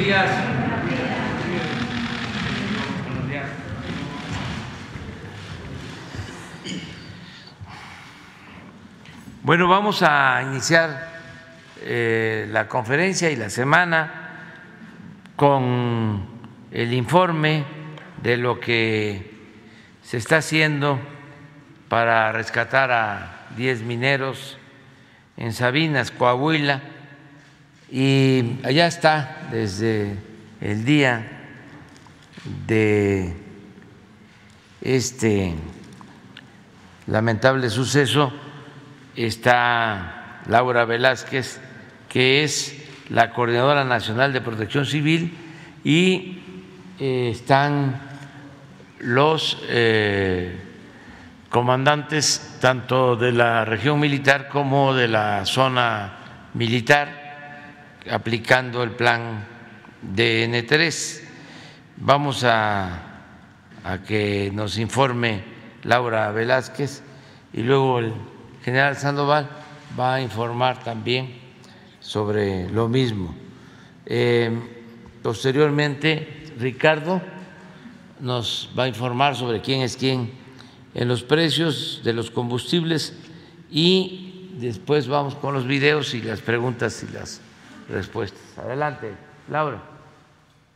días. Bueno, vamos a iniciar eh, la conferencia y la semana con el informe de lo que se está haciendo para rescatar a 10 mineros en Sabinas, Coahuila, y allá está desde el día de este lamentable suceso, está Laura Velázquez, que es la Coordinadora Nacional de Protección Civil, y eh, están los eh, comandantes tanto de la región militar como de la zona militar aplicando el plan de N3. Vamos a, que nos informe Laura Velázquez y luego el general Sandoval va a informar también sobre lo mismo. Eh, posteriormente, Ricardo nos va a informar sobre quién es quién en los precios de los combustibles y después vamos con los videos y las preguntas y las respuestas. Adelante, Laura.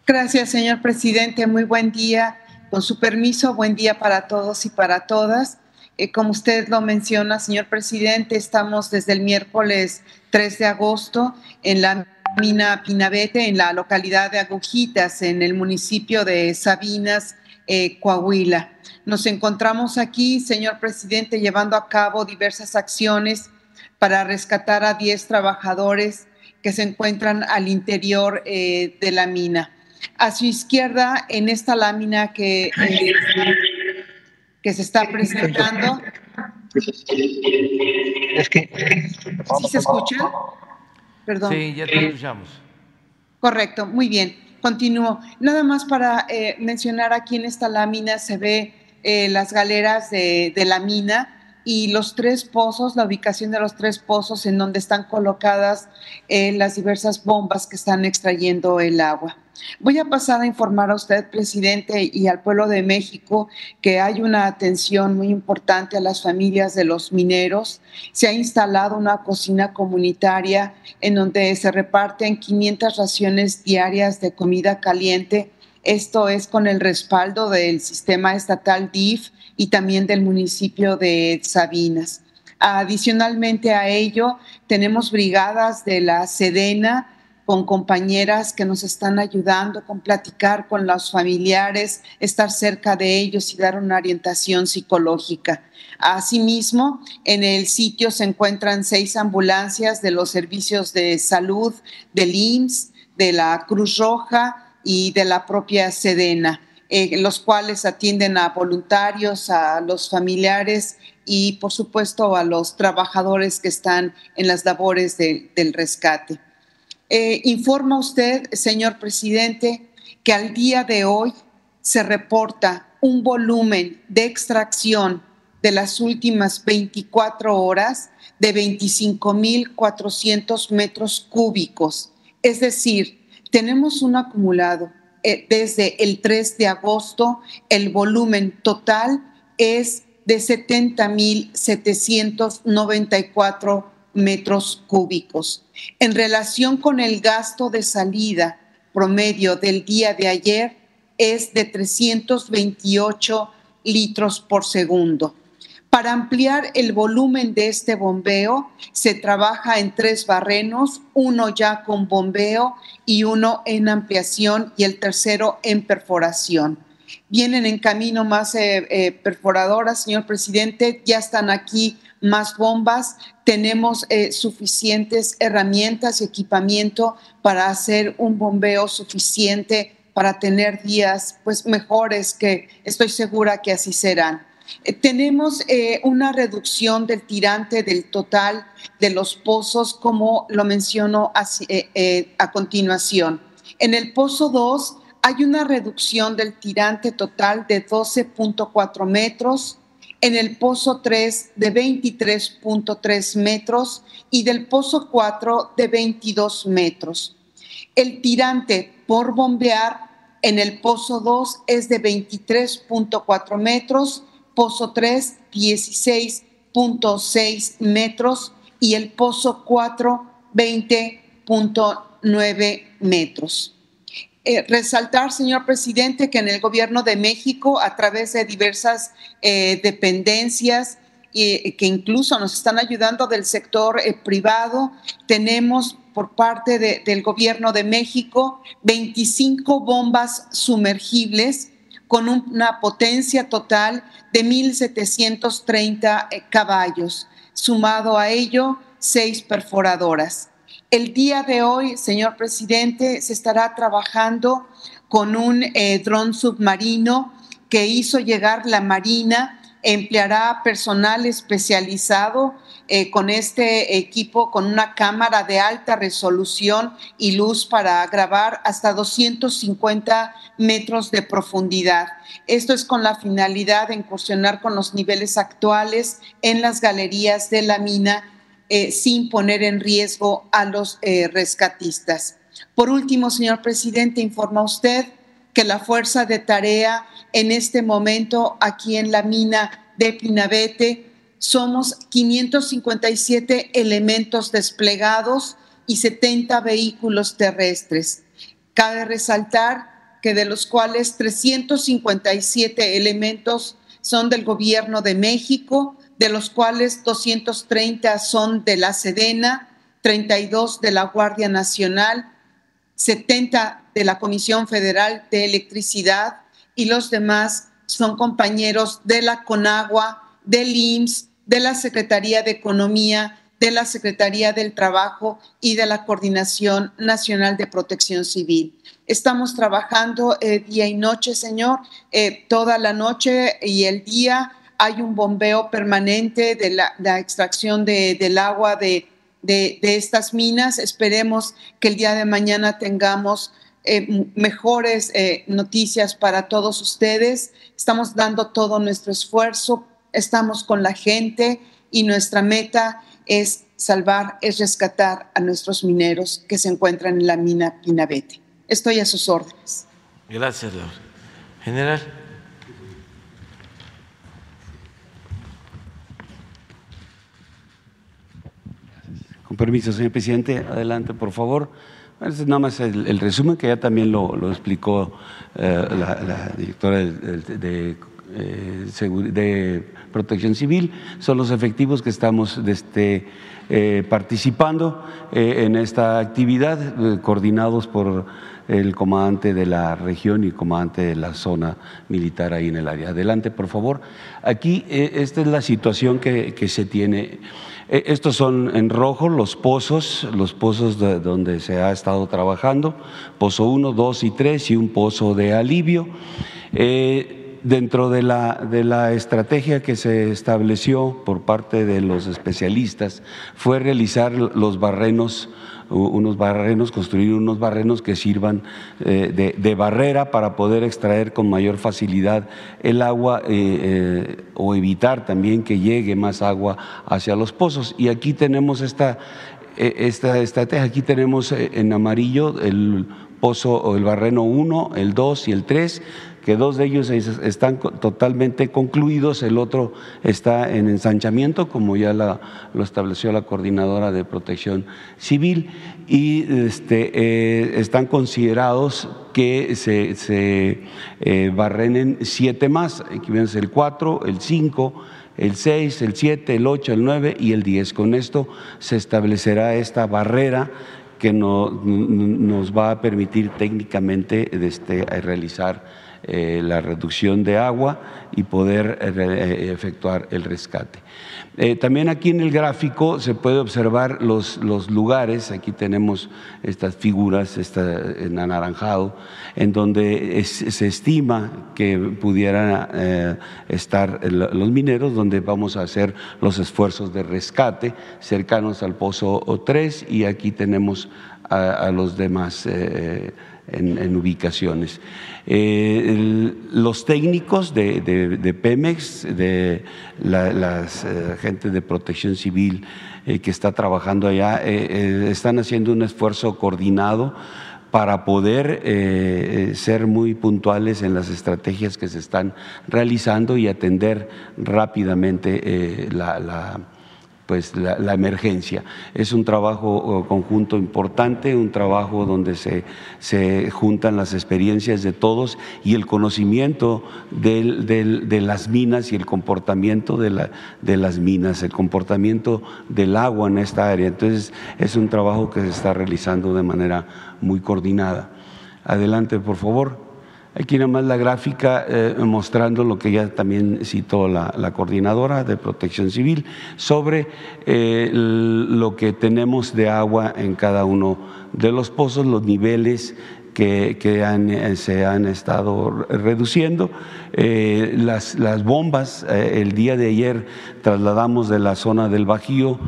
Gracias, señor presidente. Muy buen día. Con su permiso, buen día para todos y para todas. Eh, como usted lo menciona, señor presidente, estamos desde el miércoles 3 de agosto en la mina Pinabete, en la localidad de Agujitas, en el municipio de Sabinas, eh, Coahuila. Nos encontramos aquí, señor presidente, llevando a cabo diversas acciones para rescatar a 10 trabajadores que se encuentran al interior eh, de la mina. A su izquierda, en esta lámina que, eh, que se está presentando. Es que. ¿Sí se escucha? Perdón. Sí, ya te escuchamos. Correcto, muy bien. Continúo. Nada más para eh, mencionar aquí en esta lámina se ve las galeras de, de la mina y los tres pozos, la ubicación de los tres pozos en donde están colocadas eh, las diversas bombas que están extrayendo el agua. Voy a pasar a informar a usted, presidente, y al pueblo de México que hay una atención muy importante a las familias de los mineros. Se ha instalado una cocina comunitaria en donde se reparten 500 raciones diarias de comida caliente. Esto es con el respaldo del sistema estatal DIF y también del municipio de Sabinas. Adicionalmente a ello, tenemos brigadas de la Sedena con compañeras que nos están ayudando con platicar con los familiares, estar cerca de ellos y dar una orientación psicológica. Asimismo, en el sitio se encuentran seis ambulancias de los servicios de salud del IMSS, de la Cruz Roja y de la propia Sedena. Eh, los cuales atienden a voluntarios, a los familiares y, por supuesto, a los trabajadores que están en las labores del rescate. Eh, informa usted, señor presidente, que al día de hoy se reporta un volumen de extracción de las últimas 24 horas de 25.400 metros cúbicos. Es decir, tenemos un acumulado eh, desde el 3 de agosto, el volumen total es de 70.794 metros cúbicos. En relación con el gasto de salida promedio del día de ayer, es de 328 litros por segundo. Para ampliar el volumen de este bombeo, se trabaja en tres barrenos, uno ya con bombeo y uno en ampliación y el tercero en perforación. Vienen en camino más eh, eh, perforadoras, señor presidente, ya están aquí más bombas, tenemos eh, suficientes herramientas y equipamiento para hacer un bombeo suficiente para tener días pues mejores que estoy segura que así serán. Eh, tenemos eh, una reducción del tirante del total de los pozos, como lo menciono eh, a continuación. En el pozo 2 hay una reducción del tirante total de 12.4 metros, en el pozo 3 de 23.3 metros y del pozo 4 de 22 metros. El tirante por bombear en el pozo 2 es de 23.4 metros, pozo 3 16.6 metros y el pozo 4 20.9 metros. Eh, resaltar, señor presidente, que en el gobierno de México, a través de diversas eh, dependencias, que incluso nos están ayudando del sector eh, privado, tenemos por parte del gobierno de México 25 bombas sumergibles con una potencia total de 1.730 caballos. Sumado a ello, seis perforadoras. El día de hoy, señor presidente, se estará trabajando con un eh, dron submarino que hizo llegar la Marina, empleará personal especializado eh, con este equipo, con una cámara de alta resolución y luz para grabar hasta 250 metros de profundidad. Esto es con la finalidad de incursionar con los niveles actuales en las galerías de la mina eh, sin poner en riesgo a los eh, rescatistas. Por último, señor presidente, informa usted que la fuerza de tarea en este momento aquí en la mina de Pinabete somos 557 elementos desplegados y 70 vehículos terrestres. Cabe resaltar que de los cuales 357 elementos son del gobierno de México, de los cuales 230 son de la Sedena, 32 de la Guardia Nacional, 70 de la Comisión Federal de Electricidad y los demás son compañeros de la CONAGUA, del IMSS, de la Secretaría de Economía, de la Secretaría del Trabajo y de la Coordinación Nacional de Protección Civil. Estamos trabajando eh, día y noche, señor, eh, toda la noche y el día hay un bombeo permanente de la, extracción del agua de, estas minas. Esperemos que el día de mañana tengamos eh, mejores eh, noticias para todos ustedes. Estamos dando todo nuestro esfuerzo, estamos con la gente y nuestra meta es salvar, es rescatar a nuestros mineros que se encuentran en la mina Pinabete. Estoy a sus órdenes. Gracias, Laura. General. permiso, señor presidente, adelante, por favor. Es nada más el, resumen que ya también lo, explicó eh, la, directora de, eh, de, Protección Civil. Son los efectivos que estamos este, eh, participando en esta actividad, coordinados por el comandante de la región y comandante de la zona militar ahí en el área. Adelante, por favor. Aquí esta es la situación que se tiene. Eh, estos son en rojo los pozos, los pozos de donde se ha estado trabajando, pozo 1, 2 y 3 y un pozo de alivio. Eh, dentro de la, de la estrategia que se estableció por parte de los especialistas fue realizar los barrenos unos barrenos, construir unos barrenos que sirvan eh, de, barrera para poder extraer con mayor facilidad el agua eh, eh, o evitar también que llegue más agua hacia los pozos. Y aquí tenemos esta, esta estrategia, aquí tenemos en amarillo el pozo o el barreno 1, el 2 y el 3 que dos de ellos están totalmente concluidos, el otro está en ensanchamiento, como ya lo estableció la coordinadora de protección civil, y este, eh, están considerados que se, se eh, barrenen siete más, aquí el 4, el 5, el 6, el 7, el 8, el 9 y el 10. Con esto se establecerá esta barrera que no, nos va a permitir técnicamente este, realizar eh, la reducción de agua y poder eh, eh, efectuar el rescate. también aquí en el gráfico se puede observar los, los lugares, aquí tenemos estas figuras en anaranjado, en donde se estima que pudieran estar los mineros, donde vamos a hacer los esfuerzos de rescate cercanos al pozo 3 y aquí tenemos a, los demás en, ubicaciones. Eh, los técnicos de, Pemex, de la, eh, gente de protección civil eh, que está trabajando allá, están haciendo un esfuerzo coordinado para poder eh, eh, ser muy puntuales en las estrategias que se están realizando y atender rápidamente eh, la pues la, emergencia. Es un trabajo conjunto importante, un trabajo donde se, se juntan las experiencias de todos y el conocimiento de las minas y el comportamiento de, la, de las minas, el comportamiento del agua en esta área. Entonces es un trabajo que se está realizando de manera muy coordinada. Adelante, por favor. Aquí nada más la gráfica eh, mostrando lo que ya también citó la, coordinadora de protección civil sobre eh, lo que tenemos de agua en cada uno de los pozos, los niveles que, eh, se han estado reduciendo. las, bombas, el día de ayer trasladamos de la zona del Bajío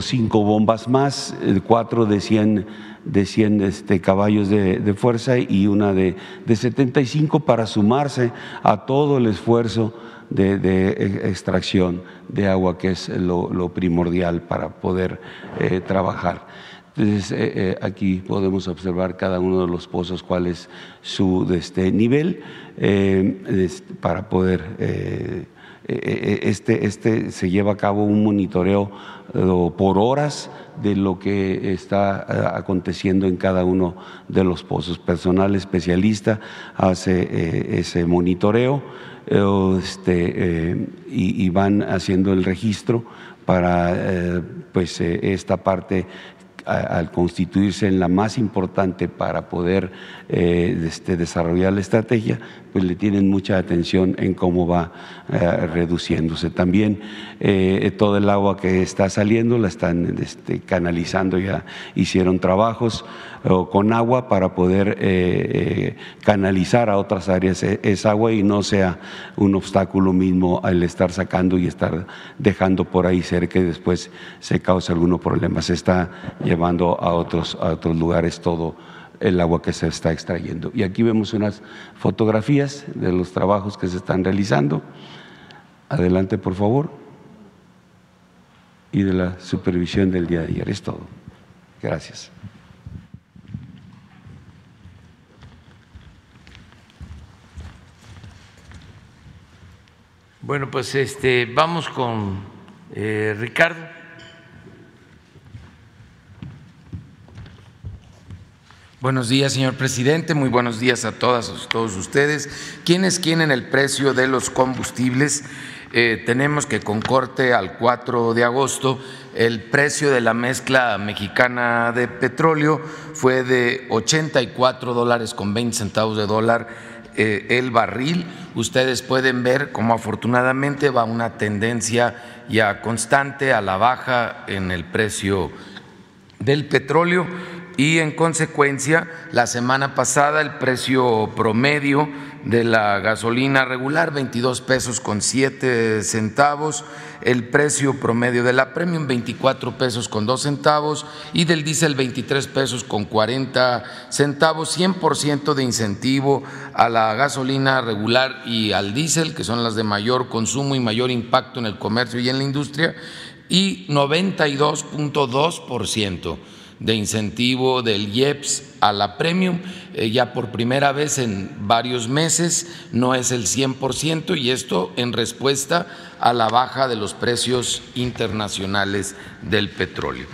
cinco bombas más, cuatro de 100 de 100 este, caballos de, fuerza y una de, de, 75 para sumarse a todo el esfuerzo de, extracción de agua, que es lo, primordial para poder eh, trabajar. Entonces, eh, eh, aquí podemos observar cada uno de los pozos cuál es su este, nivel para poder este, este se lleva a cabo un monitoreo por horas de lo que está eh, aconteciendo en cada uno de los pozos. Personal especialista hace eh, ese monitoreo eh, este, y, van haciendo el registro para pues, esta parte al constituirse en la más importante para poder este, desarrollar la estrategia, pues le tienen mucha atención en cómo va eh, reduciéndose. También eh, todo el agua que está saliendo la están este, canalizando, ya hicieron trabajos con agua para poder eh, canalizar a otras áreas e, esa agua y no sea un obstáculo mismo al estar sacando y estar dejando por ahí cerca y después se causa algún problema. Se está llevando a otros, a otros lugares todo el agua que se está extrayendo. Y aquí vemos unas fotografías de los trabajos que se están realizando. Adelante, por favor. Y de la supervisión del día de ayer. Es todo. Gracias. Bueno, pues este, vamos con eh, Ricardo. Buenos días, señor presidente. Muy buenos días a todas y todos ustedes. ¿Quiénes quieren el precio de los combustibles? Eh, tenemos que con corte al 4 de agosto el precio de la mezcla mexicana de petróleo fue de 84 dólares con 20 centavos de dólar eh, el barril. Ustedes pueden ver cómo afortunadamente va una tendencia ya constante a la baja en el precio del petróleo y en consecuencia la semana pasada el precio promedio de la gasolina regular 22 pesos con 7 centavos, el precio promedio de la premium 24 pesos con 2 centavos y del diésel 23 pesos con 40 centavos, 100% de incentivo a la gasolina regular y al diésel, que son las de mayor consumo y mayor impacto en el comercio y en la industria, y 92.2% de incentivo del IEPS a la premium, eh, ya por primera vez en varios meses, no es el 100% y esto en respuesta a la baja de los precios internacionales del petróleo.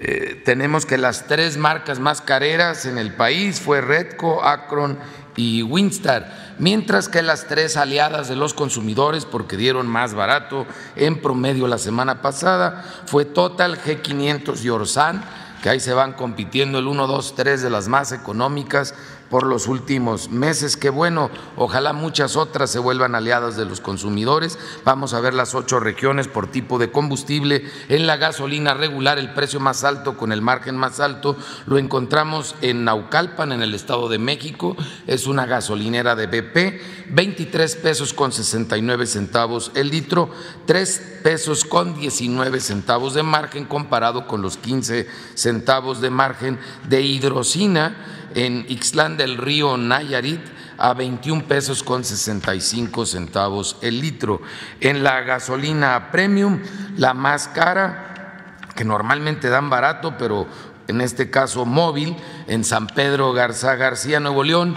Eh, tenemos que las tres marcas más careras en el país fue Redco, Akron y Winstar, mientras que las tres aliadas de los consumidores, porque dieron más barato en promedio la semana pasada, fue Total, G500 y Orsan, que ahí se van compitiendo el 1, 2, 3 de las más económicas por los últimos meses. Qué bueno, ojalá muchas otras se vuelvan aliadas de los consumidores. Vamos a ver las ocho regiones por tipo de combustible. En la gasolina regular, el precio más alto con el margen más alto lo encontramos en Naucalpan, en el Estado de México. Es una gasolinera de BP, 23 pesos con 69 centavos el litro, 3 pesos con 19 centavos de margen comparado con los 15 centavos de margen de hidrocina en Ixtlán del Río Nayarit a 21 pesos con 65 centavos el litro. En la gasolina premium, la más cara, que normalmente dan barato, pero en este caso móvil, en San Pedro Garza García, Nuevo León,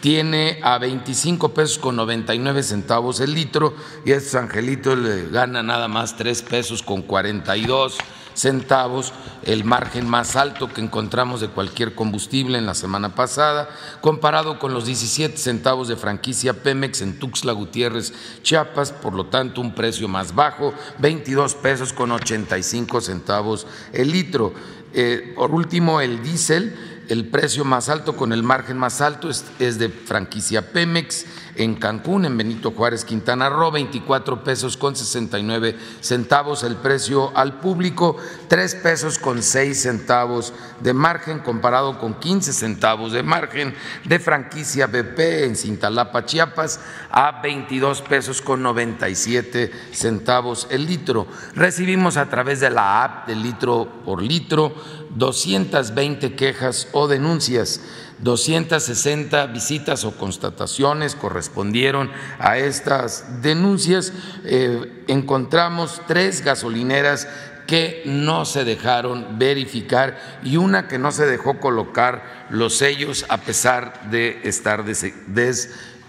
tiene a 25 pesos con 99 centavos el litro y estos angelitos le gana nada más 3 pesos con 42 centavos, el margen más alto que encontramos de cualquier combustible en la semana pasada, comparado con los 17 centavos de franquicia Pemex en Tuxtla Gutiérrez, Chiapas, por lo tanto un precio más bajo, 22 pesos con 85 centavos el litro. Eh, por último, el diésel el precio más alto con el margen más alto es, de franquicia Pemex en Cancún, en Benito Juárez, Quintana Roo, 24 pesos con 69 centavos el precio al público, 3 pesos con 6 centavos de margen comparado con 15 centavos de margen de franquicia BP en Cintalapa, Chiapas, a 22 pesos con 97 centavos el litro. Recibimos a través de la app de litro por litro 220 quejas o denuncias, 260 visitas o constataciones correspondieron a estas denuncias. Eh, encontramos tres gasolineras que no se dejaron verificar y una que no se dejó colocar los sellos a pesar de estar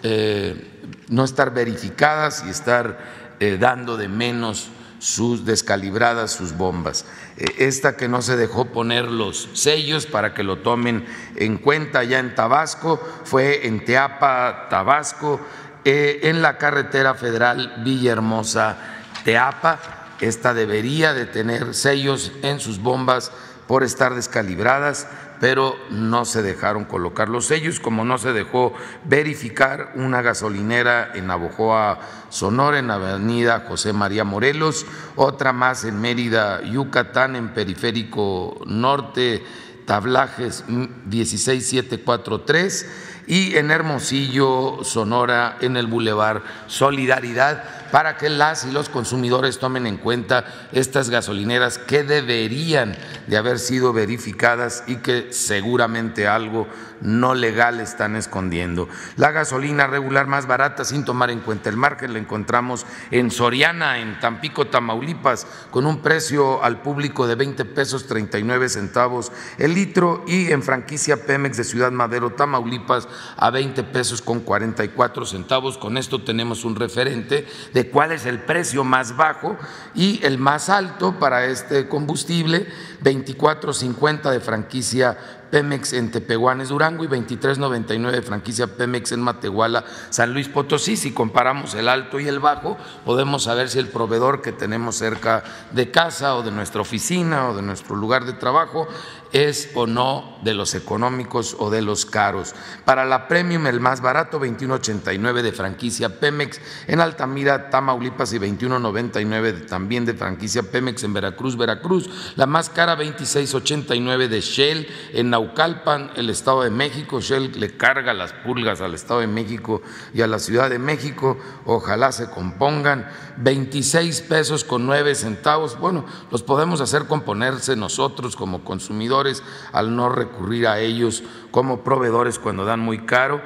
eh, no estar verificadas y estar eh, dando de menos sus descalibradas sus bombas. Eh, esta que no se dejó poner los sellos para que lo tomen en cuenta ya en Tabasco fue en Teapa, Tabasco, eh, en la carretera federal Villahermosa, Teapa. Esta debería de tener sellos en sus bombas por estar descalibradas pero no se dejaron colocar los sellos, como no se dejó verificar una gasolinera en Abojoa, Sonora, en Avenida José María Morelos, otra más en Mérida, Yucatán, en Periférico Norte, Tablajes 16743 y en Hermosillo, Sonora, en el Boulevard Solidaridad para que las y los consumidores tomen en cuenta estas gasolineras que deberían de haber sido verificadas y que seguramente algo no legal están escondiendo. La gasolina regular más barata sin tomar en cuenta el margen la encontramos en Soriana, en Tampico, Tamaulipas, con un precio al público de 20 pesos 39 centavos el litro y en franquicia Pemex de Ciudad Madero, Tamaulipas, a 20 pesos con 44 centavos. Con esto tenemos un referente de cuál es el precio más bajo y el más alto para este combustible, 24.50 de franquicia Pemex en Tepehuanes, Durango y 23.99 de franquicia Pemex en Matehuala, San Luis Potosí. Si comparamos el alto y el bajo, podemos saber si el proveedor que tenemos cerca de casa o de nuestra oficina o de nuestro lugar de trabajo es o no de los económicos o de los caros. Para la Premium, el más barato, 21.89 de franquicia Pemex en Altamira, Tamaulipas y 21.99 también de franquicia Pemex en Veracruz, Veracruz. La más cara, 26.89 de Shell en Naucalpan, el Estado de México. Shell le carga las pulgas al Estado de México y a la Ciudad de México. Ojalá se compongan. 26 pesos con 9 centavos. Bueno, los podemos hacer componerse nosotros como consumidores al no recurrir a ellos como proveedores cuando dan muy caro.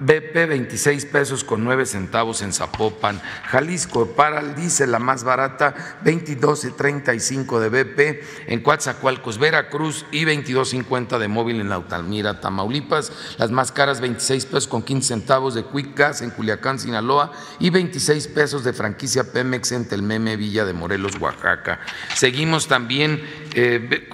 BP 26 pesos con 9 centavos en Zapopan, Jalisco. Para el la más barata 22.35 de BP en Coatzacoalcos, Veracruz y 22.50 de móvil en Lautalmira, Tamaulipas, las más caras 26 pesos con 15 centavos de Quick en Culiacán, Sinaloa y 26 pesos de franquicia Pemex en Telmeme, Villa de Morelos, Oaxaca. Seguimos también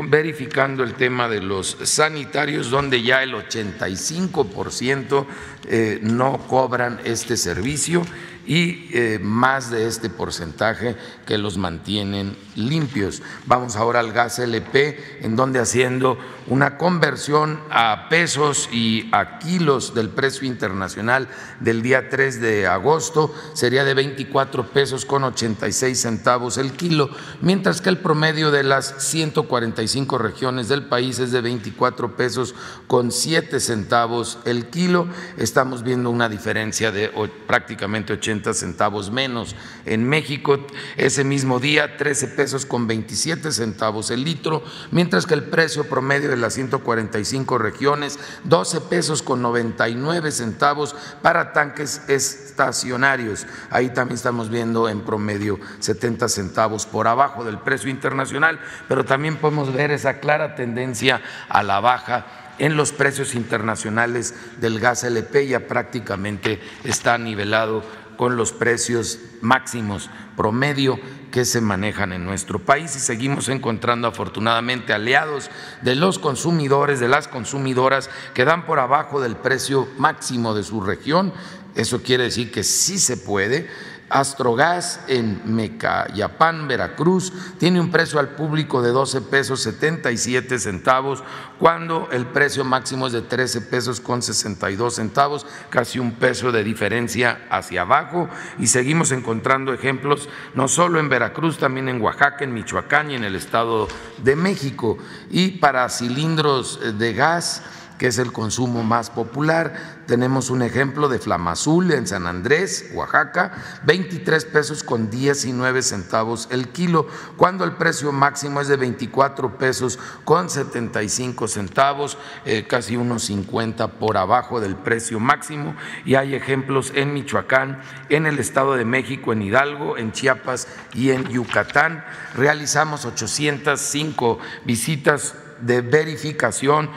verificando el tema de los sanitarios donde ya el 85% eh, no cobran este servicio y eh, más de este porcentaje que los mantienen limpios. Vamos ahora al gas LP, en donde haciendo una conversión a pesos y a kilos del precio internacional del día 3 de agosto sería de 24 pesos con 86 centavos el kilo, mientras que el promedio de las 145 regiones del país es de 24 pesos con 7 centavos el kilo. Estamos viendo una diferencia de prácticamente 80 80 centavos menos. En México, ese mismo día, 13 pesos con 27 centavos el litro, mientras que el precio promedio de las 145 regiones, 12 pesos con 99 centavos para tanques estacionarios. Ahí también estamos viendo en promedio 70 centavos por abajo del precio internacional, pero también podemos ver esa clara tendencia a la baja en los precios internacionales del gas LP ya prácticamente está nivelado con los precios máximos promedio que se manejan en nuestro país y seguimos encontrando afortunadamente aliados de los consumidores, de las consumidoras que dan por abajo del precio máximo de su región. Eso quiere decir que sí se puede Astrogas en Mecayapán, Veracruz, tiene un precio al público de 12 pesos 77 centavos, cuando el precio máximo es de 13 pesos con 62 centavos, casi un peso de diferencia hacia abajo. Y seguimos encontrando ejemplos no solo en Veracruz, también en Oaxaca, en Michoacán y en el Estado de México. Y para cilindros de gas, que es el consumo más popular. Tenemos un ejemplo de Flamazul en San Andrés, Oaxaca, 23 pesos con 19 centavos el kilo, cuando el precio máximo es de 24 pesos con 75 centavos, eh, casi unos 50 por abajo del precio máximo. Y hay ejemplos en Michoacán, en el Estado de México, en Hidalgo, en Chiapas y en Yucatán. Realizamos 805 visitas de verificación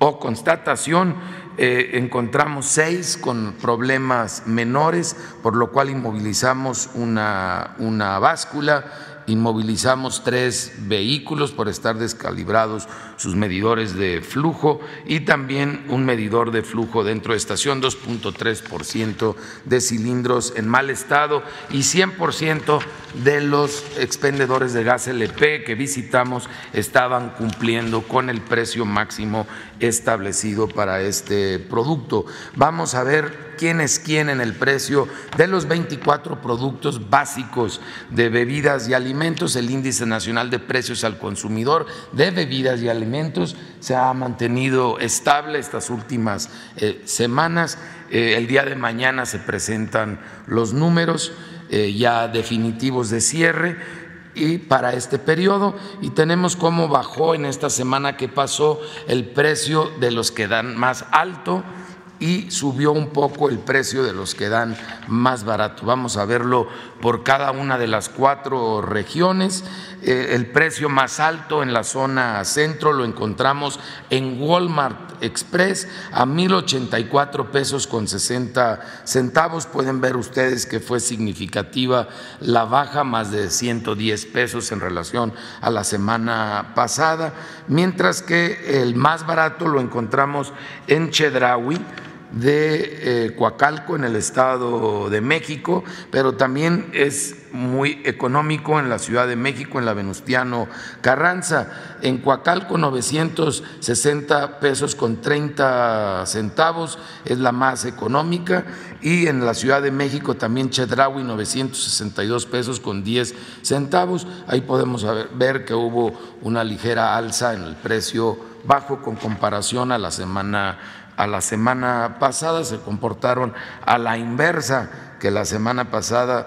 o constatación, eh, encontramos seis con problemas menores, por lo cual inmovilizamos una, una báscula inmovilizamos tres vehículos por estar descalibrados sus medidores de flujo y también un medidor de flujo dentro de estación, 2.3% de cilindros en mal estado y 100% de los expendedores de gas LP que visitamos estaban cumpliendo con el precio máximo establecido para este producto. Vamos a ver quién es quién en el precio de los 24 productos básicos de bebidas y alimentos. El índice nacional de precios al consumidor de bebidas y alimentos se ha mantenido estable estas últimas eh, semanas. Eh, el día de mañana se presentan los números eh, ya definitivos de cierre y para este periodo y tenemos cómo bajó en esta semana que pasó el precio de los que dan más alto y subió un poco el precio de los que dan más barato. Vamos a verlo por cada una de las cuatro regiones. Eh, el precio más alto en la zona centro lo encontramos en Walmart Express a 1.084 pesos con 60 centavos. Pueden ver ustedes que fue significativa la baja, más de 110 pesos en relación a la semana pasada, mientras que el más barato lo encontramos en Chedraui de eh, Coacalco en el Estado de México, pero también es muy económico en la Ciudad de México, en la Venustiano Carranza. En Coacalco 960 pesos con 30 centavos es la más económica y en la Ciudad de México también Chedraui 962 pesos con 10 centavos. Ahí podemos ver que hubo una ligera alza en el precio bajo con comparación a la semana a la semana pasada, se comportaron a la inversa, que la semana pasada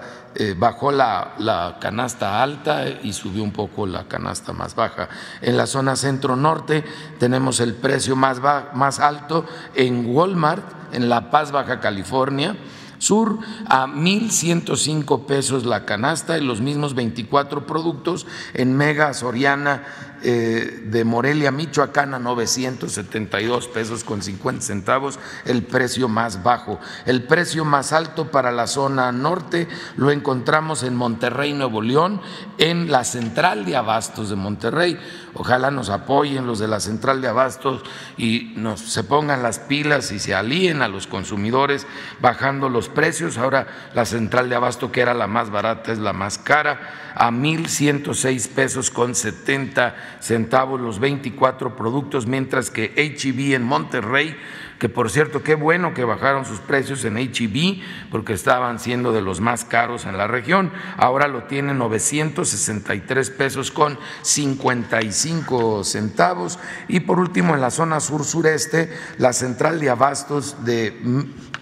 bajó la, canasta alta y subió un poco la canasta más baja. En la zona centro-norte tenemos el precio más, más alto en Walmart, en La Paz, Baja California, Sur a 1.105 pesos la canasta y los mismos 24 productos en Mega Soriana eh, de Morelia, Michoacán a 972 pesos con 50 centavos, el precio más bajo. El precio más alto para la zona norte lo encontramos en Monterrey, Nuevo León, en la central de abastos de Monterrey. Ojalá nos apoyen los de la central de abastos y nos, se pongan las pilas y se alíen a los consumidores bajando los precios. Ahora la central de abasto que era la más barata es la más cara a 1.106 pesos con 70 centavos los 24 productos, mientras que HB e en Monterrey que por cierto, qué bueno que bajaron sus precios en HEB, porque estaban siendo de los más caros en la región. Ahora lo tienen 963 pesos con 55 centavos. Y por último, en la zona sur-sureste, la central de abastos de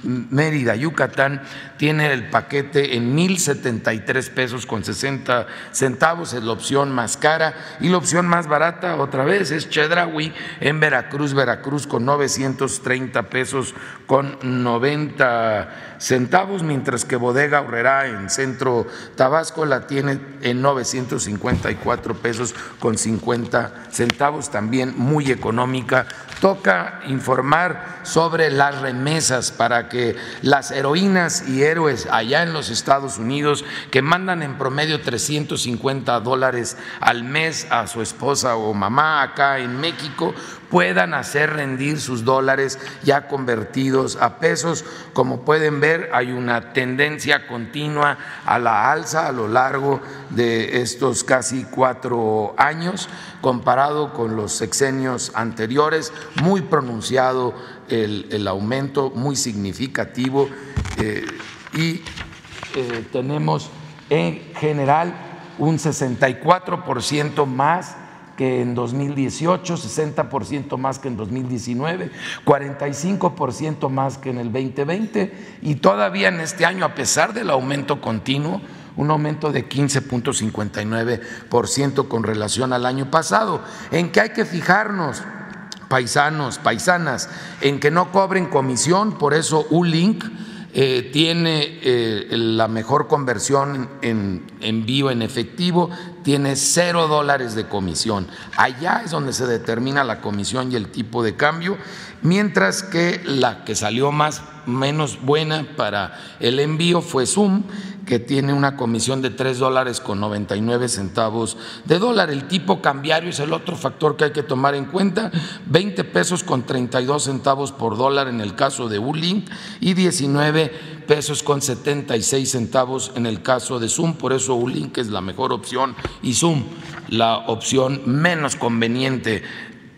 Mérida, Yucatán, tiene el paquete en 1.073 pesos con 60 centavos, es la opción más cara. Y la opción más barata, otra vez, es Chedraui en Veracruz, Veracruz con 930 pesos con 90 centavos, mientras que Bodega Horrera en Centro Tabasco la tiene en 954 pesos con 50 centavos, también muy económica. Toca informar sobre las remesas para que las heroínas y héroes allá en los Estados Unidos que mandan en promedio 350 dólares al mes a su esposa o mamá acá en México puedan hacer rendir sus dólares ya convertidos a pesos. Como pueden ver, hay una tendencia continua a la alza a lo largo de estos casi cuatro años, comparado con los sexenios anteriores, muy pronunciado el, aumento, muy significativo, eh, y eh, tenemos en general un 64% más que en 2018, 60% más que en 2019, 45% más que en el 2020 y todavía en este año, a pesar del aumento continuo, un aumento de 15.59% con relación al año pasado. ¿En qué hay que fijarnos? Paisanos, paisanas, en que no cobren comisión, por eso ULINK eh, tiene eh, la mejor conversión en envío en efectivo, tiene cero dólares de comisión. Allá es donde se determina la comisión y el tipo de cambio, mientras que la que salió más menos buena para el envío fue Zoom que tiene una comisión de 3 dólares con 99 centavos de dólar. El tipo cambiario es el otro factor que hay que tomar en cuenta, 20 pesos con 32 centavos por dólar en el caso de Ulink y 19 pesos con 76 centavos en el caso de Zoom, por eso Ulink es la mejor opción y Zoom la opción menos conveniente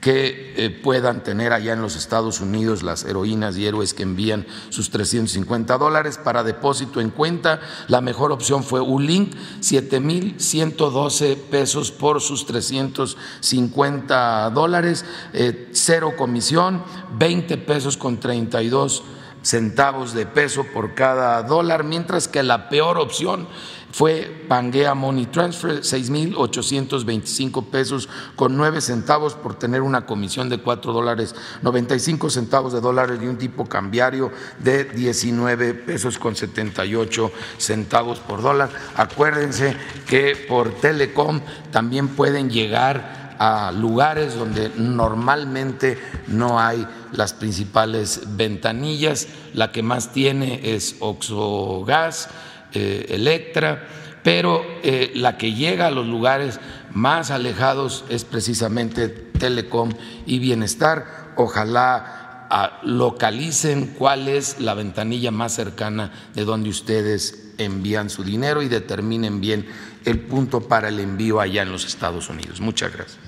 que eh, puedan tener allá en los Estados Unidos las heroínas y héroes que envían sus 350 dólares para depósito en cuenta. La mejor opción fue Ulink, 7.112 pesos por sus 350 dólares, eh, cero comisión, 20 pesos con 32 centavos de peso por cada dólar, mientras que la peor opción fue Pangea Money Transfer, 6.825 pesos con 9 centavos por tener una comisión de 4 dólares 95 centavos de dólares y un tipo cambiario de 19 pesos con 78 centavos por dólar. Acuérdense que por Telecom también pueden llegar a lugares donde normalmente no hay las principales ventanillas. La que más tiene es Oxogas Electra, pero eh, la que llega a los lugares más alejados es precisamente Telecom y Bienestar. Ojalá ah, localicen cuál es la ventanilla más cercana de donde ustedes envían su dinero y determinen bien el punto para el envío allá en los Estados Unidos. Muchas gracias.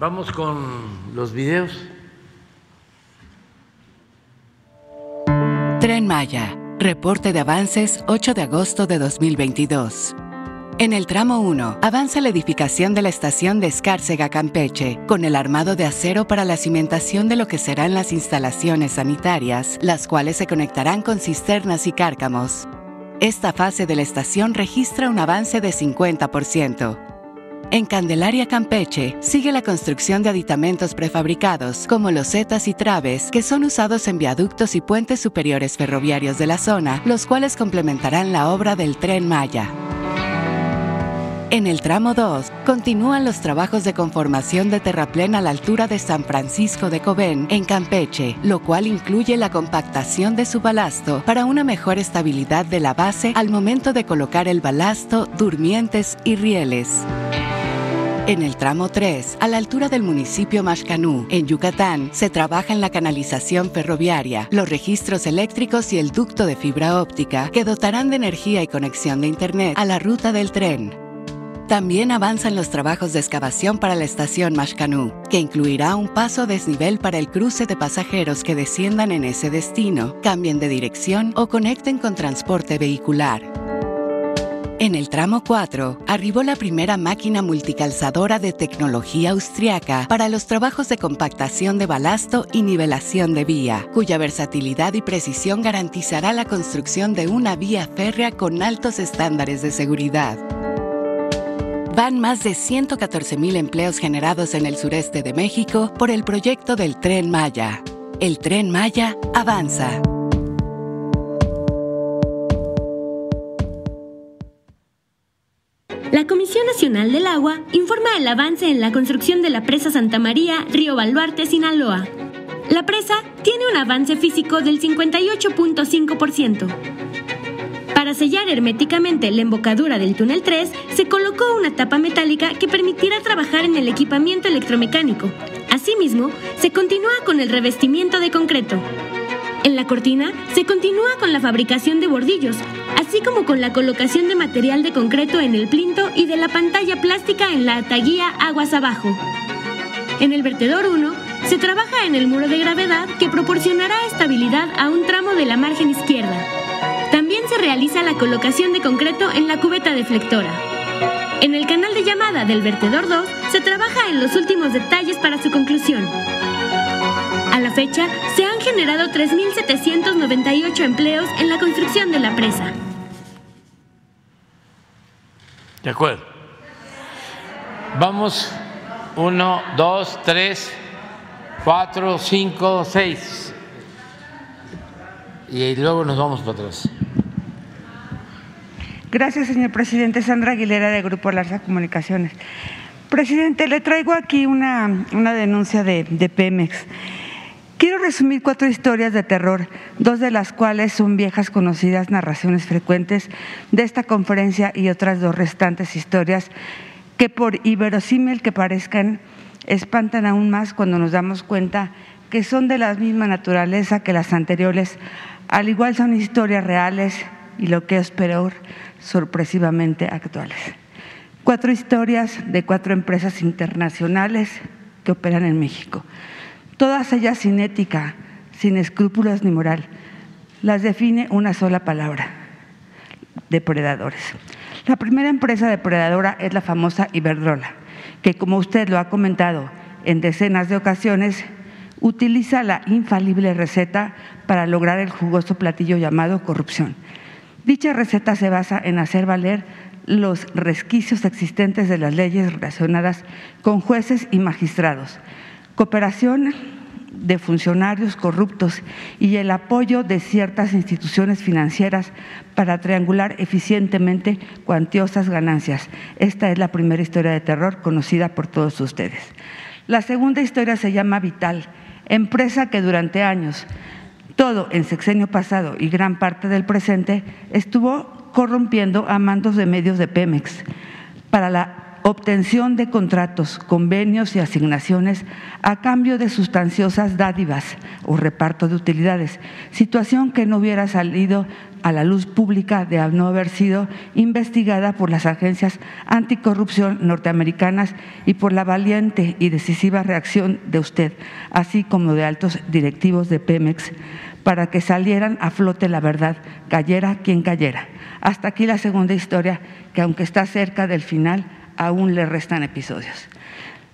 Vamos con los videos. Tren Maya Reporte de avances 8 de agosto de 2022. En el tramo 1, avanza la edificación de la estación de Escárcega Campeche, con el armado de acero para la cimentación de lo que serán las instalaciones sanitarias, las cuales se conectarán con cisternas y cárcamos. Esta fase de la estación registra un avance de 50%. En Candelaria, Campeche, sigue la construcción de aditamentos prefabricados como losetas y traves que son usados en viaductos y puentes superiores ferroviarios de la zona, los cuales complementarán la obra del tren Maya. En el tramo 2, continúan los trabajos de conformación de terraplén a la altura de San Francisco de Cobén, en Campeche, lo cual incluye la compactación de su balasto para una mejor estabilidad de la base al momento de colocar el balasto, durmientes y rieles. En el tramo 3, a la altura del municipio Mashcanú, en Yucatán, se trabaja en la canalización ferroviaria, los registros eléctricos y el ducto de fibra óptica que dotarán de energía y conexión de Internet a la ruta del tren. También avanzan los trabajos de excavación para la estación Mashcanú, que incluirá un paso desnivel para el cruce de pasajeros que desciendan en ese destino, cambien de dirección o conecten con transporte vehicular. En el tramo 4, arribó la primera máquina multicalzadora de tecnología austriaca para los trabajos de compactación de balasto y nivelación de vía, cuya versatilidad y precisión garantizará la construcción de una vía férrea con altos estándares de seguridad. Van más de 114 mil empleos generados en el sureste de México por el proyecto del Tren Maya. El Tren Maya avanza. La Comisión Nacional del Agua informa el avance en la construcción de la presa Santa María, Río Baluarte, Sinaloa. La presa tiene un avance físico del 58.5%. Para sellar herméticamente la embocadura del túnel 3, se colocó una tapa metálica que permitirá trabajar en el equipamiento electromecánico. Asimismo, se continúa con el revestimiento de concreto. En la cortina se continúa con la fabricación de bordillos, así como con la colocación de material de concreto en el plinto y de la pantalla plástica en la ataguía aguas abajo. En el vertedor 1 se trabaja en el muro de gravedad que proporcionará estabilidad a un tramo de la margen izquierda. También se realiza la colocación de concreto en la cubeta deflectora. En el canal de llamada del vertedor 2 se trabaja en los últimos detalles para su conclusión. A la fecha, se han generado 3.798 empleos en la construcción de la presa. De acuerdo. Vamos, uno, dos, tres, cuatro, cinco, seis. Y luego nos vamos para atrás. Gracias, señor presidente. Sandra Aguilera, de Grupo Larsa Comunicaciones. Presidente, le traigo aquí una, una denuncia de, de Pemex. Quiero resumir cuatro historias de terror, dos de las cuales son viejas conocidas narraciones frecuentes de esta conferencia y otras dos restantes historias que por inverosímil que parezcan, espantan aún más cuando nos damos cuenta que son de la misma naturaleza que las anteriores, al igual son historias reales y lo que es peor, sorpresivamente actuales. Cuatro historias de cuatro empresas internacionales que operan en México todas ellas sin ética, sin escrúpulos ni moral. Las define una sola palabra, depredadores. La primera empresa depredadora es la famosa Iberdrola, que como usted lo ha comentado en decenas de ocasiones, utiliza la infalible receta para lograr el jugoso platillo llamado corrupción. Dicha receta se basa en hacer valer los resquicios existentes de las leyes relacionadas con jueces y magistrados, cooperación de funcionarios corruptos y el apoyo de ciertas instituciones financieras para triangular eficientemente cuantiosas ganancias. Esta es la primera historia de terror conocida por todos ustedes. La segunda historia se llama Vital, empresa que durante años, todo en sexenio pasado y gran parte del presente, estuvo corrompiendo a mandos de medios de Pemex para la obtención de contratos, convenios y asignaciones a cambio de sustanciosas dádivas o reparto de utilidades, situación que no hubiera salido a la luz pública de no haber sido investigada por las agencias anticorrupción norteamericanas y por la valiente y decisiva reacción de usted, así como de altos directivos de Pemex, para que salieran a flote la verdad, cayera quien cayera. Hasta aquí la segunda historia, que aunque está cerca del final, aún le restan episodios.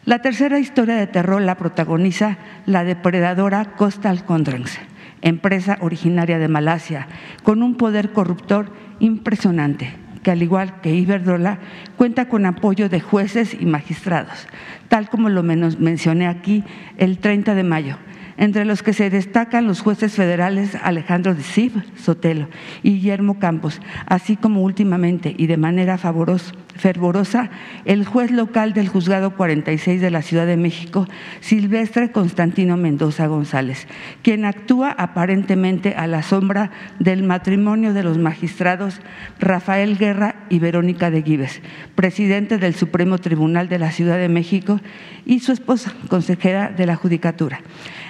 La tercera historia de terror la protagoniza la depredadora Coastal Condrans, empresa originaria de Malasia, con un poder corruptor impresionante, que al igual que Iberdrola cuenta con apoyo de jueces y magistrados, tal como lo mencioné aquí el 30 de mayo entre los que se destacan los jueces federales Alejandro de Sib Sotelo y Guillermo Campos, así como últimamente y de manera fervorosa el juez local del Juzgado 46 de la Ciudad de México, Silvestre Constantino Mendoza González, quien actúa aparentemente a la sombra del matrimonio de los magistrados Rafael Guerra y Verónica de Gives, presidente del Supremo Tribunal de la Ciudad de México y su esposa, consejera de la Judicatura.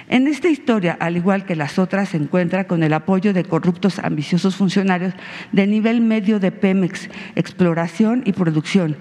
En esta historia, al igual que las otras, se encuentra con el apoyo de corruptos ambiciosos funcionarios de nivel medio de Pemex, exploración y producción,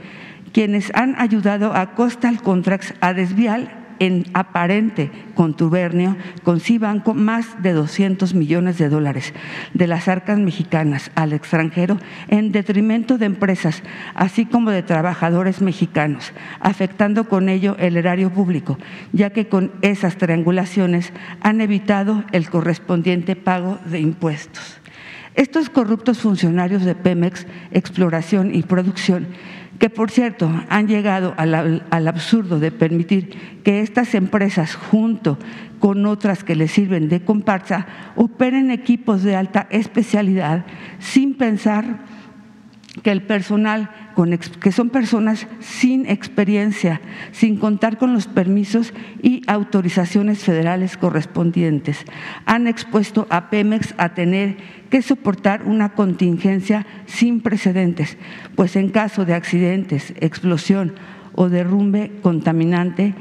quienes han ayudado a Coastal Contracts a desviar en aparente contubernio con Cibanco más de 200 millones de dólares de las arcas mexicanas al extranjero en detrimento de empresas, así como de trabajadores mexicanos, afectando con ello el erario público, ya que con esas triangulaciones han evitado el correspondiente pago de impuestos. Estos corruptos funcionarios de Pemex, exploración y producción, que por cierto han llegado al, absurdo de permitir que estas empresas, junto con otras que les sirven de comparsa, operen equipos de alta especialidad sin pensar que el personal, que son personas sin experiencia, sin contar con los permisos y autorizaciones federales correspondientes, han expuesto a Pemex a tener que soportar una contingencia sin precedentes, pues en caso de accidentes, explosión o derrumbe contaminante,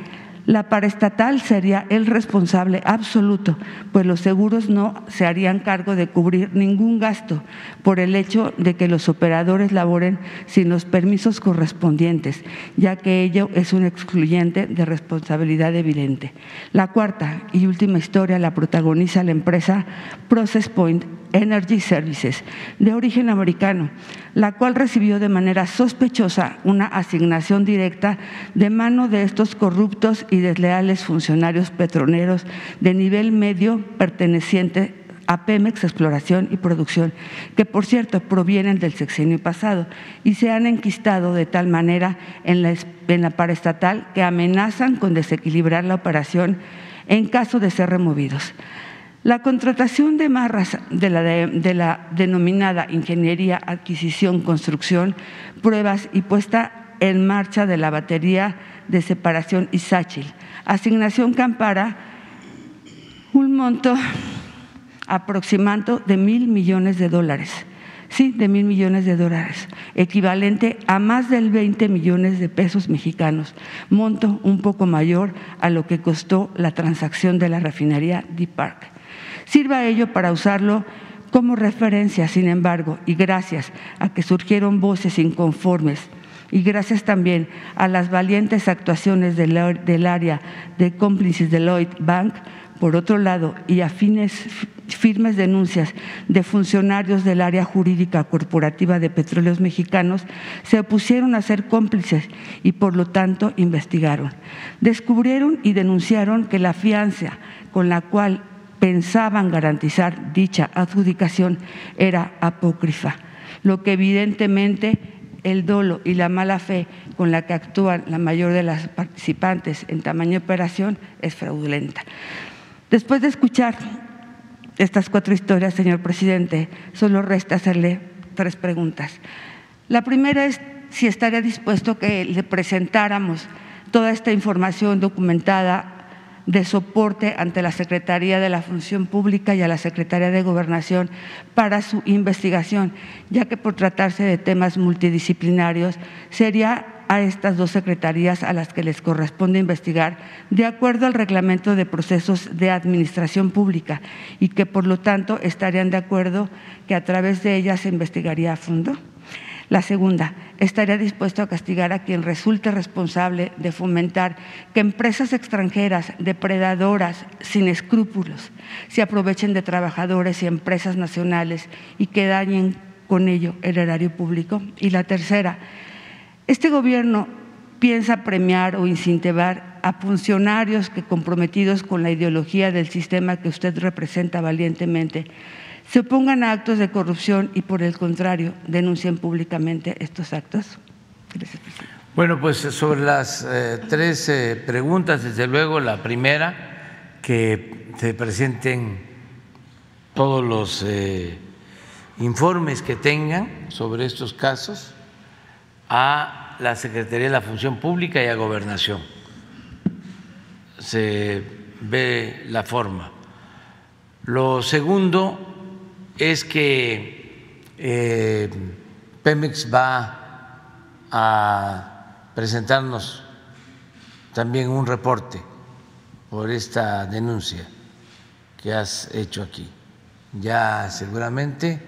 la paraestatal sería el responsable absoluto, pues los seguros no se harían cargo de cubrir ningún gasto por el hecho de que los operadores laboren sin los permisos correspondientes, ya que ello es un excluyente de responsabilidad evidente. La cuarta y última historia la protagoniza la empresa Process Point Energy Services, de origen americano, la cual recibió de manera sospechosa una asignación directa de mano de estos corruptos y desleales funcionarios petroneros de nivel medio perteneciente a Pemex Exploración y Producción, que por cierto provienen del sexenio pasado y se han enquistado de tal manera en la, en la paraestatal que amenazan con desequilibrar la operación en caso de ser removidos. La contratación de marras de la, denominada ingeniería, adquisición, construcción, pruebas y puesta en marcha de la batería de separación Isáchil, asignación Campara, un monto aproximado de mil millones de dólares. Sí, de mil millones de dólares, equivalente a más del 20 millones de pesos mexicanos, monto un poco mayor a lo que costó la transacción de la refinería Deep Park. Sirva ello para usarlo como referencia, sin embargo, y gracias a que surgieron voces inconformes y gracias también a las valientes actuaciones del, área de cómplices de Lloyd Bank, por otro lado, y a firmes denuncias de funcionarios del área jurídica corporativa de petróleos mexicanos, se opusieron a ser cómplices y por lo tanto investigaron. Descubrieron y denunciaron que la fianza con la cual pensaban garantizar dicha adjudicación era apócrifa, lo que evidentemente el dolo y la mala fe con la que actúan la mayor de las participantes en tamaño operación es fraudulenta. Después de escuchar estas cuatro historias, señor presidente, solo resta hacerle tres preguntas. La primera es si estaría dispuesto que le presentáramos toda esta información documentada de soporte ante la Secretaría de la Función Pública y a la Secretaría de Gobernación para su investigación, ya que por tratarse de temas multidisciplinarios sería a estas dos secretarías a las que les corresponde investigar de acuerdo al reglamento de procesos de administración pública y que por lo tanto estarían de acuerdo que a través de ellas se investigaría a fondo. La segunda, estaría dispuesto a castigar a quien resulte responsable de fomentar que empresas extranjeras, depredadoras, sin escrúpulos, se aprovechen de trabajadores y empresas nacionales y que dañen con ello el erario público. Y la tercera, este gobierno piensa premiar o incentivar a funcionarios que comprometidos con la ideología del sistema que usted representa valientemente se opongan a actos de corrupción y, por el contrario, denuncien públicamente estos actos? Bueno, pues sobre las eh, tres eh, preguntas, desde luego, la primera, que se presenten todos los eh, informes que tengan sobre estos casos a la Secretaría de la Función Pública y a Gobernación. Se ve la forma. Lo segundo es que eh, Pemex va a presentarnos también un reporte por esta denuncia que has hecho aquí. Ya seguramente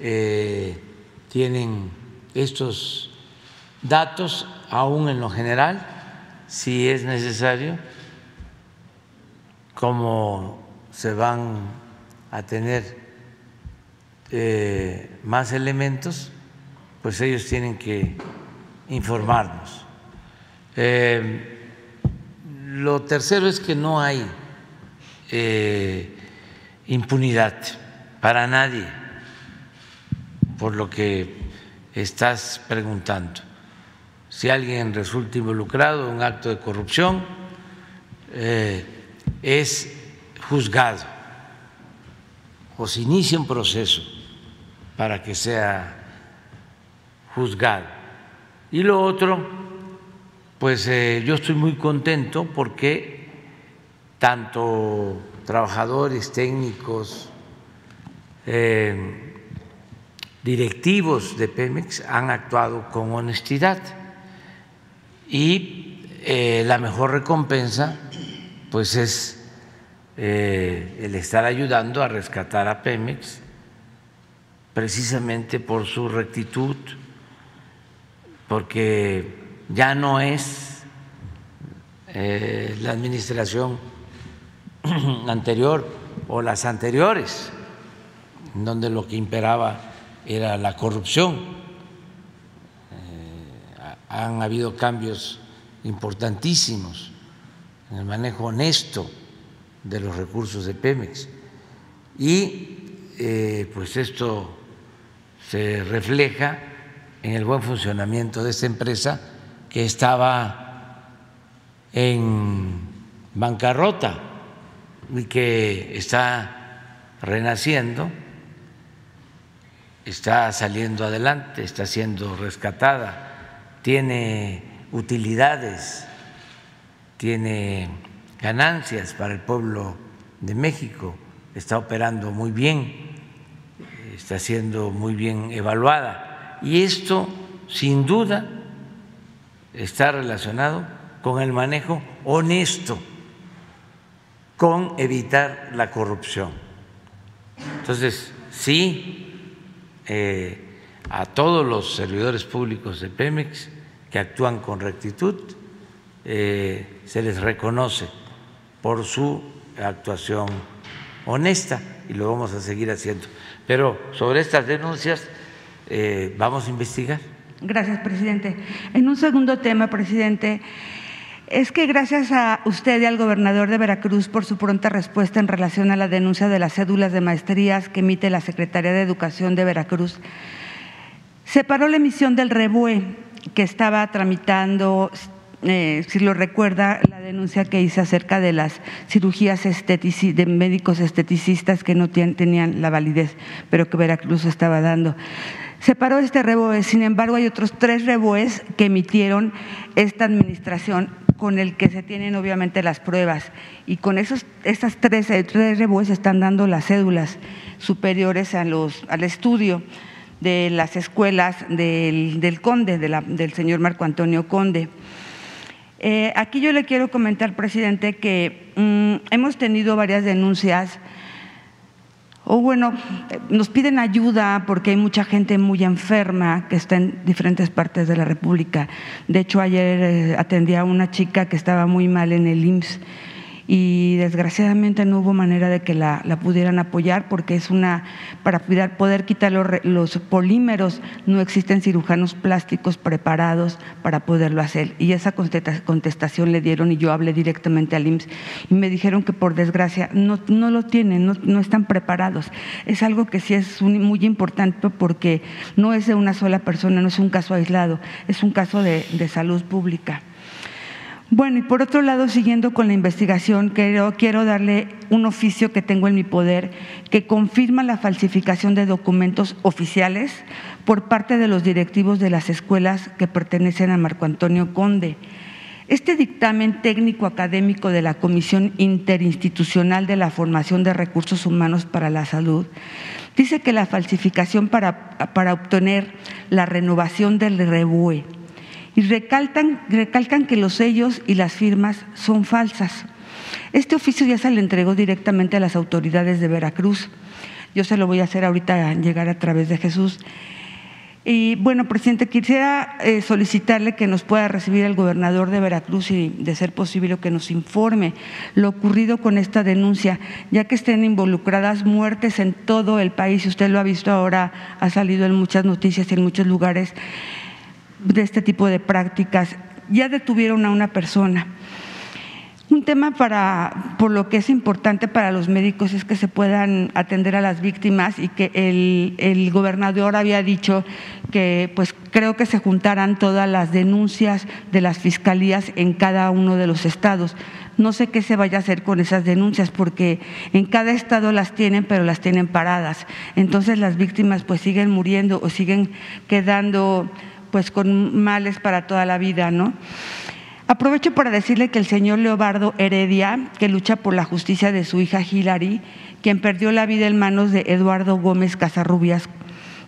eh, tienen estos datos aún en lo general, si es necesario, como se van a tener eh, más elementos, pues ellos tienen que informarnos. Eh, lo tercero es que no hay eh, impunidad para nadie por lo que estás preguntando. Si alguien resulta involucrado en un acto de corrupción, es juzgado o se inicia un proceso para que sea juzgado. Y lo otro, pues eh, yo estoy muy contento porque tanto trabajadores técnicos, eh, directivos de Pemex han actuado con honestidad y eh, la mejor recompensa pues es el estar ayudando a rescatar a Pemex precisamente por su rectitud, porque ya no es eh, la administración anterior o las anteriores, donde lo que imperaba era la corrupción. Eh, han habido cambios importantísimos en el manejo honesto de los recursos de Pemex. Y eh, pues esto se refleja en el buen funcionamiento de esta empresa que estaba en bancarrota y que está renaciendo, está saliendo adelante, está siendo rescatada, tiene utilidades, tiene ganancias para el pueblo de México, está operando muy bien, está siendo muy bien evaluada. Y esto, sin duda, está relacionado con el manejo honesto, con evitar la corrupción. Entonces, sí, eh, a todos los servidores públicos de Pemex que actúan con rectitud, eh, se les reconoce por su actuación honesta y lo vamos a seguir haciendo. Pero sobre estas denuncias eh, vamos a investigar. Gracias, presidente. En un segundo tema, presidente, es que gracias a usted y al gobernador de Veracruz por su pronta respuesta en relación a la denuncia de las cédulas de maestrías que emite la Secretaría de Educación de Veracruz, se paró la emisión del REBUE que estaba tramitando, eh, si lo recuerda, la denuncia que hice acerca de las cirugías de médicos esteticistas que no tenían la validez, pero que Veracruz estaba dando. Se paró este reboe, sin embargo hay otros tres reboes que emitieron esta administración con el que se tienen obviamente las pruebas y con esos estas tres, eh, tres reboes están dando las cédulas superiores a los, al estudio de las escuelas del, Conde, del señor Marco Antonio Conde. Eh, aquí yo le quiero comentar, presidente, que mm, hemos tenido varias denuncias o bueno, nos piden ayuda porque hay mucha gente muy enferma que está en diferentes partes de la República. De hecho, ayer eh, atendí a una chica que estaba muy mal en el IMSS y desgraciadamente no hubo manera de que la, pudieran apoyar porque es una, para poder quitar los, polímeros, no existen cirujanos plásticos preparados para poderlo hacer. Y esa contestación le dieron y yo hablé directamente al IMSS y me dijeron que por desgracia no, no lo tienen, no, están preparados. Es algo que sí es muy importante porque no es de una sola persona, no es un caso aislado, es un caso de salud pública. Bueno, y por otro lado, siguiendo con la investigación, quiero, darle un oficio que tengo en mi poder que confirma la falsificación de documentos oficiales por parte de los directivos de las escuelas que pertenecen a Marco Antonio Conde. Este dictamen técnico académico de la Comisión Interinstitucional de la Formación de Recursos Humanos para la Salud dice que la falsificación para, para obtener la renovación del REBUE y recalcan, recalcan que los sellos y las firmas son falsas. Este oficio ya se le entregó directamente a las autoridades de Veracruz. Yo se lo voy a hacer ahorita llegar a través de Jesús. Y bueno, presidente, quisiera eh, solicitarle que nos pueda recibir el gobernador de Veracruz y, de ser posible, que nos informe lo ocurrido con esta denuncia, ya que estén involucradas muertes en todo el país. Usted lo ha visto ahora, ha salido en muchas noticias y en muchos lugares de este tipo de prácticas. Ya detuvieron a una persona un tema para, por lo que es importante para los médicos es que se puedan atender a las víctimas y que el, el, gobernador había dicho que pues creo que se juntaran todas las denuncias de las fiscalías en cada uno de los estados. No sé qué se vaya a hacer con esas denuncias porque en cada estado las tienen, pero las tienen paradas. Entonces las víctimas pues siguen muriendo o siguen quedando pues con males para toda la vida, ¿no? Aprovecho para decirle que el señor Leobardo Heredia, que lucha por la justicia de su hija Hilary, quien perdió la vida en manos de Eduardo Gómez Casarrubias,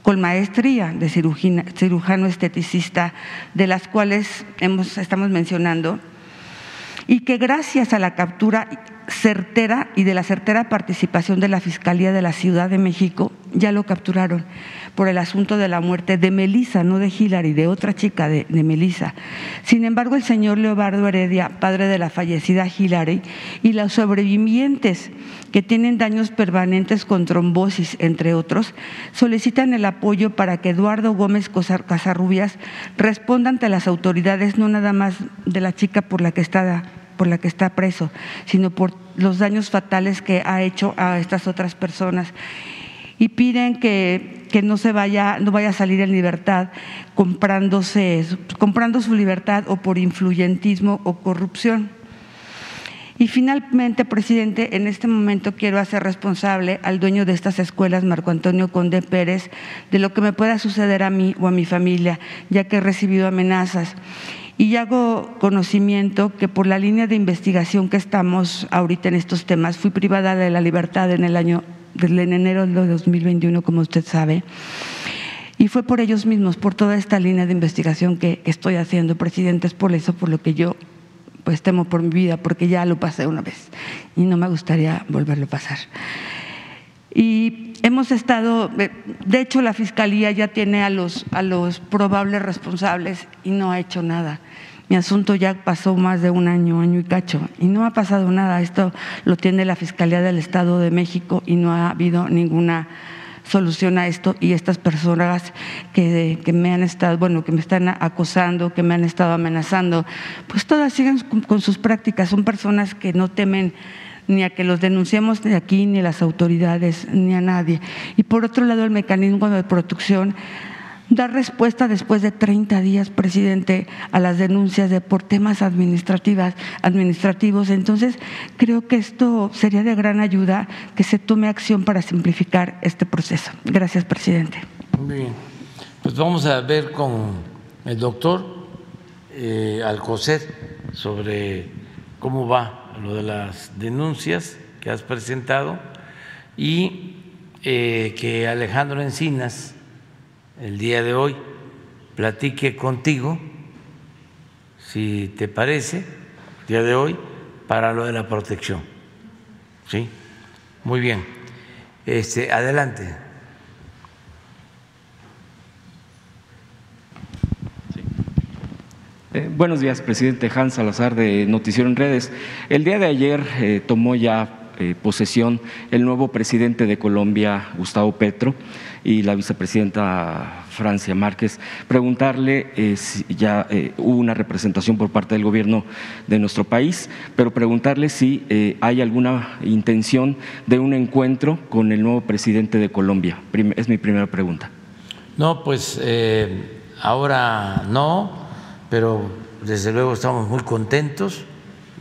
con maestría de cirujano esteticista, de las cuales hemos, estamos mencionando, y que gracias a la captura certera y de la certera participación de la Fiscalía de la Ciudad de México, ya lo capturaron por el asunto de la muerte de Melisa, no de Hilary, de otra chica de, de Melisa. Sin embargo, el señor Leobardo Heredia, padre de la fallecida Hilary, y los sobrevivientes que tienen daños permanentes con trombosis, entre otros, solicitan el apoyo para que Eduardo Gómez Casarrubias responda ante las autoridades, no nada más de la chica por la que está por la que está preso, sino por los daños fatales que ha hecho a estas otras personas. Y piden que, que no se vaya, no vaya a salir en libertad comprándose, comprando su libertad o por influyentismo o corrupción. Y finalmente, presidente, en este momento quiero hacer responsable al dueño de estas escuelas, Marco Antonio Conde Pérez, de lo que me pueda suceder a mí o a mi familia, ya que he recibido amenazas y hago conocimiento que por la línea de investigación que estamos ahorita en estos temas, fui privada de la libertad en el año, en enero de 2021, como usted sabe. Y fue por ellos mismos, por toda esta línea de investigación que estoy haciendo, presidente, es por eso por lo que yo pues temo por mi vida, porque ya lo pasé una vez y no me gustaría volverlo a pasar. Y hemos estado, de hecho la Fiscalía ya tiene a los, a los probables responsables y no ha hecho nada. Mi asunto ya pasó más de un año, año y cacho, y no ha pasado nada. Esto lo tiene la Fiscalía del Estado de México y no ha habido ninguna solución a esto y estas personas que, que, me han estado, bueno, que me están acosando, que me han estado amenazando, pues todas siguen con sus prácticas. Son personas que no temen ni a que los denunciemos de aquí, ni a las autoridades, ni a nadie. Y por otro lado, el mecanismo de protección da respuesta después de 30 días, presidente, a las denuncias de por temas administrativas, administrativos. Entonces, creo que esto sería de gran ayuda que se tome acción para simplificar este proceso. Gracias, presidente. Bien. Pues vamos a ver con el doctor eh, Alcocer sobre cómo va lo de las denuncias que has presentado y eh, que Alejandro Encinas el día de hoy platique contigo, si te parece, el día de hoy, para lo de la protección. ¿Sí? Muy bien. Este, adelante. Eh, buenos días, presidente Hans Salazar de Noticiero en Redes. El día de ayer eh, tomó ya eh, posesión el nuevo presidente de Colombia, Gustavo Petro, y la vicepresidenta Francia Márquez. Preguntarle si ya hubo una representación por parte del gobierno de nuestro país, pero preguntarle si hay alguna intención de un encuentro con el nuevo presidente de Colombia. es mi primera pregunta. No, pues ahora no pero desde luego estamos muy contentos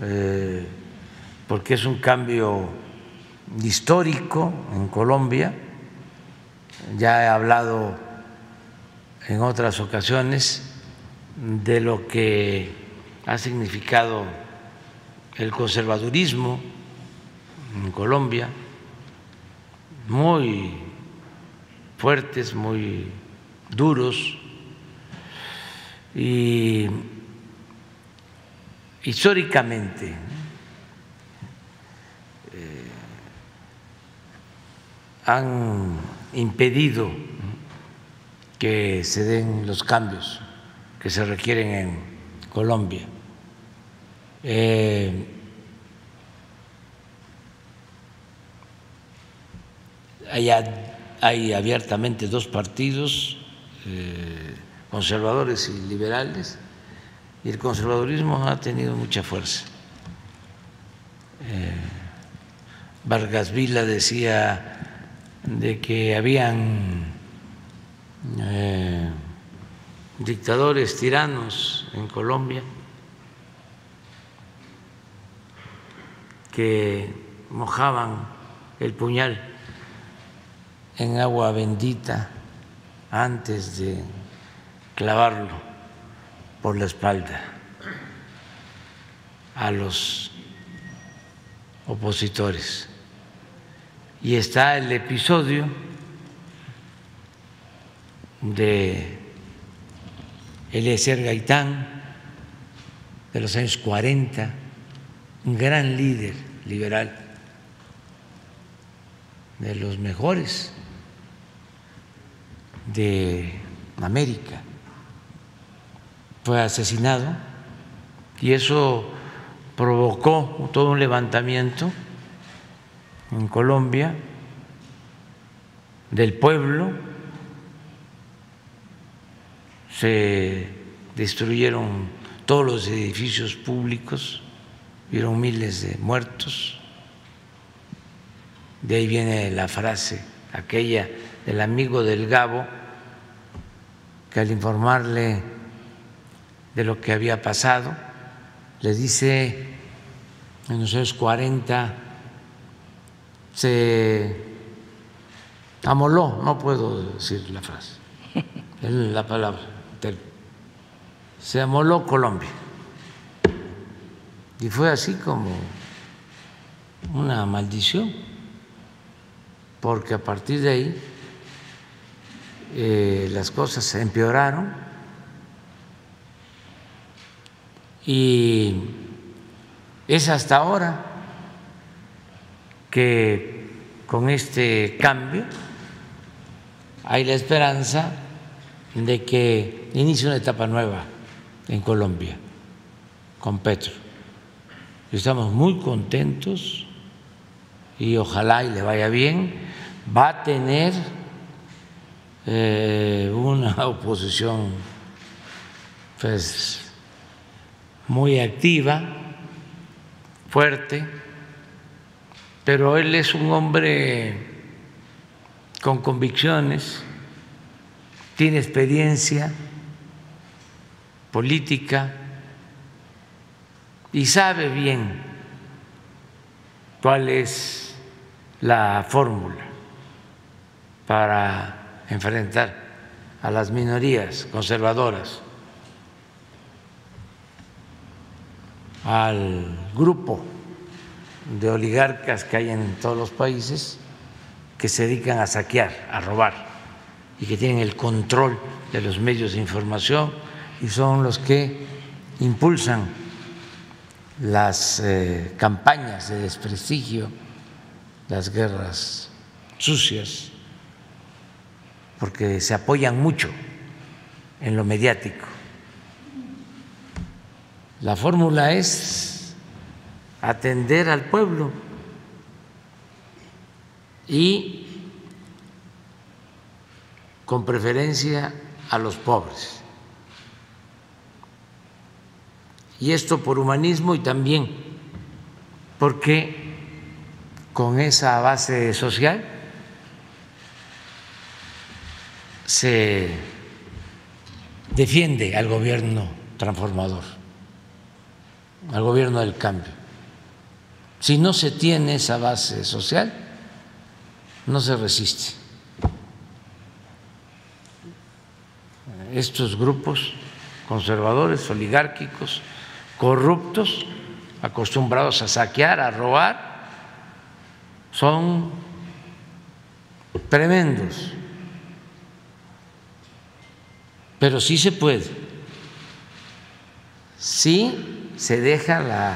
eh, porque es un cambio histórico en Colombia. Ya he hablado en otras ocasiones de lo que ha significado el conservadurismo en Colombia, muy fuertes, muy duros y históricamente eh, han impedido que se den los cambios que se requieren en Colombia. Eh, hay, abiertamente dos partidos, eh, conservadores y liberales, y el conservadurismo ha tenido mucha fuerza. Eh, Vargas Vila decía de que habían eh, dictadores tiranos en Colombia que mojaban el puñal en agua bendita antes de clavarlo por la espalda a los opositores. Y está el episodio de Eliezer Gaitán de los años 40, un gran líder liberal, de los mejores de América. Fue asesinado y eso provocó todo un levantamiento en Colombia del pueblo, se destruyeron todos los edificios públicos, hubieron miles de muertos. De ahí viene la frase aquella del amigo del Gabo, que al informarle de lo que había pasado, le dice en los años 40 se amoló, no puedo decir la frase, la palabra, se amoló Colombia. Y fue así como una maldición, porque a partir de ahí eh, las cosas se empeoraron y es hasta ahora que con este cambio hay la esperanza de que inicie una etapa nueva en Colombia con Petro. Estamos muy contentos y ojalá y le vaya bien. Va a tener eh, una oposición pues muy activa, fuerte, pero él es un hombre con convicciones, tiene experiencia política y sabe bien cuál es la fórmula para enfrentar a las minorías conservadoras, al grupo de oligarcas que hay en todos los países que se dedican a saquear, a robar y que tienen el control de los medios de información y son los que impulsan las eh, campañas de desprestigio, las guerras sucias porque se apoyan mucho en lo mediático. La fórmula es atender al pueblo y con preferencia a los pobres. Y esto por humanismo y también porque con esa base social se defiende al gobierno transformador, al gobierno del cambio. Si no se tiene esa base social, no se resiste. Estos grupos conservadores, oligárquicos, corruptos, acostumbrados a saquear, a robar, son tremendos pero sí se puede. Sí se deja la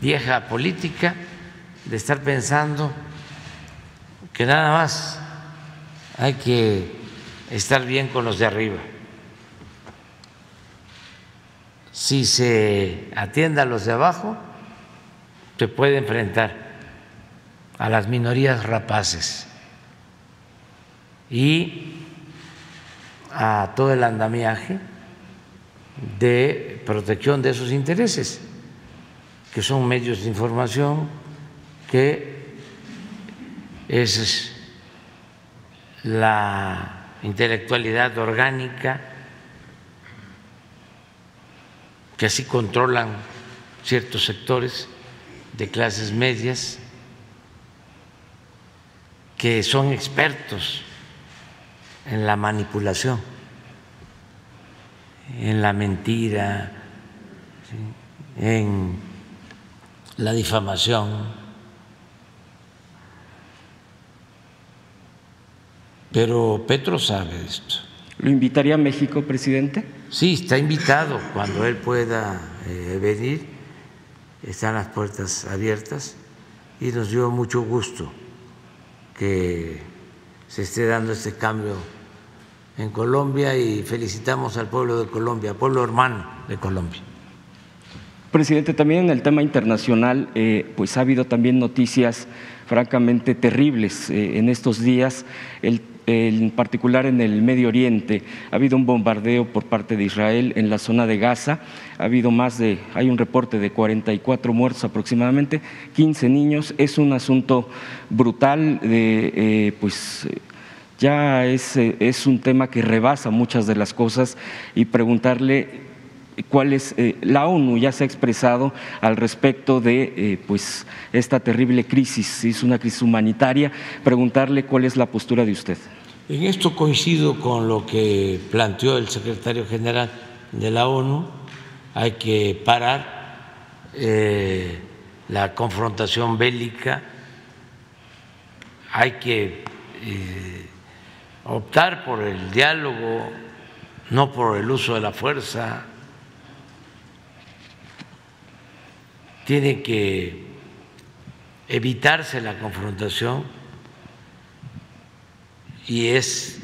vieja política de estar pensando que nada más hay que estar bien con los de arriba. Si se atiende a los de abajo, se puede enfrentar a las minorías rapaces y a todo el andamiaje de protección de esos intereses, que son medios de información, que es la intelectualidad orgánica, que así controlan ciertos sectores de clases medias, que son expertos en la manipulación, en la mentira, en la difamación. Pero Petro sabe esto. ¿Lo invitaría a México, presidente? Sí, está invitado cuando él pueda eh, venir. Están las puertas abiertas y nos dio mucho gusto que se esté dando este cambio en Colombia y felicitamos al pueblo de Colombia, pueblo hermano de Colombia. Presidente, también en el tema internacional, eh, pues ha habido también noticias francamente terribles eh, en estos días. En particular en el Medio Oriente. Ha habido un bombardeo por parte de Israel en la zona de Gaza. Ha habido más de, hay un reporte de 44 muertos aproximadamente, 15 niños. Es un asunto brutal, de, eh, pues ya es, es un tema que rebasa muchas de las cosas y preguntarle cuál es eh, la ONU ya se ha expresado al respecto de eh, pues esta terrible crisis, es una crisis humanitaria, preguntarle cuál es la postura de usted. En esto coincido con lo que planteó el secretario general de la ONU, hay que parar eh, la confrontación bélica, hay que optar por el diálogo, no por el uso de la fuerza tiene que evitarse la confrontación y es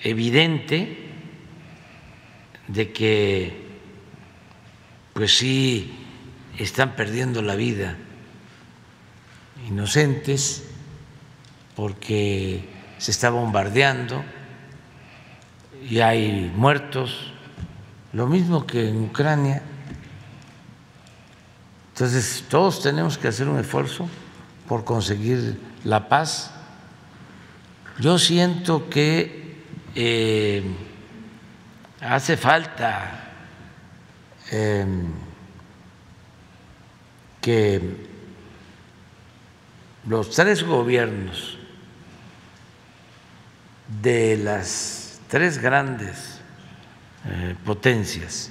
evidente de que pues sí están perdiendo la vida inocentes porque se está bombardeando y hay muertos, lo mismo que en Ucrania entonces, todos tenemos que hacer un esfuerzo por conseguir la paz. Yo siento que eh, hace falta em, que los tres gobiernos de las tres grandes eh, potencias.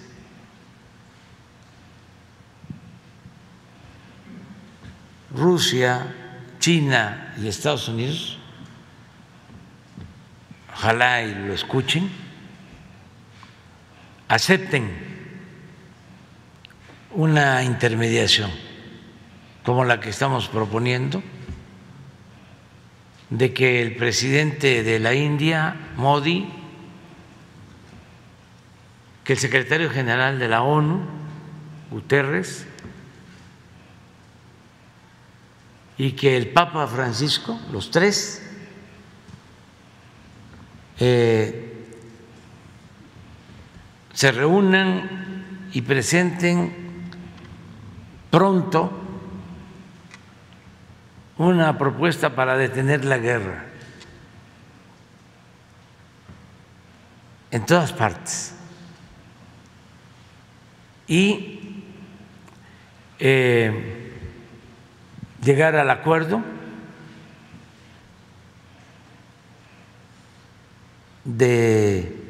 Rusia, China y Estados Unidos, ojalá y lo escuchen, acepten una intermediación como la que estamos proponiendo, de que el presidente de la India, Modi, que el secretario general de la ONU, Guterres, y que el Papa Francisco, los tres, eh, se reúnan y presenten pronto una propuesta para detener la guerra. En todas partes. Y eh, llegar al acuerdo de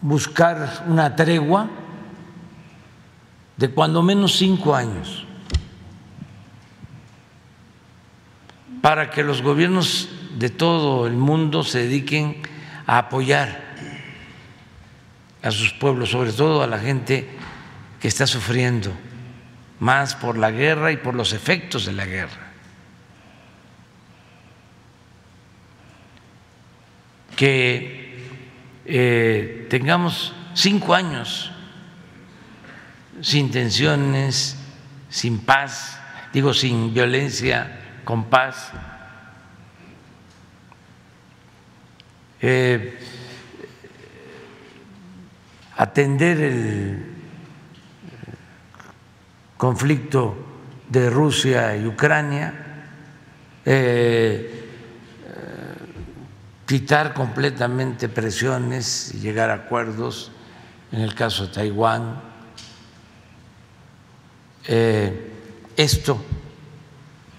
buscar una tregua de cuando menos cinco años para que los gobiernos de todo el mundo se dediquen a apoyar a sus pueblos, sobre todo a la gente que está sufriendo más por la guerra y por los efectos de la guerra. Que eh, tengamos cinco años sin tensiones, sin paz, digo, sin violencia, con paz. Eh, atender el conflicto de Rusia y Ucrania, eh, quitar completamente presiones y llegar a acuerdos en el caso de Taiwán. Eh, esto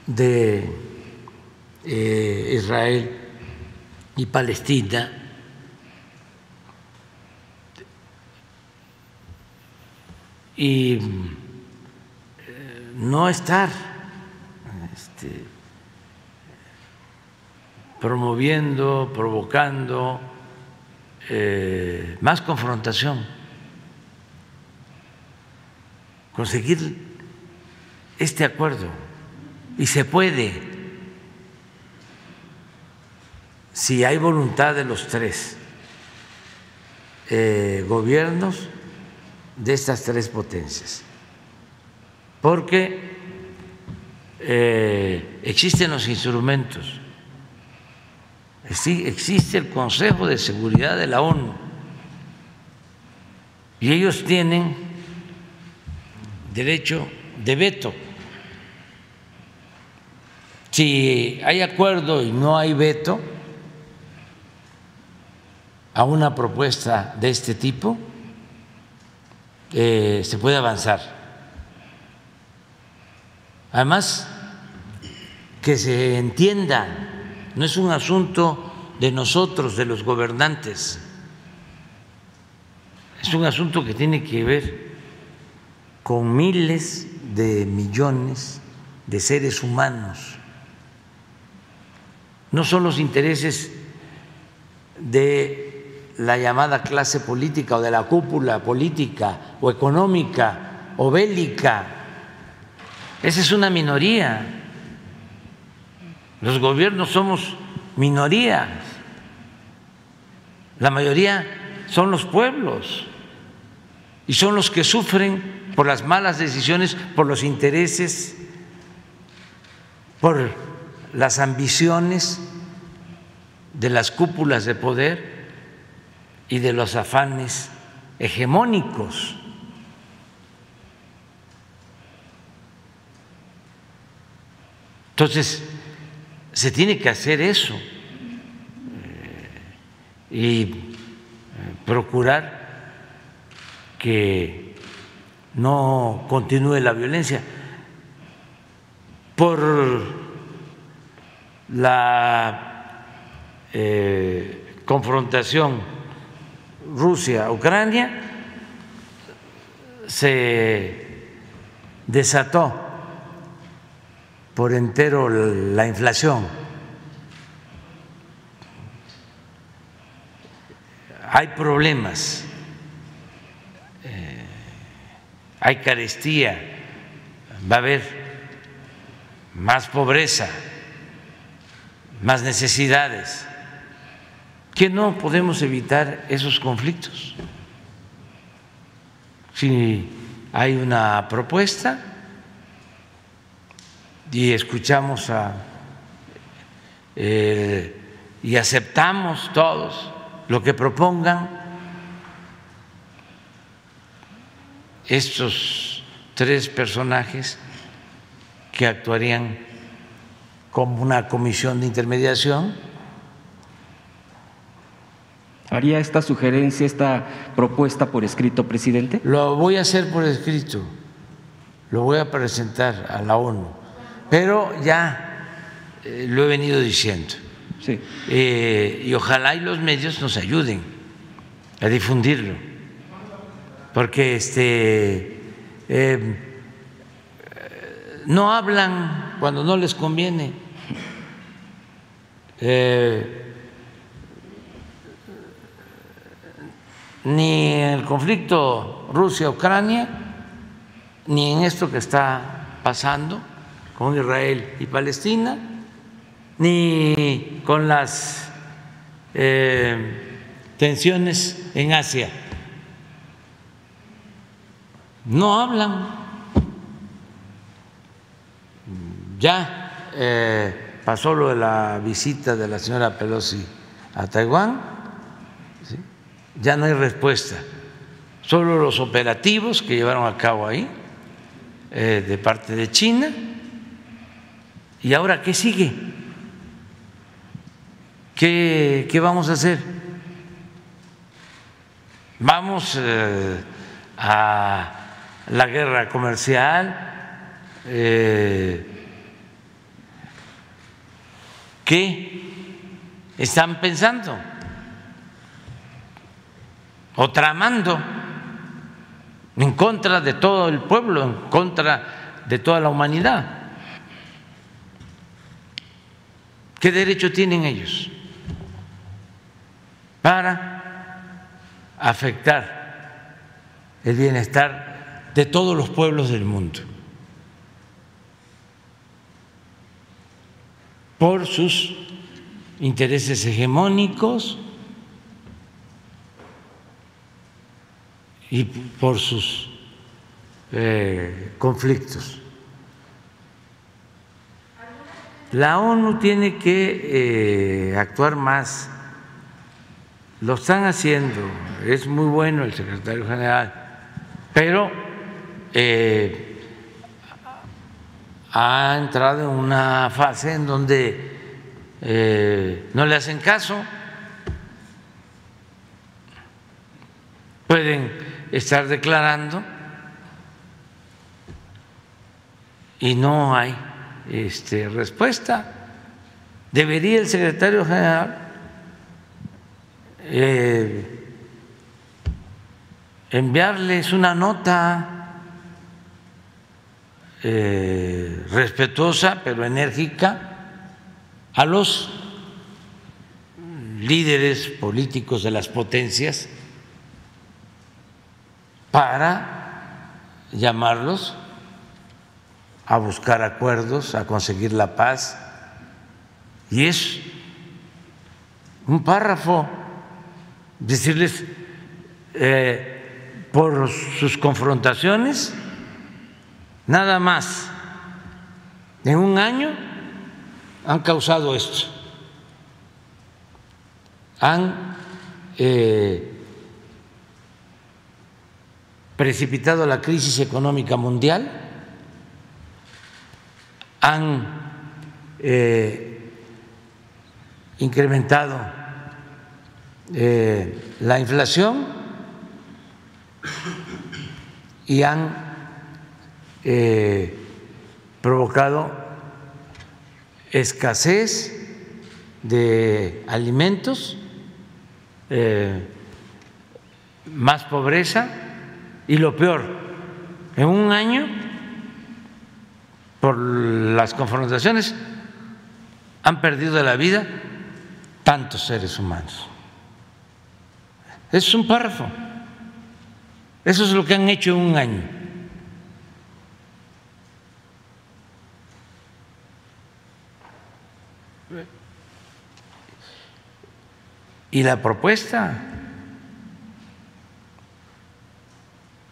de eh, Israel y Palestina y eh, no estar este, promoviendo, provocando más confrontación, conseguir este acuerdo. Y se puede, si hay voluntad de los tres eh, gobiernos de estas tres potencias, porque eh, existen los instrumentos existe el Consejo de Seguridad de la ONU y ellos tienen derecho de veto. Si hay acuerdo y no hay veto a una propuesta de este tipo, eh, se puede avanzar. Además, que se entienda no es un asunto de nosotros, de los gobernantes, es un asunto que tiene que ver con miles de millones de seres humanos. No son los intereses de la llamada clase política o de la cúpula política o económica o bélica. Esa es una minoría. Los gobiernos somos minorías. La mayoría son los pueblos y son los que sufren por las malas decisiones, por los intereses, por las ambiciones de las cúpulas de poder y de los afanes hegemónicos. Entonces, se tiene que hacer eso eh, y eh, procurar que no continúe la violencia por la eh, confrontación Rusia-Ucrania se desató por entero la inflación. Hay problemas, eh, hay carestía, va a haber más pobreza, más necesidades, que no podemos evitar esos conflictos. Si hay una propuesta, y escuchamos a, eh, y aceptamos todos lo que propongan estos tres personajes que actuarían como una comisión de intermediación. ¿Haría esta sugerencia, esta propuesta por escrito, presidente? Lo voy a hacer por escrito, lo voy a presentar a la ONU pero ya eh, lo he venido diciendo. Sí. Eh, y ojalá y los medios nos ayuden a difundirlo, porque este em, no hablan cuando no les conviene. Eh, ni en el conflicto Rusia-Ucrania, ni en esto que está pasando con Israel y Palestina, ni con las eh, tensiones en Asia. No hablan. Ya eh, pasó lo de la visita de la señora Pelosi a Taiwán, ya no hay respuesta. Solo los operativos que llevaron a cabo ahí eh, de parte de China. ¿Y ahora qué sigue? ¿Qué, qué vamos a hacer? ¿Vamos eh, a la guerra comercial? ¿Qué están pensando? ¿O tramando? en contra de todo el pueblo, en contra de toda la humanidad. ¿Qué derecho tienen ellos para afectar el bienestar de todos los pueblos del mundo? Por sus intereses hegemónicos, y por sus eh, conflictos. La ONU tiene que eh, actuar más, lo están haciendo, es muy bueno el secretario general, pero eh, ha entrado en una fase en donde no le hacen caso, pueden estar declarando y no hay este, respuesta. Debería el secretario general eh, enviarles una nota eh, respetuosa pero enérgica a los líderes políticos de las potencias para llamarlos a buscar acuerdos, a conseguir la paz. Y es un párrafo, decirles eh, por sus confrontaciones, nada más, en un año han causado esto, han eh, precipitado la crisis económica mundial, han eh, incrementado eh, la inflación y han eh, provocado escasez de alimentos, más pobreza y lo peor, en un año, por las confrontaciones, han perdido la vida tantos seres humanos. Es un párrafo. Eso es lo que han hecho en un año. Y la propuesta.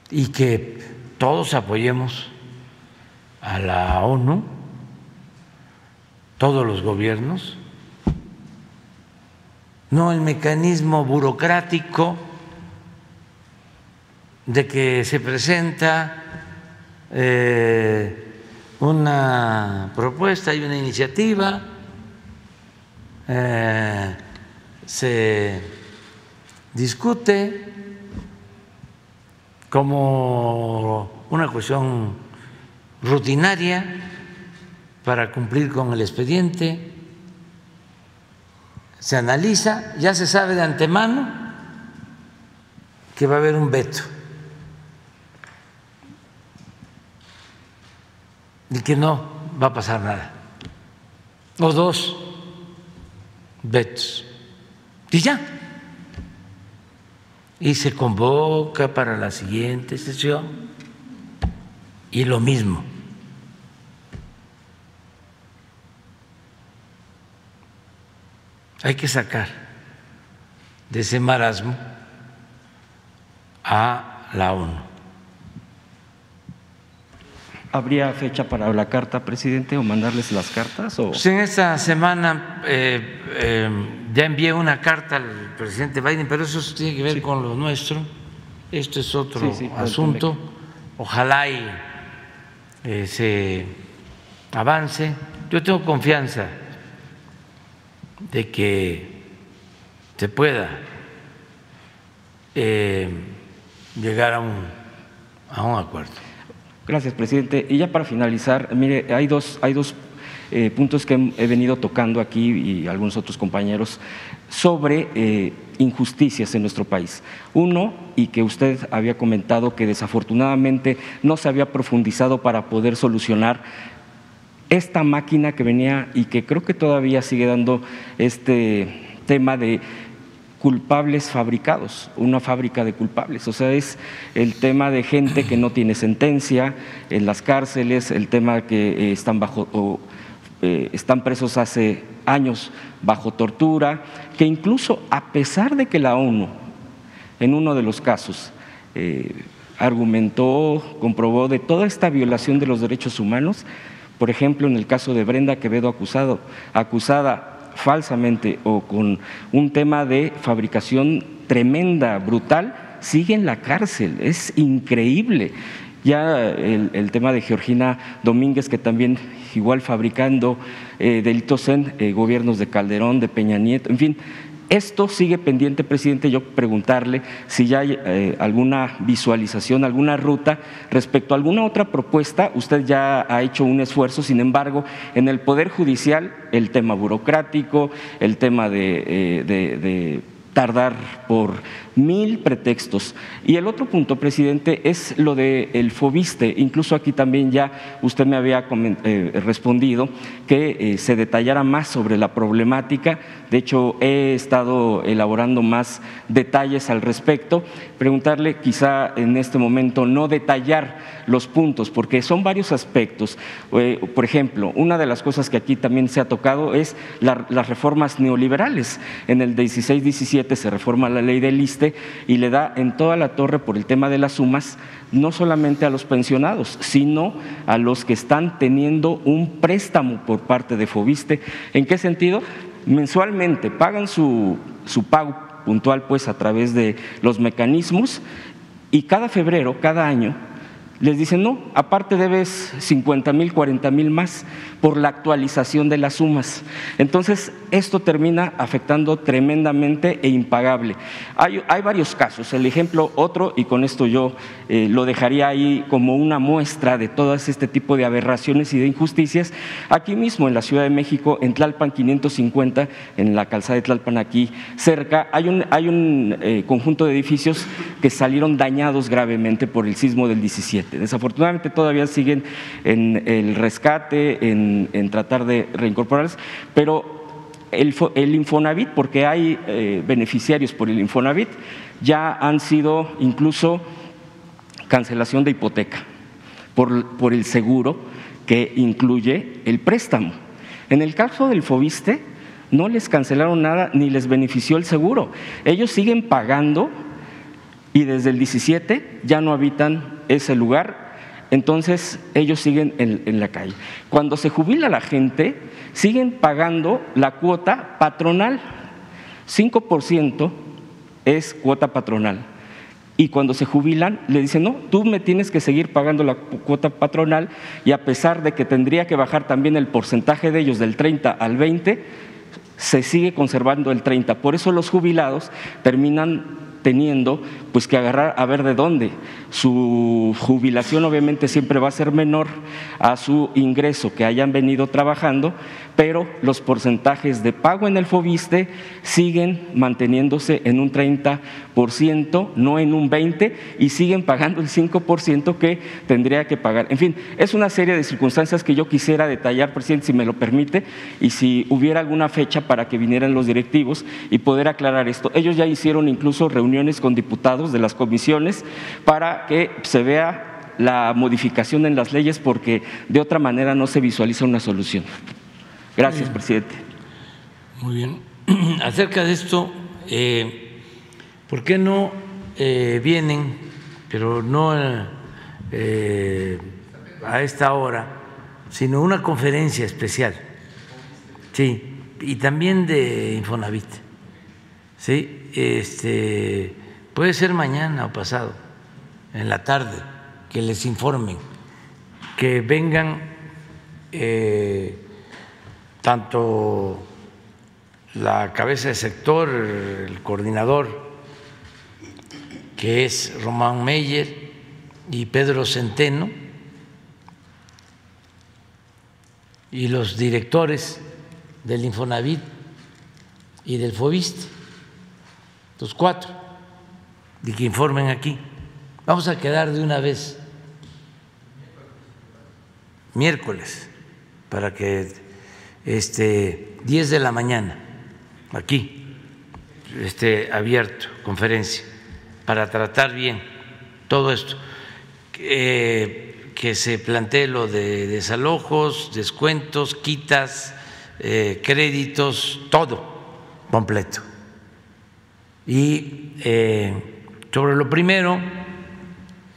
Y que todos apoyemos a la ONU, todos los gobiernos, no el mecanismo burocrático de que se presenta eh, una propuesta y una iniciativa, eh, se discute como una cuestión rutinaria para cumplir con el expediente, se analiza, ya se sabe de antemano que va a haber un veto. Y que no va a pasar nada, o dos vetos, y ya y se convoca para la siguiente sesión y lo mismo. Hay que sacar de ese marasmo a la ONU. ¿Habría fecha para la carta, presidente, o mandarles las cartas? O? Pues en esta semana eh, eh, ya envié una carta al presidente Biden, pero eso tiene que ver con lo nuestro. Esto es otro asunto. Ojalá y eh, se avance. Yo tengo confianza de que se pueda llegar a un, a un acuerdo. Gracias, presidente. Y ya para finalizar, mire, hay dos, hay dos eh, puntos que he venido tocando aquí y algunos otros compañeros sobre eh, injusticias en nuestro país. Uno, y que usted había comentado que desafortunadamente no se había profundizado para poder solucionar esta máquina que venía y que creo que todavía sigue dando este tema de culpables fabricados, una fábrica de culpables. O sea, es el tema de gente que no tiene sentencia en las cárceles, el tema que eh, están bajo o, eh, están presos hace años bajo tortura, que incluso a pesar de que la ONU en uno de los casos eh, argumentó, comprobó de toda esta violación de los derechos humanos, por ejemplo, en el caso de Brenda Quevedo acusado, acusada falsamente o con un tema de fabricación tremenda, brutal, sigue en la cárcel. Es increíble. Ya el, tema de Georgina Domínguez, que también igual fabricando eh, delitos en eh, gobiernos de Calderón, de Peña Nieto, en fin, esto sigue pendiente, presidente, yo preguntarle si ya hay eh, alguna visualización, alguna ruta respecto a alguna otra propuesta. Usted ya ha hecho un esfuerzo, sin embargo, en el Poder Judicial, el tema burocrático, el tema de, eh, de tardar por mil pretextos. Y el otro punto, presidente, es lo del el FOBISTE. Incluso aquí también ya usted me había eh, respondido que eh, se detallara más sobre la problemática. De hecho, he estado elaborando más detalles al respecto. Preguntarle, quizá en este momento, no detallar los puntos, porque son varios aspectos. Eh, por ejemplo, una de las cosas que aquí también se ha tocado es las reformas neoliberales. En el 16-17 se reforma la ley del ISTE y le da en toda la torre por el tema de las sumas, no solamente a los pensionados, sino a los que están teniendo un préstamo por parte de Fobiste. ¿En qué sentido? Mensualmente pagan su, su pago puntual pues a través de los mecanismos y cada febrero, cada año, les dicen, no, aparte debes 50 mil, 40 mil más por la actualización de las sumas. Entonces, esto termina afectando tremendamente e impagable. Hay, varios casos. El ejemplo otro, y con esto yo eh, lo dejaría ahí como una muestra de todas este tipo de aberraciones y de injusticias. Aquí mismo en la Ciudad de México, en Tlalpan 550, en la calzada de Tlalpan aquí cerca, hay un, hay un eh, conjunto de edificios que salieron dañados gravemente por el sismo del 17. Desafortunadamente todavía siguen en el rescate, en, tratar de reincorporarlos, pero el, Infonavit, porque hay eh, beneficiarios por el Infonavit, ya han sido incluso cancelación de hipoteca por, por el seguro que incluye el préstamo. En el caso del Fobiste, no les cancelaron nada ni les benefició el seguro. Ellos siguen pagando y desde el 17 ya no habitan ese lugar, entonces ellos siguen en, la calle. Cuando se jubila la gente, siguen pagando la cuota patronal. 5% es cuota patronal. Y cuando se jubilan, le dicen, no, tú me tienes que seguir pagando la cuota patronal y a pesar de que tendría que bajar también el porcentaje de ellos del 30 al 20, se sigue conservando el 30. Por eso los jubilados terminan teniendo pues que agarrar a ver de dónde. Su jubilación obviamente siempre va a ser menor a su ingreso que hayan venido trabajando, pero los porcentajes de pago en el FOBISTE siguen manteniéndose en un 30%, no en un 20%, y siguen pagando el 5% que tendría que pagar. En fin, es una serie de circunstancias que yo quisiera detallar, presidente, si me lo permite, y si hubiera alguna fecha para que vinieran los directivos y poder aclarar esto. Ellos ya hicieron incluso reuniones con diputados de las comisiones para que se vea la modificación en las leyes porque de otra manera no se visualiza una solución. Gracias, presidente. Muy bien. Acerca de esto, eh, ¿por qué no eh, vienen, pero no eh, a esta hora, sino una conferencia especial? Sí, y también de Infonavit. Sí, este, puede ser mañana o pasado, en la tarde, que les informen, que vengan eh, tanto la cabeza de sector, el coordinador, que es Román Meyer, y Pedro Centeno, y los directores del Infonavit y del FOBIST, los cuatro, y que informen aquí. Vamos a quedar de una vez miércoles para que este 10 de la mañana aquí esté abierto conferencia para tratar bien todo esto que se plantee lo de desalojos, descuentos, quitas, eh, créditos, todo completo. Y eh, sobre lo primero,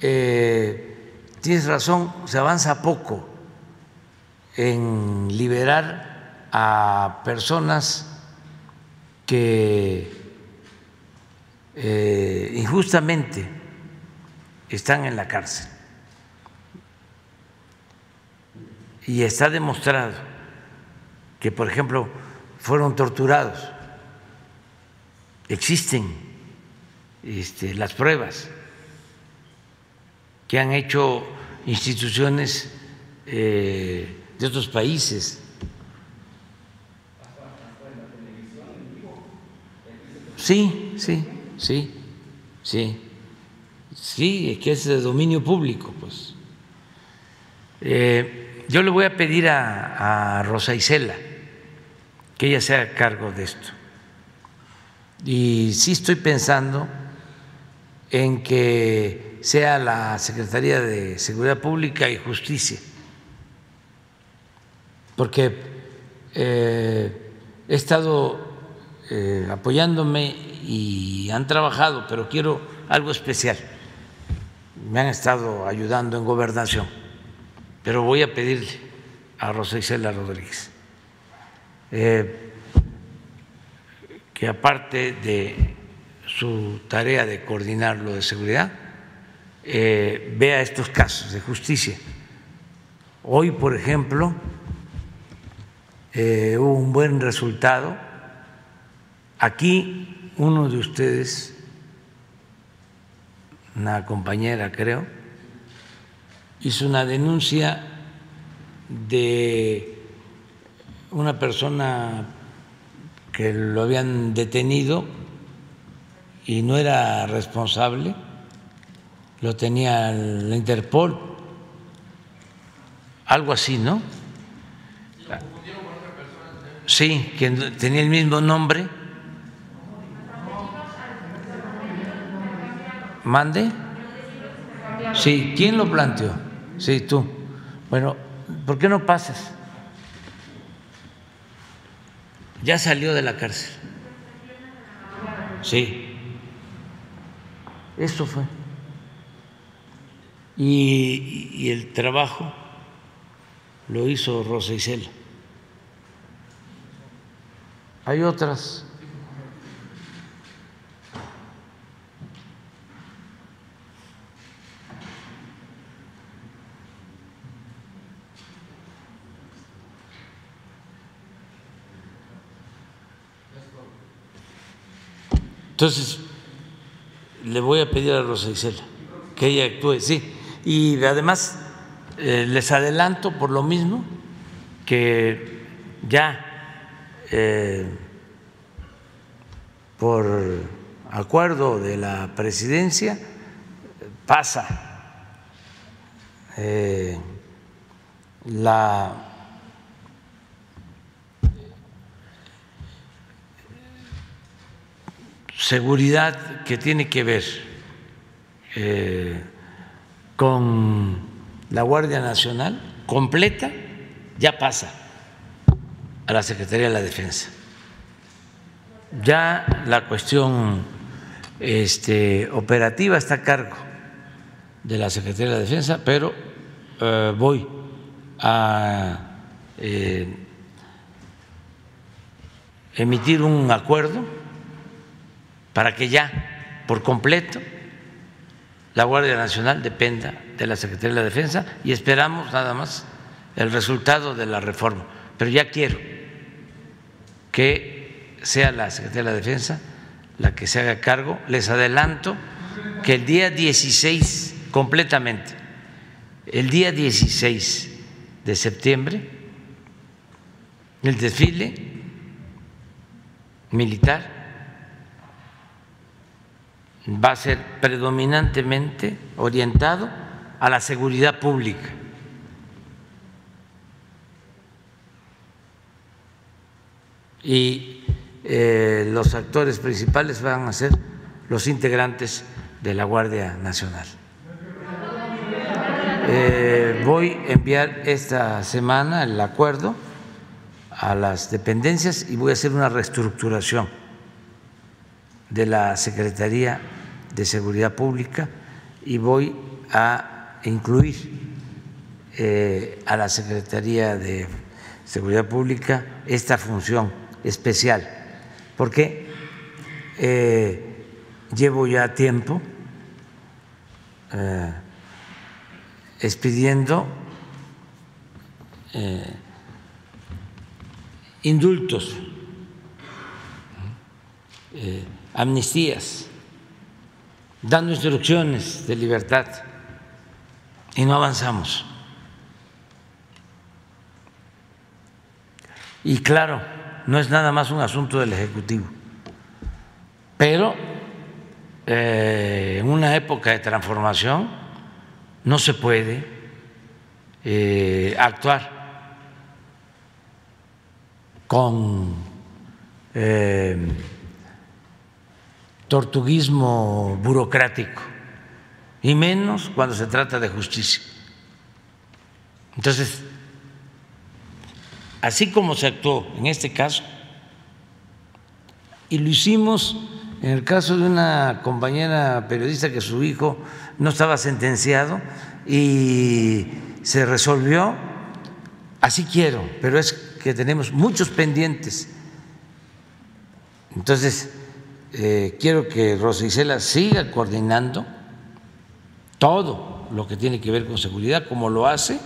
eh, tienes razón, se avanza poco en liberar a personas que injustamente están en la cárcel. Y está demostrado que, por ejemplo, fueron torturados. Existen este, las pruebas que han hecho instituciones eh, de otros países. Sí, sí, sí, sí, sí, es que es de dominio público, pues. Eh, yo le voy a pedir a, Rosa Isela que ella sea cargo de esto. Y sí estoy pensando en que sea la Secretaría de Seguridad Pública y Justicia, porque eh, he estado eh, apoyándome y han trabajado, pero quiero algo especial. Me han estado ayudando en gobernación, pero voy a pedirle a Rosa Isela Rodríguez eh, que aparte de su tarea de coordinar lo de seguridad, eh, vea estos casos de justicia. Hoy, por ejemplo, eh, hubo un buen resultado. Aquí uno de ustedes, una compañera creo, hizo una denuncia de una persona que lo habían detenido y no era responsable, lo tenía la Interpol, algo así, ¿no? Sí, que tenía el mismo nombre. ¿Mande? Sí, ¿quién lo planteó? Sí, tú. Bueno, ¿por qué no pasas? Ya salió de la cárcel. Sí. Eso fue. Y, el trabajo lo hizo Rosa Isela. Hay otras Entonces, le voy a pedir a Rosa Isela que ella actúe, sí. Y además, eh, les adelanto por lo mismo que ya eh, por acuerdo de la presidencia pasa eh, la seguridad que tiene que ver eh, con la Guardia Nacional completa ya pasa a la Secretaría de la Defensa. Ya la cuestión este, operativa está a cargo de la Secretaría de la Defensa, pero eh, voy a eh, emitir un acuerdo para que ya por completo la Guardia Nacional dependa de la Secretaría de la Defensa y esperamos nada más el resultado de la reforma. Pero ya quiero que sea la Secretaría de la Defensa la que se haga cargo. Les adelanto que el día 16 completamente, el día 16 de septiembre, el desfile militar va a ser predominantemente orientado a la seguridad pública. Y eh, los actores principales van a ser los integrantes de la Guardia Nacional. Eh, voy a enviar esta semana el acuerdo a las dependencias y voy a hacer una reestructuración de la Secretaría de Seguridad Pública y voy a incluir eh, a la Secretaría de Seguridad Pública esta función especial, porque eh, llevo ya tiempo eh, expidiendo indultos, amnistías dando instrucciones de libertad y no avanzamos. Y claro, no es nada más un asunto del Ejecutivo, pero eh, en una época de transformación no se puede eh, actuar con eh, tortuguismo burocrático, y menos cuando se trata de justicia. Entonces, así como se actuó en este caso, y lo hicimos en el caso de una compañera periodista que su hijo no estaba sentenciado y se resolvió, así quiero, pero es que tenemos muchos pendientes. Entonces, eh, quiero que Rosa Isela siga coordinando todo lo que tiene que ver con seguridad, como lo hace,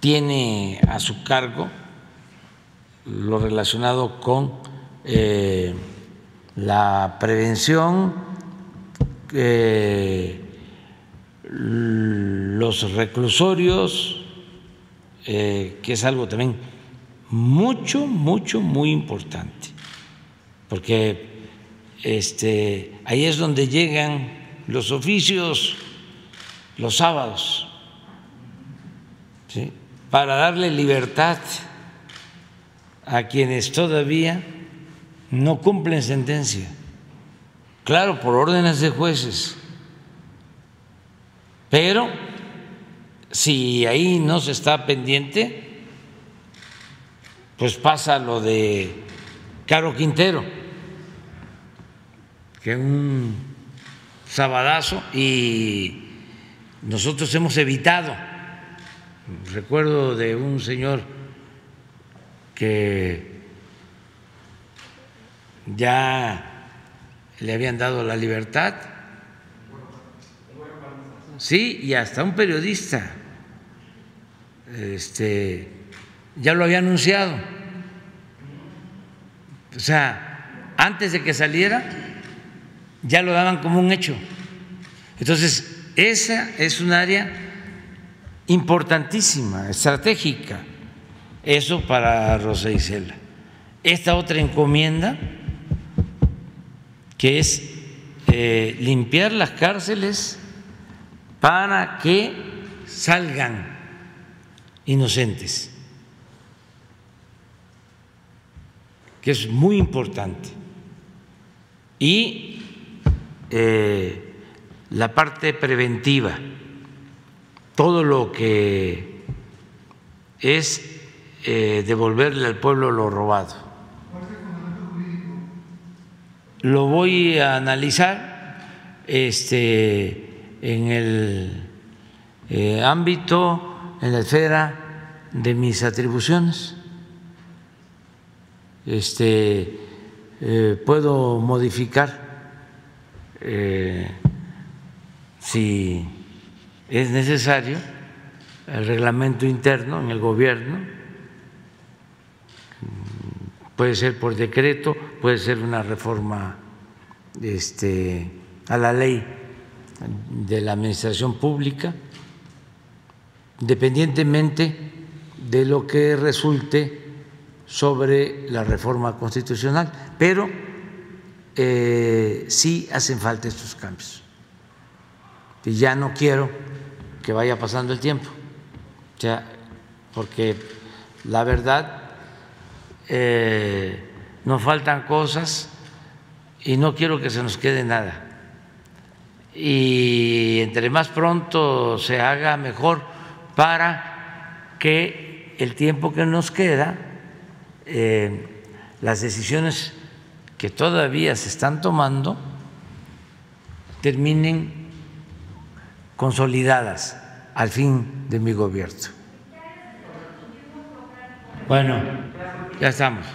tiene a su cargo lo relacionado con eh, la prevención, eh, los reclusorios, que es algo también mucho, mucho, muy importante, porque este, ahí es donde llegan los oficios los sábados, para darle libertad a quienes todavía no cumplen sentencia. Claro, por órdenes de jueces. Pero si ahí no se está pendiente, pues pasa lo de Caro Quintero que un sabadazo y nosotros hemos evitado, recuerdo de un señor que ya le habían dado la libertad, sí, y hasta un periodista, este, ya lo había anunciado, o sea, antes de que saliera ya lo daban como un hecho. Entonces, esa es un área importantísima, estratégica, eso para Rosa. Esta otra encomienda, que es eh, limpiar las cárceles para que salgan inocentes, que es muy importante. Y eh, la parte preventiva, todo lo que es eh, devolverle al pueblo lo robado. lo voy a analizar este, en el eh, ámbito, en la esfera de mis atribuciones. Este, puedo modificar eh, si es necesario el reglamento interno en el gobierno, puede ser por decreto, puede ser una reforma este, a la ley de la administración pública, independientemente de lo que resulte sobre la reforma constitucional, pero eh, sí hacen falta estos cambios. Y ya no quiero que vaya pasando el tiempo, ya, porque la verdad eh, nos faltan cosas y no quiero que se nos quede nada. Y entre más pronto se haga mejor para que el tiempo que nos queda eh, las decisiones que todavía se están tomando terminen consolidadas al fin de mi gobierno. Bueno, ya estamos.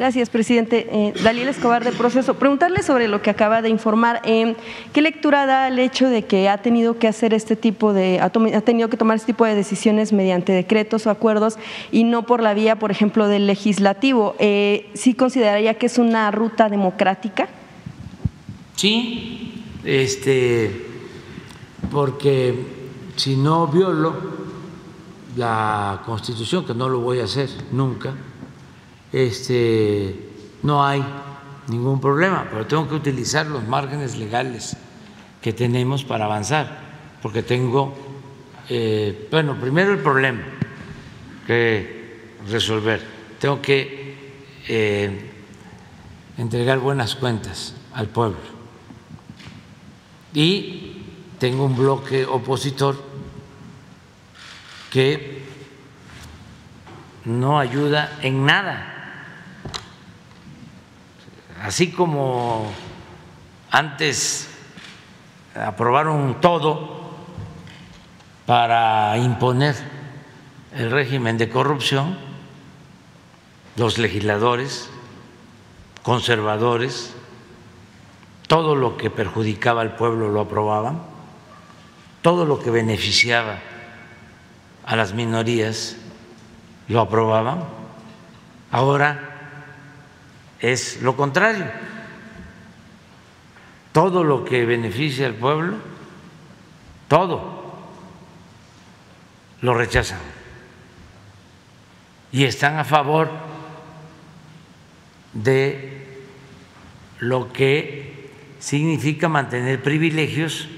Gracias, presidente. Eh, Escobar de Proceso. Preguntarle sobre lo que acaba de informar. Eh, ¿Qué lectura da el hecho de que ha tenido que hacer este tipo de, ha, tenido que tomar este tipo de decisiones mediante decretos o acuerdos y no por la vía, por ejemplo, del legislativo? Eh, ¿Sí consideraría que es una ruta democrática? Sí, este, porque si no violo la Constitución, que no lo voy a hacer nunca, este, no hay ningún problema, pero tengo que utilizar los márgenes legales que tenemos para avanzar, porque tengo, eh, bueno, primero el problema que resolver, tengo que eh, entregar buenas cuentas al pueblo. Y tengo un bloque opositor que no ayuda en nada así como antes aprobaron todo para imponer el régimen de corrupción, los legisladores, conservadores, todo lo que perjudicaba al pueblo lo aprobaban, todo lo que beneficiaba a las minorías lo aprobaban. Ahora es lo contrario. Todo lo que beneficia al pueblo, todo lo rechazan. Y están a favor de lo que significa mantener privilegios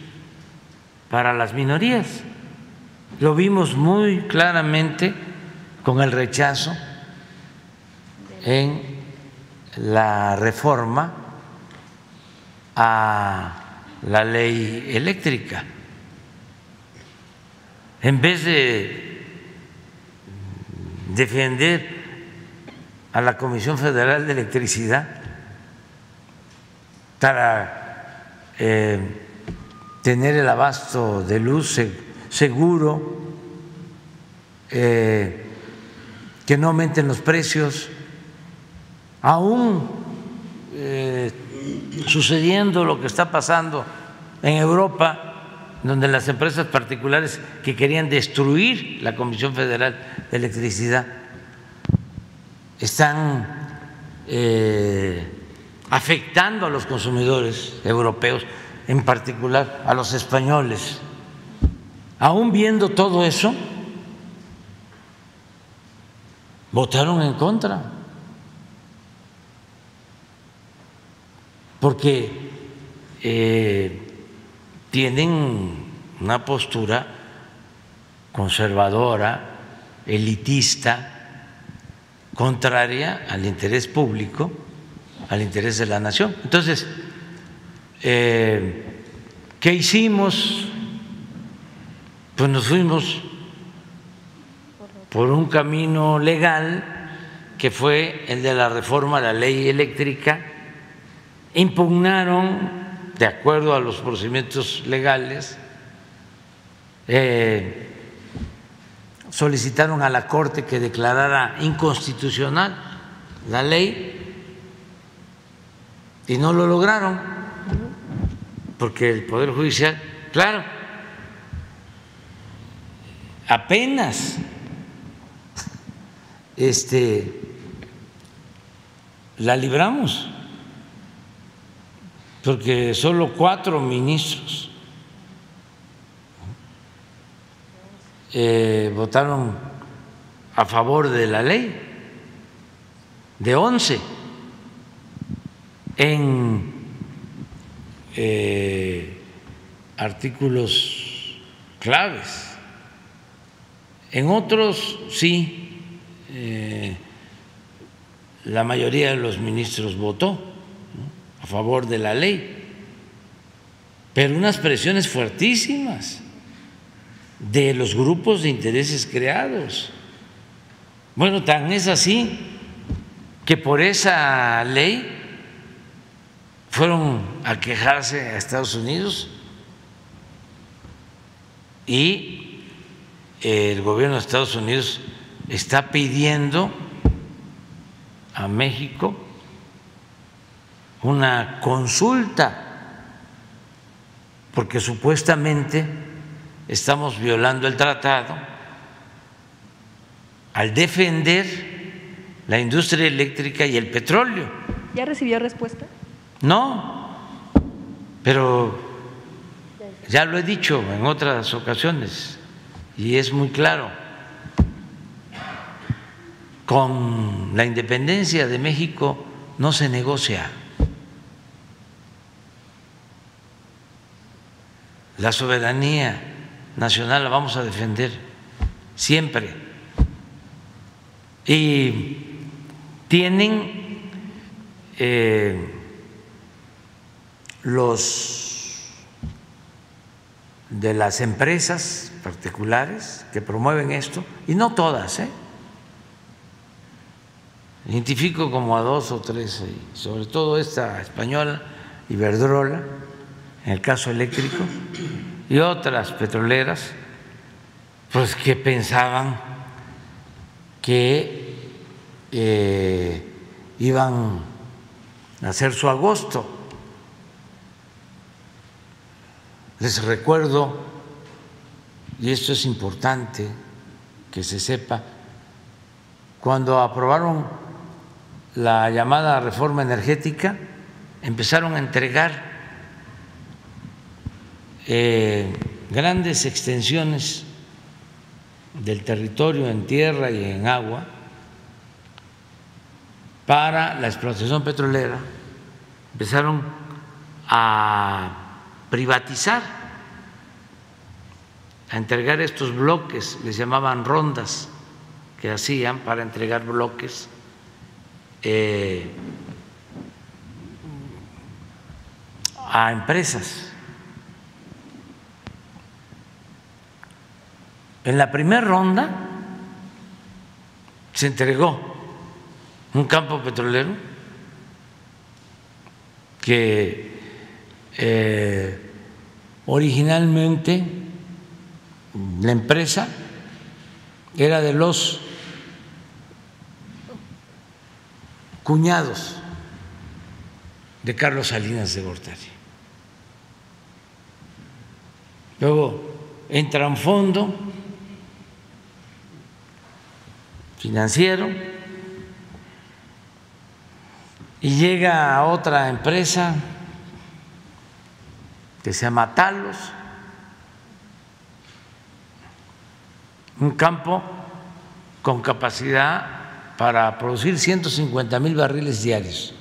para las minorías. Lo vimos muy claramente con el rechazo en la reforma a la ley eléctrica. En vez de defender a la Comisión Federal de Electricidad para eh, tener el abasto de luz seguro, eh, que no aumenten los precios, aún eh, sucediendo lo que está pasando en Europa, donde las empresas particulares que querían destruir la Comisión Federal de Electricidad están eh, afectando a los consumidores europeos, en particular a los españoles. Aún viendo todo eso, votaron en contra. Porque eh, tienen una postura conservadora, elitista, contraria al interés público, al interés de la nación. Entonces, eh, ¿qué hicimos? Pues nos fuimos por un camino legal que fue el de la reforma a la ley eléctrica, impugnaron, de acuerdo a los procedimientos legales, eh, solicitaron a la Corte que declarara inconstitucional la ley y no lo lograron, porque el Poder Judicial, claro, apenas este, la libramos, porque solo cuatro ministros eh, votaron a favor de la ley, de once en eh, artículos claves. En otros sí, eh, la mayoría de los ministros votó a favor de la ley, pero unas presiones fuertísimas de los grupos de intereses creados. Bueno, tan es así que por esa ley fueron a quejarse a Estados Unidos y el gobierno de Estados Unidos está pidiendo a México una consulta, porque supuestamente estamos violando el tratado al defender la industria eléctrica y el petróleo. ¿Ya recibió respuesta? No, pero ya lo he dicho en otras ocasiones y es muy claro, con la independencia de México no se negocia. La soberanía nacional la vamos a defender siempre. Y tienen eh, los de las empresas particulares que promueven esto, y no todas, ¿eh? identifico como a dos o tres, sobre todo esta española, Iberdrola, en el caso eléctrico, y otras petroleras, pues que pensaban que eh, iban a hacer su agosto. Les recuerdo, y esto es importante que se sepa, cuando aprobaron la llamada reforma energética, empezaron a entregar eh, grandes extensiones del territorio en tierra y en agua para la explotación petrolera, empezaron a privatizar, a entregar estos bloques, les llamaban rondas que hacían para entregar bloques. Eh, a empresas En la primera ronda se entregó un campo petrolero que eh, originalmente la empresa era de los cuñados de Carlos Salinas de Gortari. Luego entra un fondo financiero. Y llega a otra empresa que se llama Talos, un campo con capacidad para producir 150 mil barriles diarios.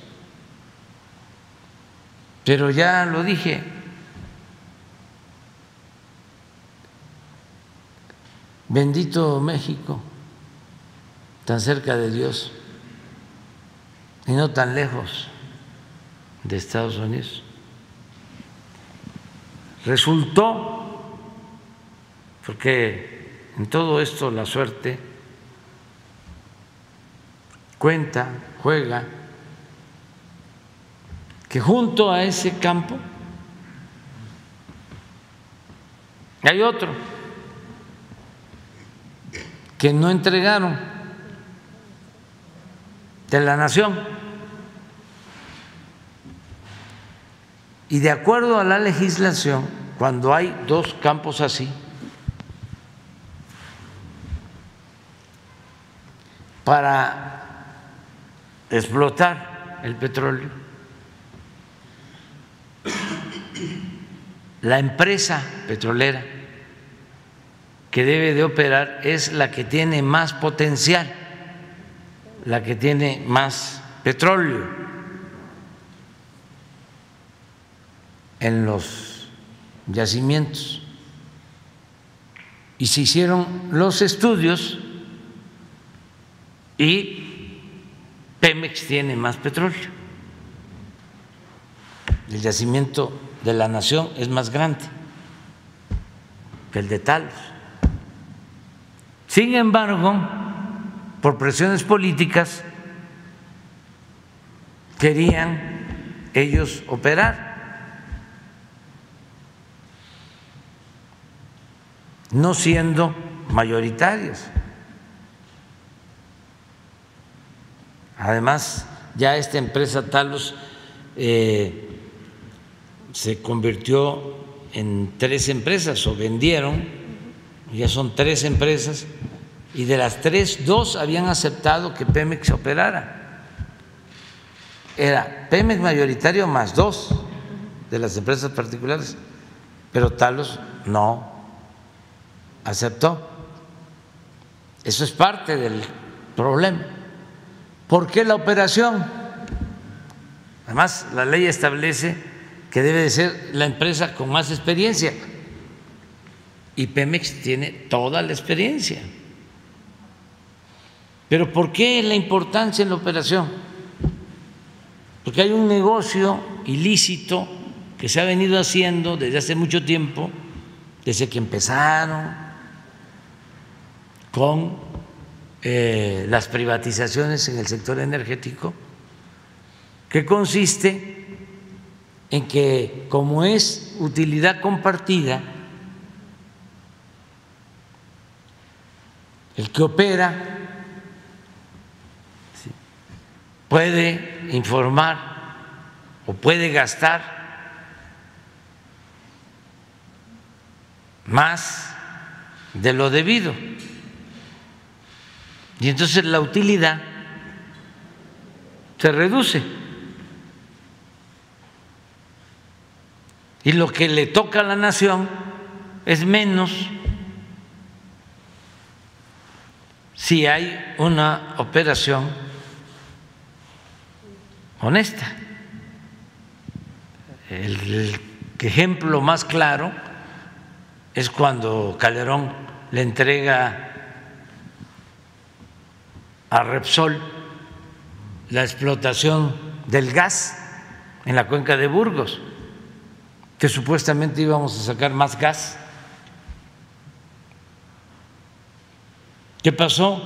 Pero ya lo dije, bendito México tan cerca de Dios y no tan lejos de Estados Unidos. Resultó, porque en todo esto la suerte cuenta, juega, que junto a ese campo hay otro que no entregaron de la nación. Y de acuerdo a la legislación, cuando hay dos campos así, para explotar el petróleo, la empresa petrolera que debe de operar es la que tiene más potencial, la que tiene más petróleo en los yacimientos. Y se hicieron los estudios y Pemex tiene más petróleo. El yacimiento de la nación es más grande que el de Talos. Sin embargo, por presiones políticas, querían ellos operar. no siendo mayoritarios. Además, ya esta empresa Talos eh, se convirtió en tres empresas o vendieron, ya son tres empresas, y de las tres, dos habían aceptado que Pemex operara. Era Pemex mayoritario más dos de las empresas particulares, pero Talos no aceptó. Eso es parte del problema. ¿Por qué la operación? Además, la ley establece que debe de ser la empresa con más experiencia y Pemex tiene toda la experiencia. Pero ¿por qué la importancia en la operación? Porque hay un negocio ilícito que se ha venido haciendo desde hace mucho tiempo, desde que empezaron con eh, las privatizaciones en el sector energético, que consiste en que como es utilidad compartida, el que opera puede informar o puede gastar más de lo debido. Y entonces la utilidad se reduce. Y lo que le toca a la nación es menos si hay una operación honesta. El ejemplo más claro es cuando Calderón le entrega a Repsol la explotación del gas en la cuenca de Burgos, que supuestamente íbamos a sacar más gas. ¿Qué pasó?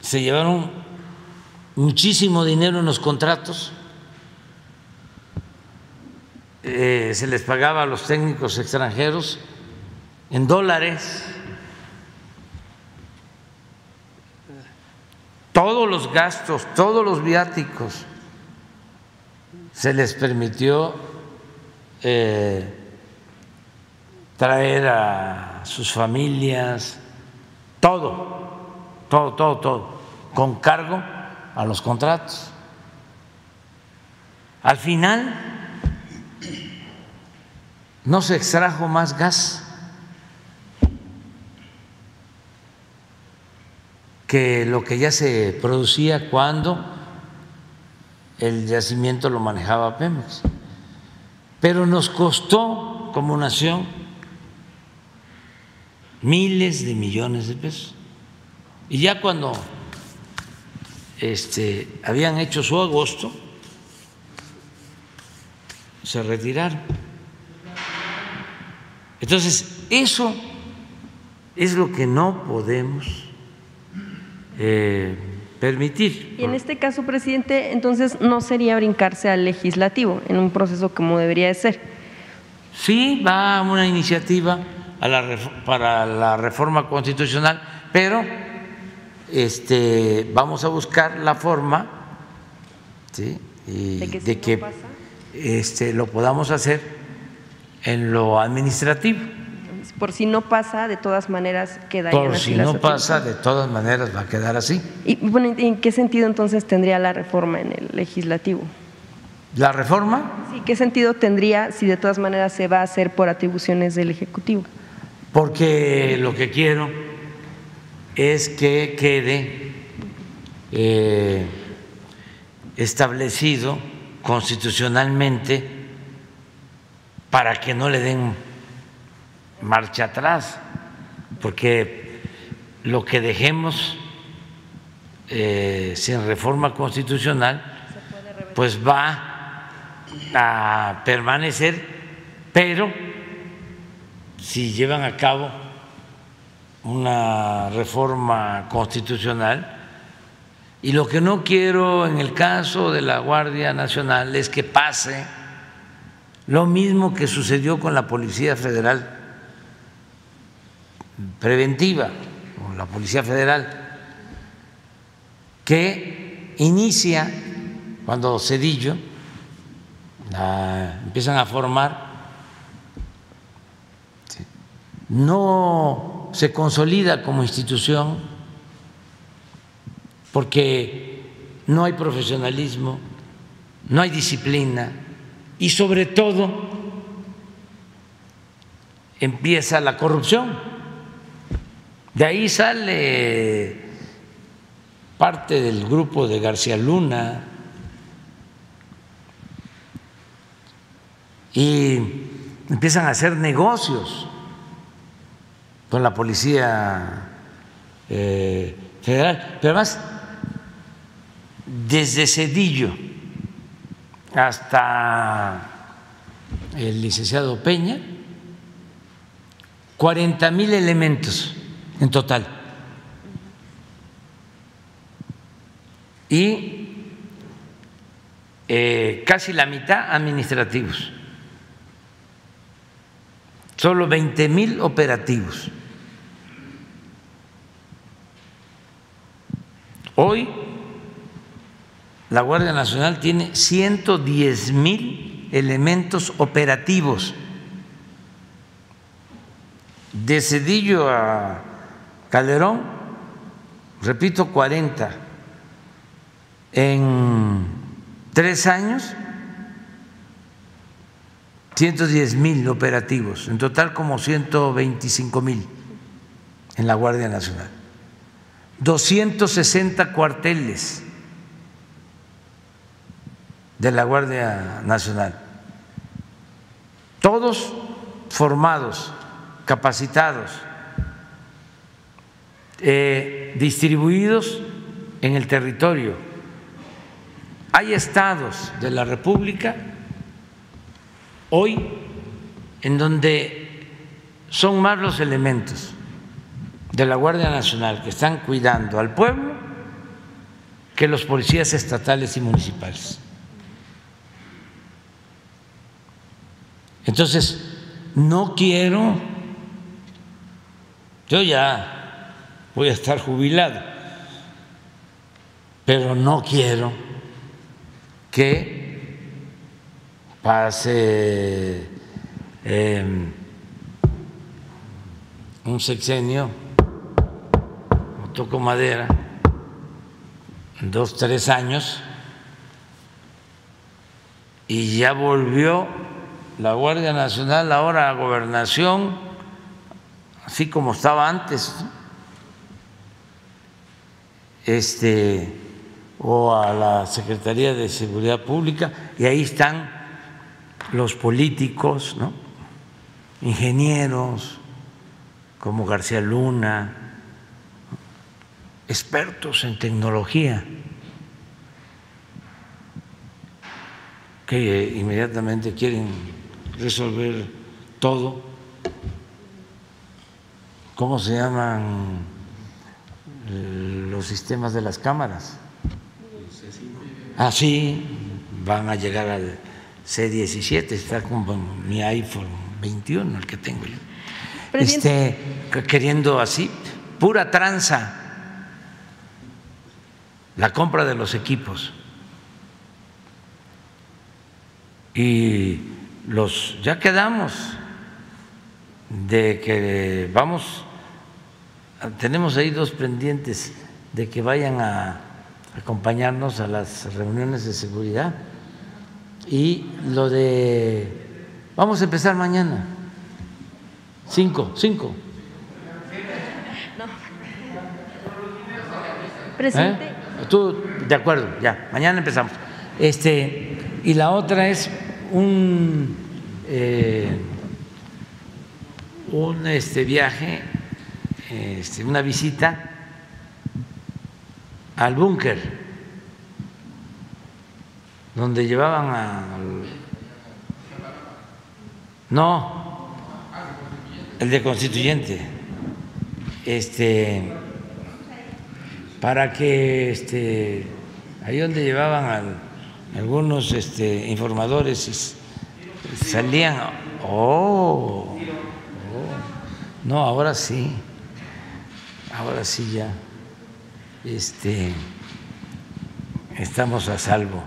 Se llevaron muchísimo dinero en los contratos, eh, se les pagaba a los técnicos extranjeros en dólares. Todos los gastos, todos los viáticos, se les permitió eh, traer a sus familias, todo, todo, todo, todo, con cargo a los contratos. Al final no se extrajo más gas que lo que ya se producía cuando el yacimiento lo manejaba Pemex. Pero nos costó como nación miles de millones de pesos. Y ya cuando este, habían hecho su agosto, se retiraron. Entonces, eso es lo que no podemos eh, permitir. Y en este caso, presidente, entonces no sería brincarse al legislativo en un proceso como debería de ser. Sí, va una iniciativa a la ref- para la reforma constitucional, pero este, vamos a buscar la forma ¿sí? y De que de este, lo podamos hacer en lo administrativo. Por si no pasa, de todas maneras quedarían Por así si no pasa, de todas maneras va a quedar así. Y bueno, ¿en qué sentido entonces tendría la reforma en el legislativo? La reforma, Sí, ¿qué sentido tendría si de todas maneras se va a hacer por atribuciones del Ejecutivo? porque lo que quiero es que quede eh, establecido constitucionalmente para que no le den marcha atrás, porque lo que dejemos eh, sin reforma constitucional, pues va a permanecer, pero si llevan a cabo una reforma constitucional, y lo que no quiero en el caso de la Guardia Nacional es que pase lo mismo que sucedió con la Policía Federal preventiva, o la Policía Federal, que inicia cuando Cedillo empiezan a formar, no se consolida como institución porque no hay profesionalismo, no hay disciplina y sobre todo empieza la corrupción. De ahí sale parte del grupo de García Luna y empiezan a hacer negocios con la policía eh, federal. Pero además, desde Cedillo hasta el licenciado Peña, 40 mil elementos en total. Y eh, casi la mitad administrativos. Solo 20 mil operativos. Hoy la Guardia Nacional tiene 110 mil elementos operativos. De Cedillo a Calderón, repito, 40. En tres años, 110 mil operativos, en total como 125 mil en la Guardia Nacional. 260 cuarteles de la Guardia Nacional, todos formados, capacitados, eh, distribuidos en el territorio. Hay estados de la República hoy en donde son más los elementos de la Guardia Nacional que están cuidando al pueblo que los policías estatales y municipales. Entonces, no quiero, yo ya voy a estar jubilado, pero no quiero que pase eh, un sexenio, toco madera, dos, tres años, y ya volvió la Guardia Nacional ahora a gobernación, así como estaba antes, este, o a la Secretaría de Seguridad Pública, y ahí están los políticos, ¿no? ingenieros como García Luna, expertos en tecnología, que inmediatamente quieren resolver todo. ¿Cómo se llaman los sistemas de las cámaras. Ah, sí, van a llegar al C17, está como mi iPhone 21, el que tengo yo. Este, queriendo así, pura tranza, la compra de los equipos. Y los ya quedamos de que vamos, tenemos ahí dos pendientes de que vayan a acompañarnos a las reuniones de seguridad y lo de, vamos a empezar mañana, cinco, cinco. Presidente. ¿Eh? Tú, de acuerdo, ya, mañana empezamos. Este, y la otra es un, eh, un este, viaje, este, una visita al búnker, donde llevaban al... No, el de constituyente, este, para que este, ahí donde llevaban al algunos este, informadores salían, oh, oh, no, ahora sí, ahora sí ya, este, estamos a salvo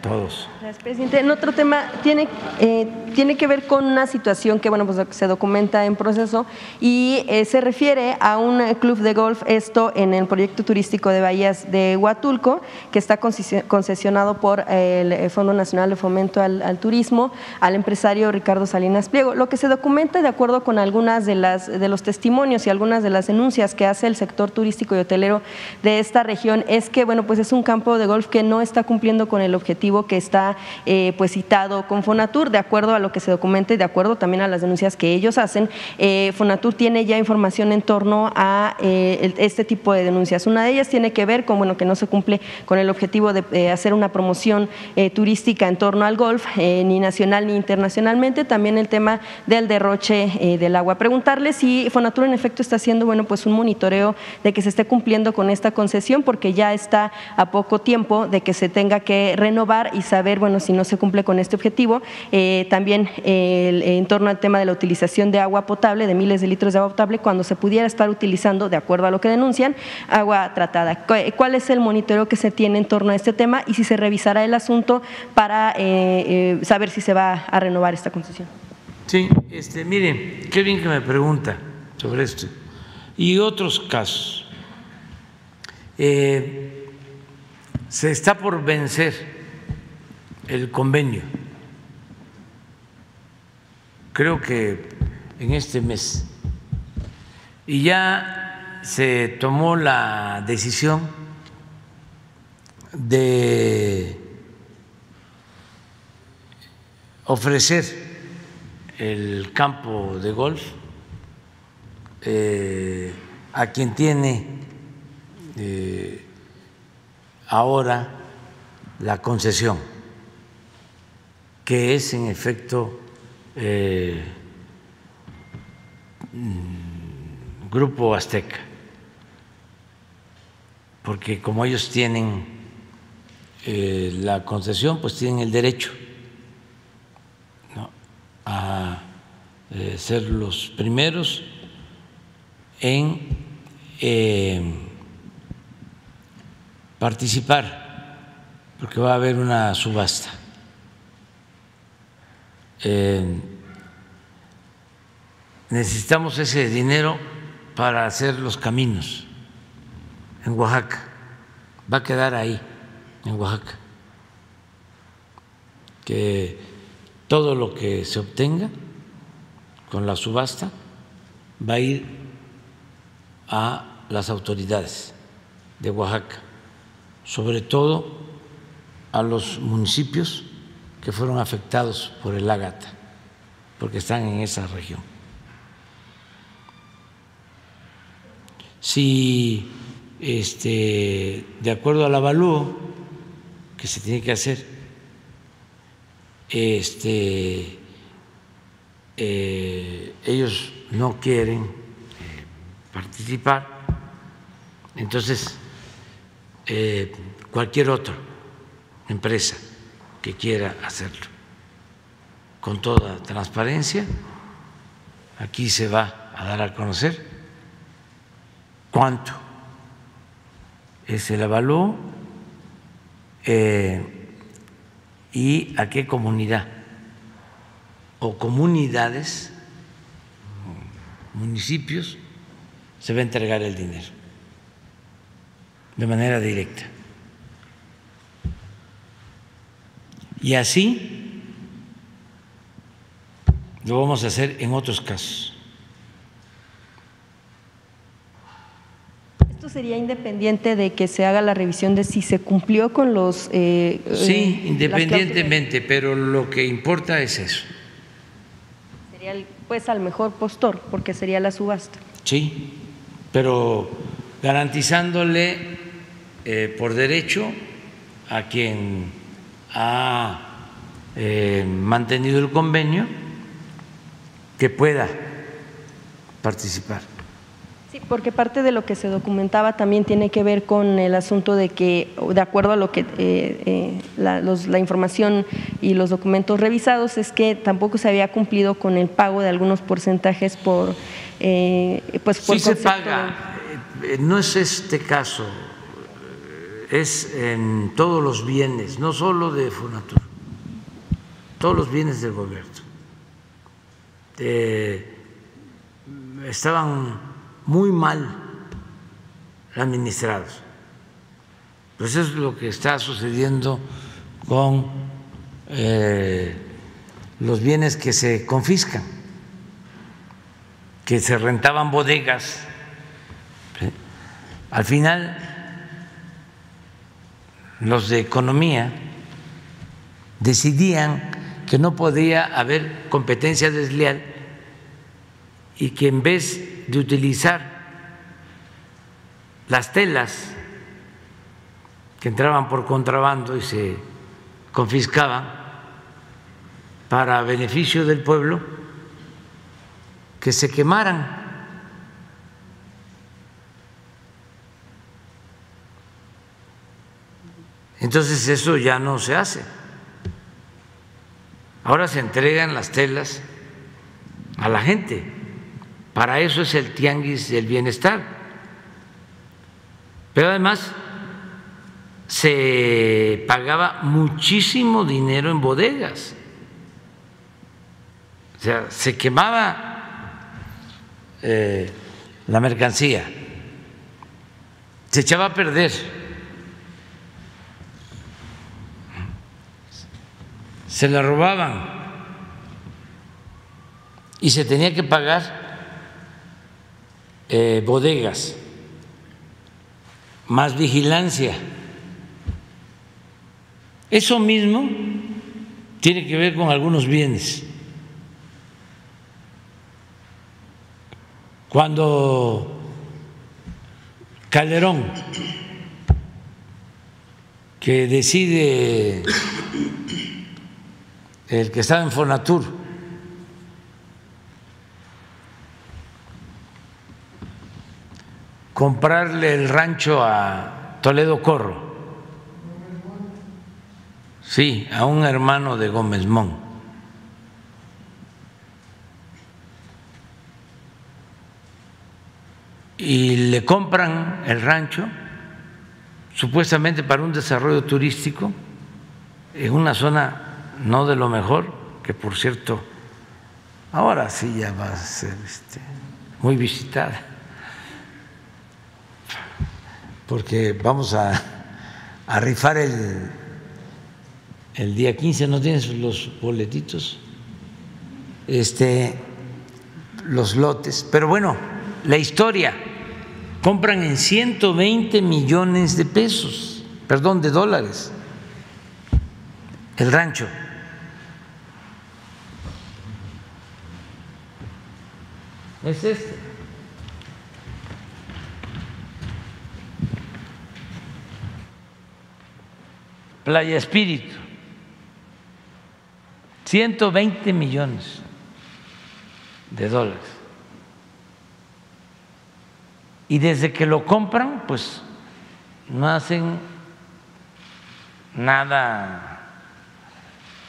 todos. Gracias, presidente. En otro tema, tiene, eh, tiene que ver con una situación que bueno, pues, se documenta en proceso y eh, se refiere a un club de golf, esto en el proyecto turístico de Bahías de Huatulco, que está concesionado por el Fondo Nacional de Fomento al, Turismo, al empresario Ricardo Salinas Pliego. Lo que se documenta de acuerdo con algunas de, las, de los testimonios y algunas de las denuncias que hace el sector turístico y hotelero de esta región es que bueno, pues es un campo de golf que no está cumpliendo con el objetivo que está eh, pues citado con Fonatur, de acuerdo a lo que se documenta y de acuerdo también a las denuncias que ellos hacen. Eh, Fonatur tiene ya información en torno a eh, este tipo de denuncias. Una de ellas tiene que ver con bueno que no se cumple con el objetivo de hacer una promoción turística en torno al golf, ni nacional ni internacionalmente. También el tema del derroche del agua. Preguntarle si Fonatur en efecto está haciendo bueno pues un monitoreo de que se esté cumpliendo con esta concesión, porque ya está a poco tiempo de que se tenga que renovar y saber bueno, si no se cumple con este objetivo. Eh, también en torno al tema de la utilización de agua potable, de miles de litros de agua potable, cuando se pudiera estar utilizando, de acuerdo a lo que denuncian, agua tratada. ¿Cuál es el monitoreo que se tiene en torno a este tema y si se revisará el asunto para eh, eh, saber si se va a renovar esta concesión? Sí, este, miren, qué bien que me pregunta sobre esto. Y otros casos. se está por vencer el convenio. Creo que en este mes. Y ya se tomó la decisión de ofrecer el campo de golf eh, a quien tiene eh, ahora la concesión que es en efecto eh, Grupo Azteca, porque como ellos tienen eh, la concesión, pues tienen el derecho a eh, ser los primeros en participar, porque va a haber una subasta. Eh, necesitamos ese dinero para hacer los caminos en Oaxaca. Va a quedar ahí, en Oaxaca. Que todo lo que se obtenga con la subasta va a ir a las autoridades de Oaxaca, sobre todo a los municipios que fueron afectados por el ágata, porque están en esa región. Si este, de acuerdo al avalúo que se tiene que hacer, este, eh, ellos no quieren eh, participar, Entonces, eh, cualquier otra empresa que quiera hacerlo con toda transparencia, aquí se va a dar a conocer cuánto es el avalúo eh, y a qué comunidad o comunidades, municipios, se va a entregar el dinero de manera directa. Y así lo vamos a hacer en otros casos. ¿Esto sería independiente de que se haga la revisión de si se cumplió con los... Eh, sí, eh, independientemente, pero lo que importa es eso. Sería pues al mejor postor, porque sería la subasta. Sí, pero garantizándole eh, por derecho a quien ha eh, mantenido el convenio que pueda participar. Sí, porque parte de lo que se documentaba también tiene que ver con el asunto de que, de acuerdo a lo que eh, la, la, información y los documentos revisados, es que tampoco se había cumplido con el pago de algunos porcentajes por, pues por sí se paga, no es este caso es en todos los bienes, no solo de Fonatur, todos los bienes del gobierno. Eh, estaban muy mal administrados. Pues eso es lo que está sucediendo con eh, los bienes que se confiscan, que se rentaban bodegas. Al final los de economía decidían que no podía haber competencia desleal y que en vez de utilizar las telas que entraban por contrabando y se confiscaban para beneficio del pueblo, que se quemaran Entonces eso ya no se hace. Ahora se entregan las telas a la gente. Para eso es el tianguis del bienestar. Pero además se pagaba muchísimo dinero en bodegas. O sea, se quemaba eh, la mercancía, se echaba a perder se la robaban y se tenía que pagar eh, bodegas, más vigilancia. Eso mismo tiene que ver con algunos bienes. Cuando Calderón, que decide el que estaba en Fonatur, comprarle el rancho a Toledo Corro, sí, a un hermano de Gómez Mon. Y le compran el rancho supuestamente para un desarrollo turístico en una zona no de lo mejor, que por cierto, ahora sí ya va a ser este, muy visitada, porque vamos a, a rifar el, el día 15, ¿no tienes los boletitos? Este, los lotes, pero bueno, la historia, compran en 120 millones de pesos, perdón, de dólares, el rancho. Es este. Playa Espíritu, 120 millones de dólares. y desde que lo compran, pues no hacen nada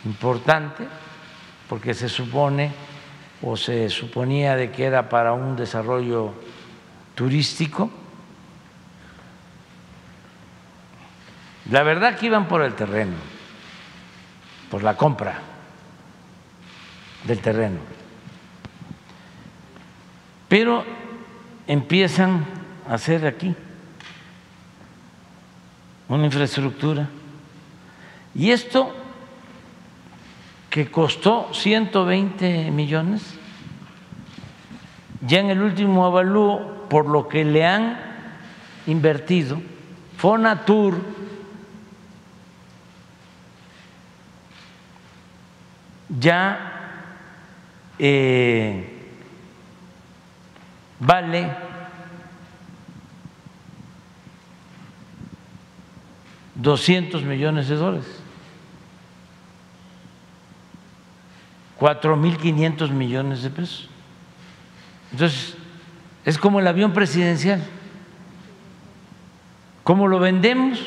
importante, porque se supone o se suponía de que era para un desarrollo turístico. La verdad que iban por el terreno, por la compra del terreno. Pero empiezan a hacer aquí una infraestructura. Y esto que costó 120 millones, ya en el último avalúo, por lo que le han invertido, Fonatur ya eh, vale doscientos millones de dólares. 4.500 millones de pesos. Entonces, es como el avión presidencial. ¿Cómo lo vendemos?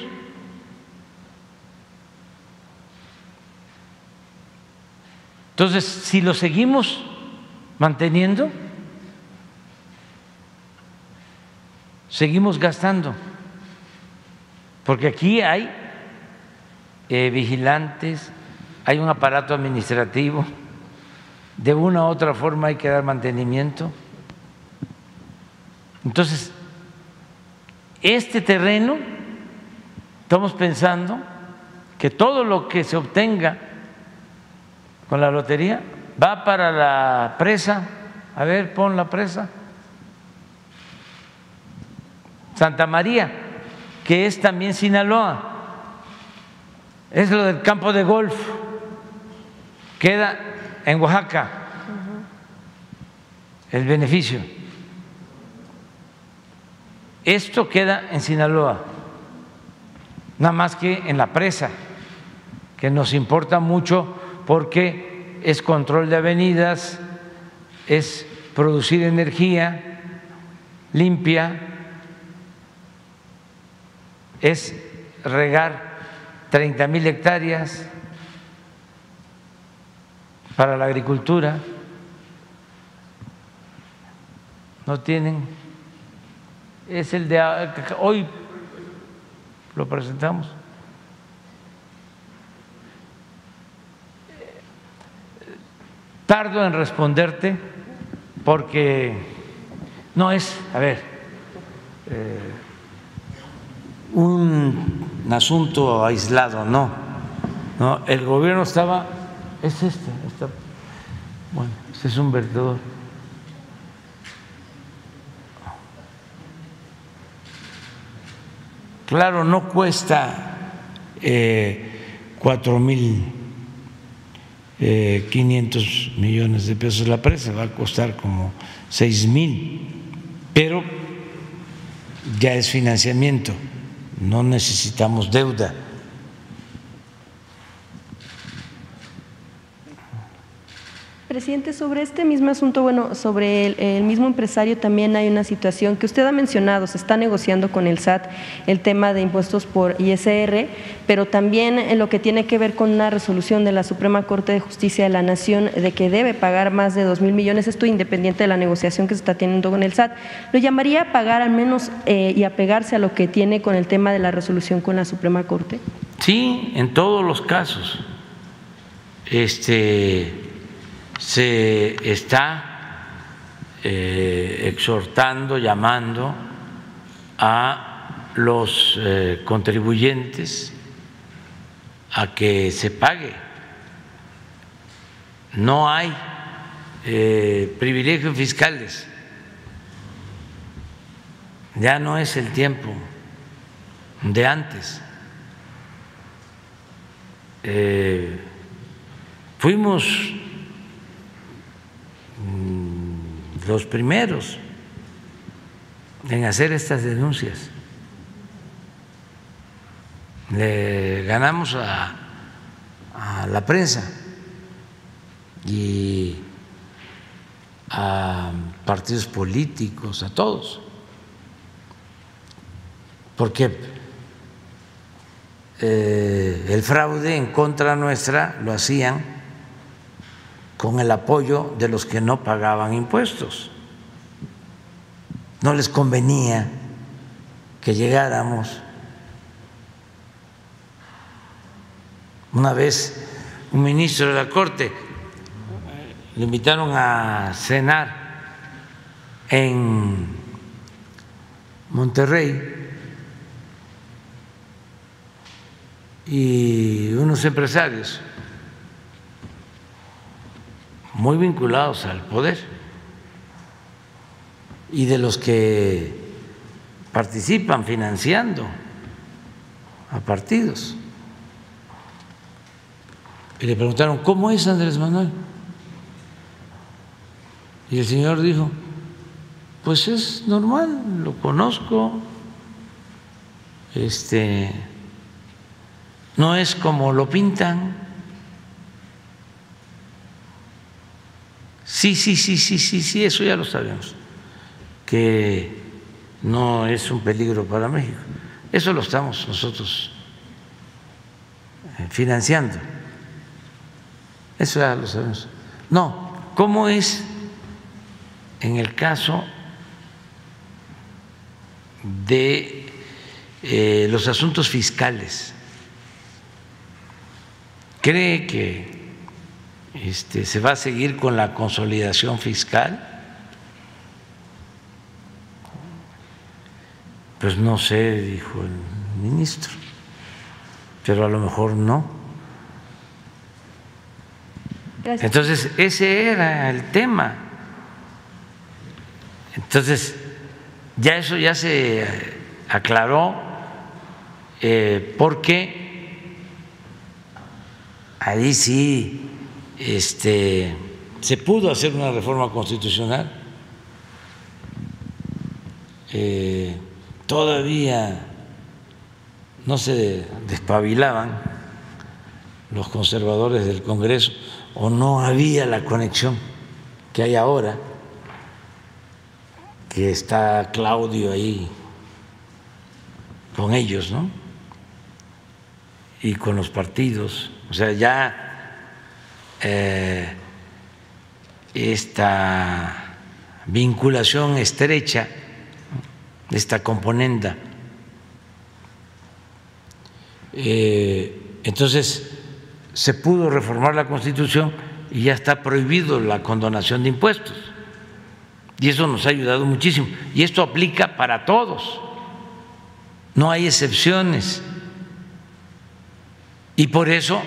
Entonces, si lo seguimos manteniendo, seguimos gastando, porque aquí hay eh, vigilantes, hay un aparato administrativo de una u otra forma hay que dar mantenimiento. Entonces, este terreno, estamos pensando que todo lo que se obtenga con la lotería va para la presa. A ver, pon la presa. Santa María, que es también Sinaloa. Es lo del campo de golf. Queda en Oaxaca el beneficio. Esto queda en Sinaloa, nada más que en la presa, que nos importa mucho porque es control de avenidas, es producir energía limpia, es regar 30 mil hectáreas para la agricultura, no tienen, es el de hoy lo presentamos. Tardo en responderte porque no es, a ver, eh, un asunto aislado, no. no. El gobierno estaba, es este, bueno, ese es un vertedor. Claro, no cuesta eh, cuatro mil eh, quinientos millones de pesos la presa, va a costar como seis mil, pero ya es financiamiento, no necesitamos deuda. Presidente, sobre este mismo asunto, bueno, sobre el, mismo empresario también hay una situación que usted ha mencionado, se está negociando con el SAT el tema de impuestos por ISR, pero también en lo que tiene que ver con una resolución de la Suprema Corte de Justicia de la Nación de que debe pagar más de dos mil millones, esto independiente de la negociación que se está teniendo con el SAT. ¿Lo llamaría a pagar al menos eh, y apegarse a lo que tiene con el tema de la resolución con la Suprema Corte? Sí, en todos los casos. Este se está eh, exhortando, llamando a los eh, contribuyentes a que se pague. No hay eh, privilegios fiscales. Ya no es el tiempo de antes. fuimos los primeros en hacer estas denuncias. Le ganamos a, la prensa y a partidos políticos, a todos. porque eh, el fraude en contra nuestra lo hacían con el apoyo de los que no pagaban impuestos. No les convenía que llegáramos. Una vez un ministro de la Corte le invitaron a cenar en Monterrey y unos empresarios muy vinculados al poder y de los que participan financiando a partidos. Y le preguntaron, ¿cómo es Andrés Manuel? Y el señor dijo, pues es normal, lo conozco, este, no es como lo pintan. Sí, sí, sí, sí, sí, sí, eso ya lo sabemos, que no es un peligro para México. Eso lo estamos nosotros eh, financiando. Eso ya lo sabemos. No, ¿cómo es en el caso de eh, los asuntos fiscales? ¿Cree que este, se va a seguir con la consolidación fiscal? Pues no sé, dijo el ministro, pero a lo mejor no. Entonces, ese era el tema. Entonces, ya eso ya se aclaró eh, porque ahí sí este, se pudo hacer una reforma constitucional. Eh, todavía no se despabilaban los conservadores del Congreso o no había la conexión que hay ahora, que está Claudio ahí con ellos, ¿no? Y con los partidos. O sea, ya eh, esta vinculación estrecha, esta componenda. Eh, entonces, se pudo reformar la Constitución y ya está prohibido la condonación de impuestos. Y eso nos ha ayudado muchísimo. Y esto aplica para todos. No hay excepciones. Y por eso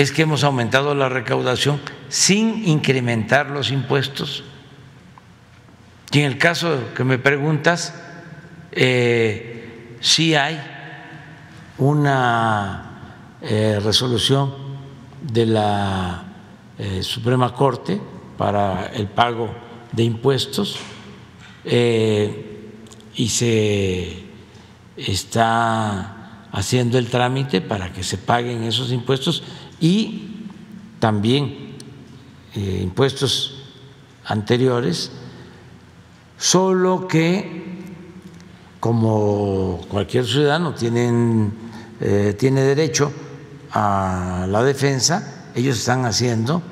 es que hemos aumentado la recaudación sin incrementar los impuestos. Y en el caso que me preguntas, eh, sí hay una eh, resolución de la eh, Suprema Corte para el pago de impuestos eh, y se está haciendo el trámite para que se paguen esos impuestos y también impuestos anteriores, solo que como cualquier ciudadano tienen, tiene derecho a la defensa, ellos están haciendo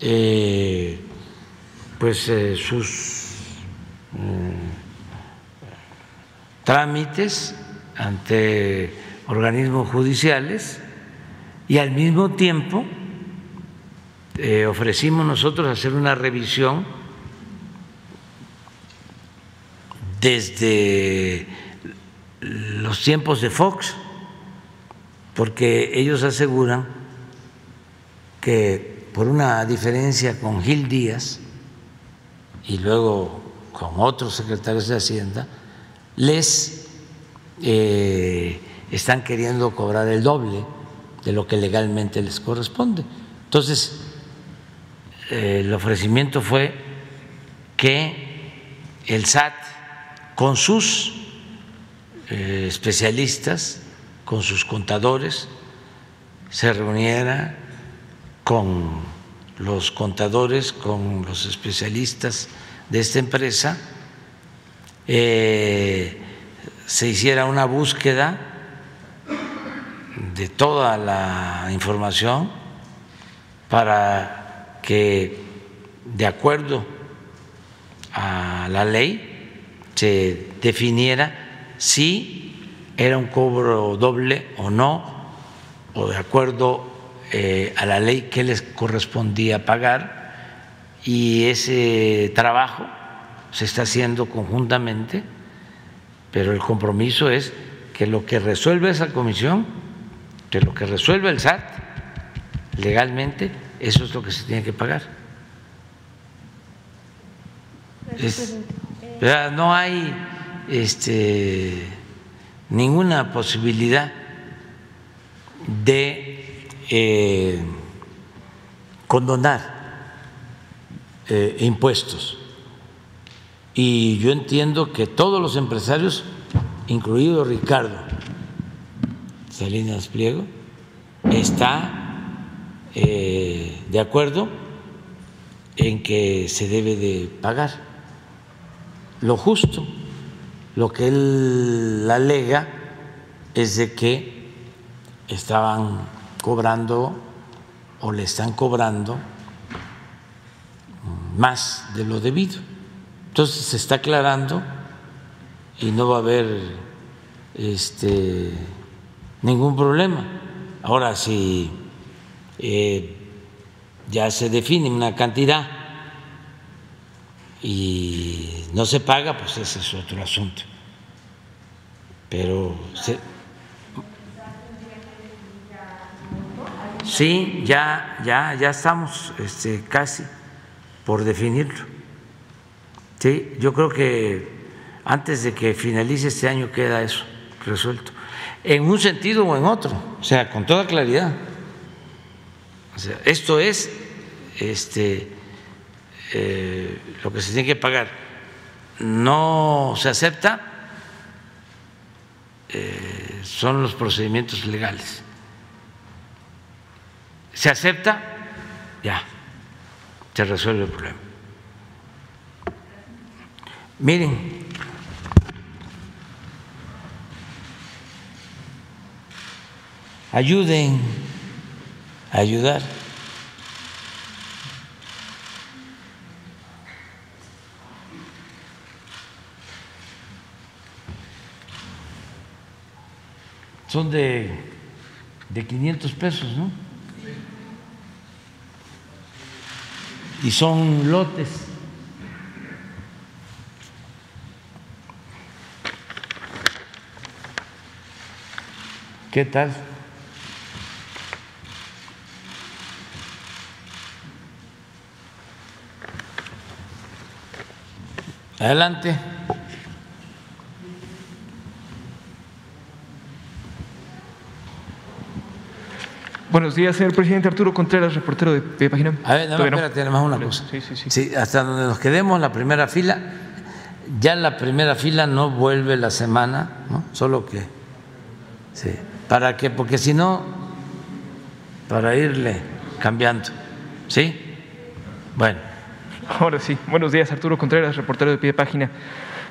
eh, pues eh, sus trámites ante organismos judiciales y al mismo tiempo eh, ofrecimos nosotros hacer una revisión desde los tiempos de Fox porque ellos aseguran que por una diferencia con Gil Díaz y luego con otros secretarios de Hacienda, les eh, están queriendo cobrar el doble de lo que legalmente les corresponde. Entonces, eh, el ofrecimiento fue que el SAT, con sus eh, especialistas, con sus contadores, se reuniera con los contadores, con los especialistas de esta empresa, eh, se hiciera una búsqueda de toda la información para que, de acuerdo a la ley, se definiera si era un cobro doble o no, o de acuerdo eh, a la ley que les correspondía pagar, y ese trabajo se está haciendo conjuntamente, pero el compromiso es que lo que resuelve esa comisión, que lo que resuelve el SAT legalmente, eso es lo que se tiene que pagar. no hay este, ninguna posibilidad de eh, condonar eh, impuestos. Y yo entiendo que todos los empresarios, incluido Ricardo Salinas Pliego, está eh, de acuerdo en que se debe de pagar lo justo. Lo que él alega es de que estaban cobrando o le están cobrando más de lo debido. Entonces se está aclarando y no va a haber este, ningún problema. Ahora, si eh, ya se define una cantidad y no se paga, pues ese es otro asunto. Pero sí, ya, ya, ya estamos este, casi por definirlo. Sí, yo creo que antes de que finalice este año queda eso resuelto, en un sentido o en otro, o sea, con toda claridad. O sea, esto es este, eh, lo que se tiene que pagar. No se acepta, eh, son los procedimientos legales. Se acepta, ya, se resuelve el problema. Miren, ayuden a ayudar. Son de, de 500 pesos, ¿no? Y son lotes. ¿Qué tal? Adelante. Buenos días, señor presidente Arturo Contreras, reportero de, de Página. A ver, no, espérate, no? más una cosa. Sí, sí, sí. sí, hasta donde nos quedemos, la primera fila, ya la primera fila no vuelve la semana, ¿no? Solo que, sí. ¿Para qué? Porque si no, para irle cambiando. ¿Sí? Bueno. Ahora sí. Buenos días, Arturo Contreras, reportero de pie de página.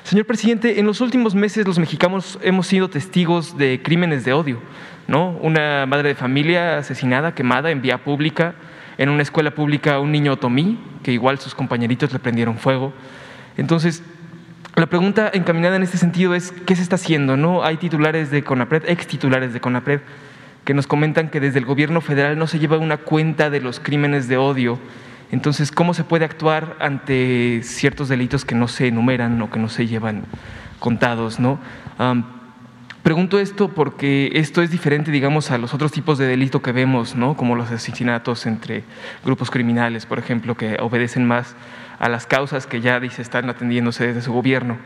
Señor presidente, en los últimos meses los mexicanos hemos sido testigos de crímenes de odio, ¿no? Una madre de familia asesinada, quemada en vía pública, en una escuela pública un niño otomí, que igual sus compañeritos le prendieron fuego. Entonces, la pregunta encaminada en este sentido es, ¿qué se está haciendo? ¿No? Hay titulares de CONAPRED, ex titulares de CONAPRED, que nos comentan que desde el gobierno federal no se lleva una cuenta de los crímenes de odio. Entonces, ¿cómo se puede actuar ante ciertos delitos que no se enumeran o que no se llevan contados? ¿no? pregunto esto porque esto es diferente, digamos, a los otros tipos de delito que vemos, ¿no? como los asesinatos entre grupos criminales, por ejemplo, que obedecen más a las causas que ya dice están atendiéndose desde su gobierno.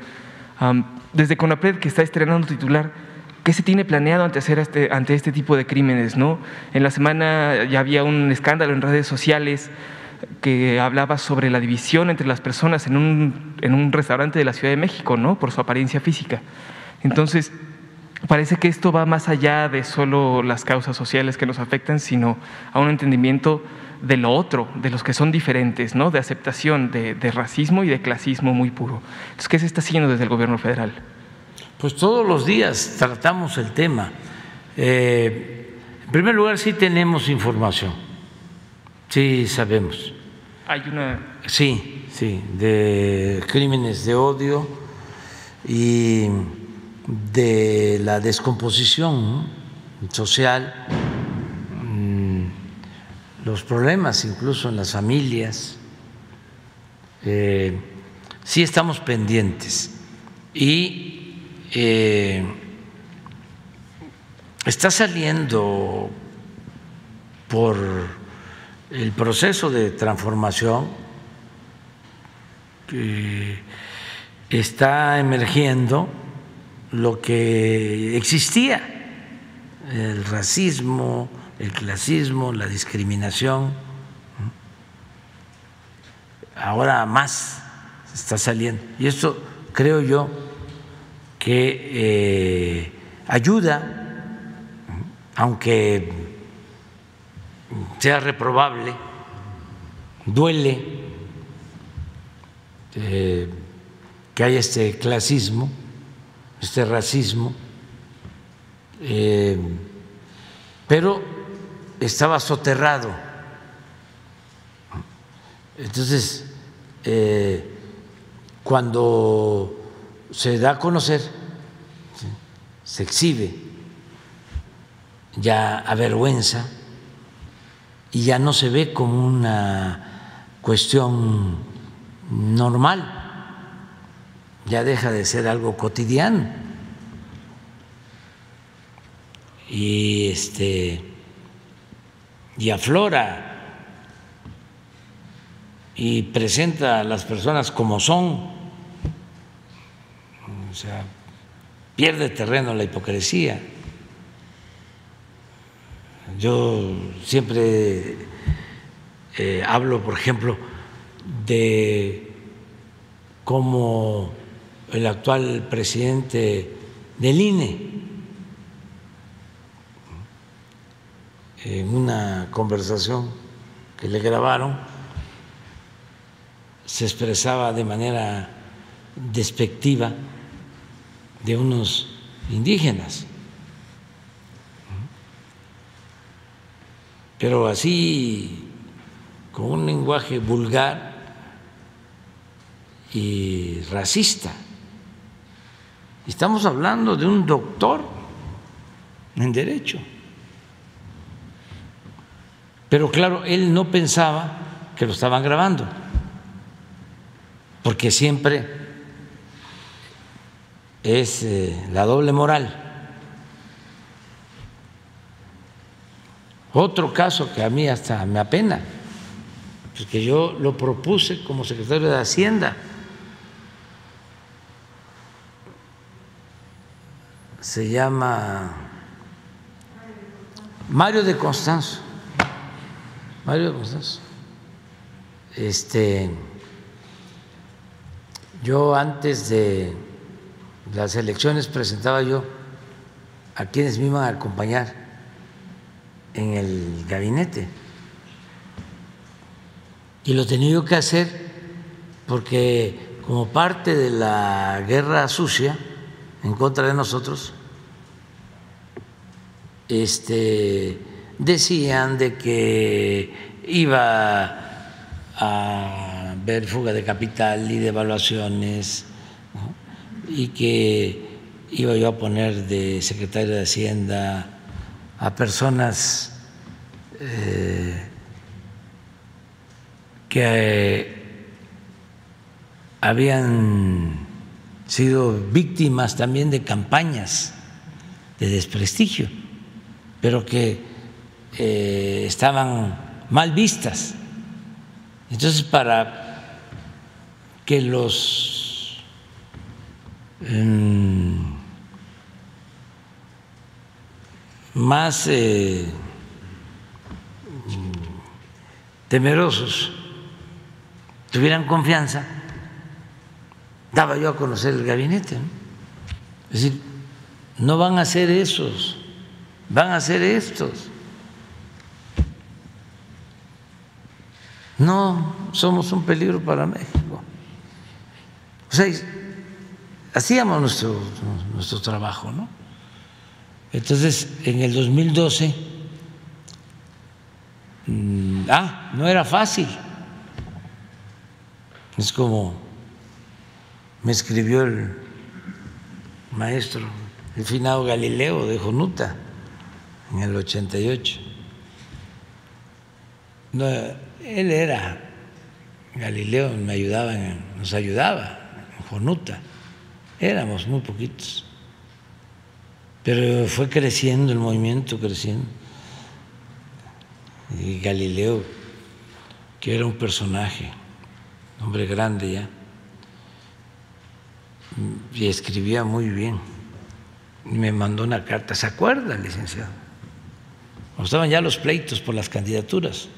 desde CONAPRED, que está estrenando titular, ¿qué se tiene planeado ante, hacer este, ante este tipo de crímenes? ¿no? En la semana ya había un escándalo en redes sociales que hablaba sobre la división entre las personas en un, en un restaurante de la Ciudad de México, ¿no? por su apariencia física. Entonces, parece que esto va más allá de solo las causas sociales que nos afectan, sino a un entendimiento de lo otro, de los que son diferentes, ¿no? de aceptación de, racismo y de clasismo muy puro. Entonces, ¿qué se está haciendo desde el gobierno federal? Pues todos los días tratamos el tema. Eh, en primer lugar, sí tenemos información, sí sabemos. Hay una. Sí, sí, de crímenes de odio y de la descomposición social, mm, los problemas incluso en las familias. Eh, sí estamos pendientes y eh, está saliendo por el proceso de transformación que está emergiendo lo que existía, el racismo, el clasismo, la discriminación. Ahora más está saliendo. Y esto creo yo que eh, ayuda, aunque sea reprobable, duele eh, que haya este clasismo, este racismo, eh, pero estaba soterrado. Entonces, cuando se da a conocer, se exhibe, ya avergüenza y ya no se ve como una cuestión normal, ya deja de ser algo cotidiano. Y este y aflora y presenta a las personas como son o sea, pierde terreno la hipocresía. Yo siempre eh, hablo, por ejemplo, de cómo el actual presidente del INE, en una conversación que le grabaron, se expresaba de manera despectiva de unos indígenas. Pero así, con un lenguaje vulgar y racista. Estamos hablando de un doctor en derecho. Pero claro, él no pensaba que lo estaban grabando, porque siempre es eh, la doble moral. Otro caso que a mí hasta me apena, porque yo lo propuse como secretario de Hacienda. Se llama Mario de Constanzo. Mario de Constanzo. Este, yo antes de las elecciones presentaba yo a quienes me iban a acompañar en el gabinete. Y lo tenía que hacer porque como parte de la guerra sucia en contra de nosotros, este, decían de que iba a haber fuga de capital y devaluaciones y que iba yo a poner de secretario de Hacienda a personas eh, que eh, habían sido víctimas también de campañas de desprestigio, pero que eh, estaban mal vistas. Entonces, para que los más eh, temerosos tuvieran confianza, daba yo a conocer el gabinete. Es decir, no van a ser esos, van a ser estos. No somos un peligro para México. O sea, hacíamos nuestro, nuestro trabajo, ¿no? Entonces, en el 2012, mm, ah, no era fácil. Es como me escribió el maestro, el finado Galileo de Jonuta, en el 88. No, él era Galileo, me ayudaba, nos ayudaba Jonuta. Éramos muy poquitos. Pero fue creciendo el movimiento, creciendo. Y Galileo, que era un personaje, hombre grande ya, y escribía muy bien. Me mandó una carta, ¿se acuerda, licenciado? estaban ya los pleitos por las candidaturas.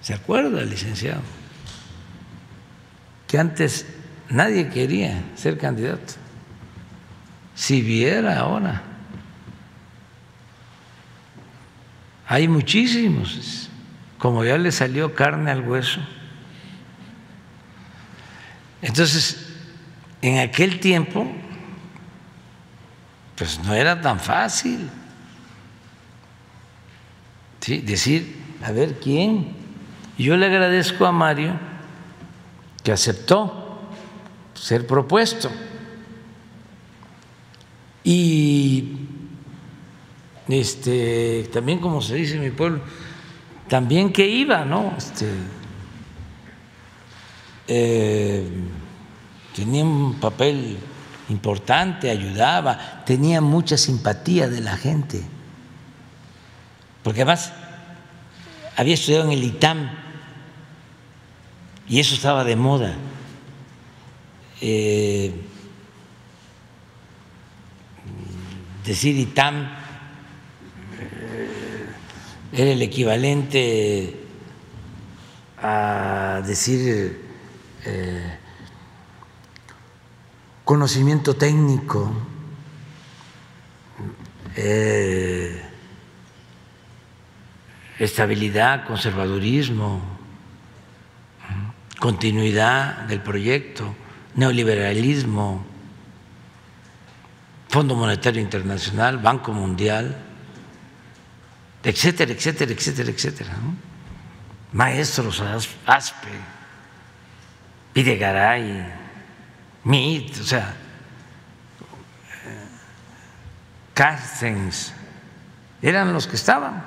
¿Se acuerda, licenciado? Que antes nadie quería ser candidato. Si viera ahora, hay muchísimos, como ya le salió carne al hueso. Entonces, en aquel tiempo, pues no era tan fácil decir, a ver, ¿quién? Yo le agradezco a Mario que aceptó ser propuesto. Y este, también, como se dice en mi pueblo, también que iba, ¿no? Este, eh, tenía un papel importante, ayudaba, tenía mucha simpatía de la gente, porque además había estudiado en el ITAM y eso estaba de moda. Eh, decir ITAM eh, era el equivalente a decir eh, conocimiento técnico, eh, estabilidad, conservadurismo, continuidad del proyecto, neoliberalismo Fondo Monetario Internacional, Banco Mundial, etcétera, etcétera, etcétera, etcétera. Maestros, ASPE, Videgaray, MIT, o sea, Carstens, eran los que estaban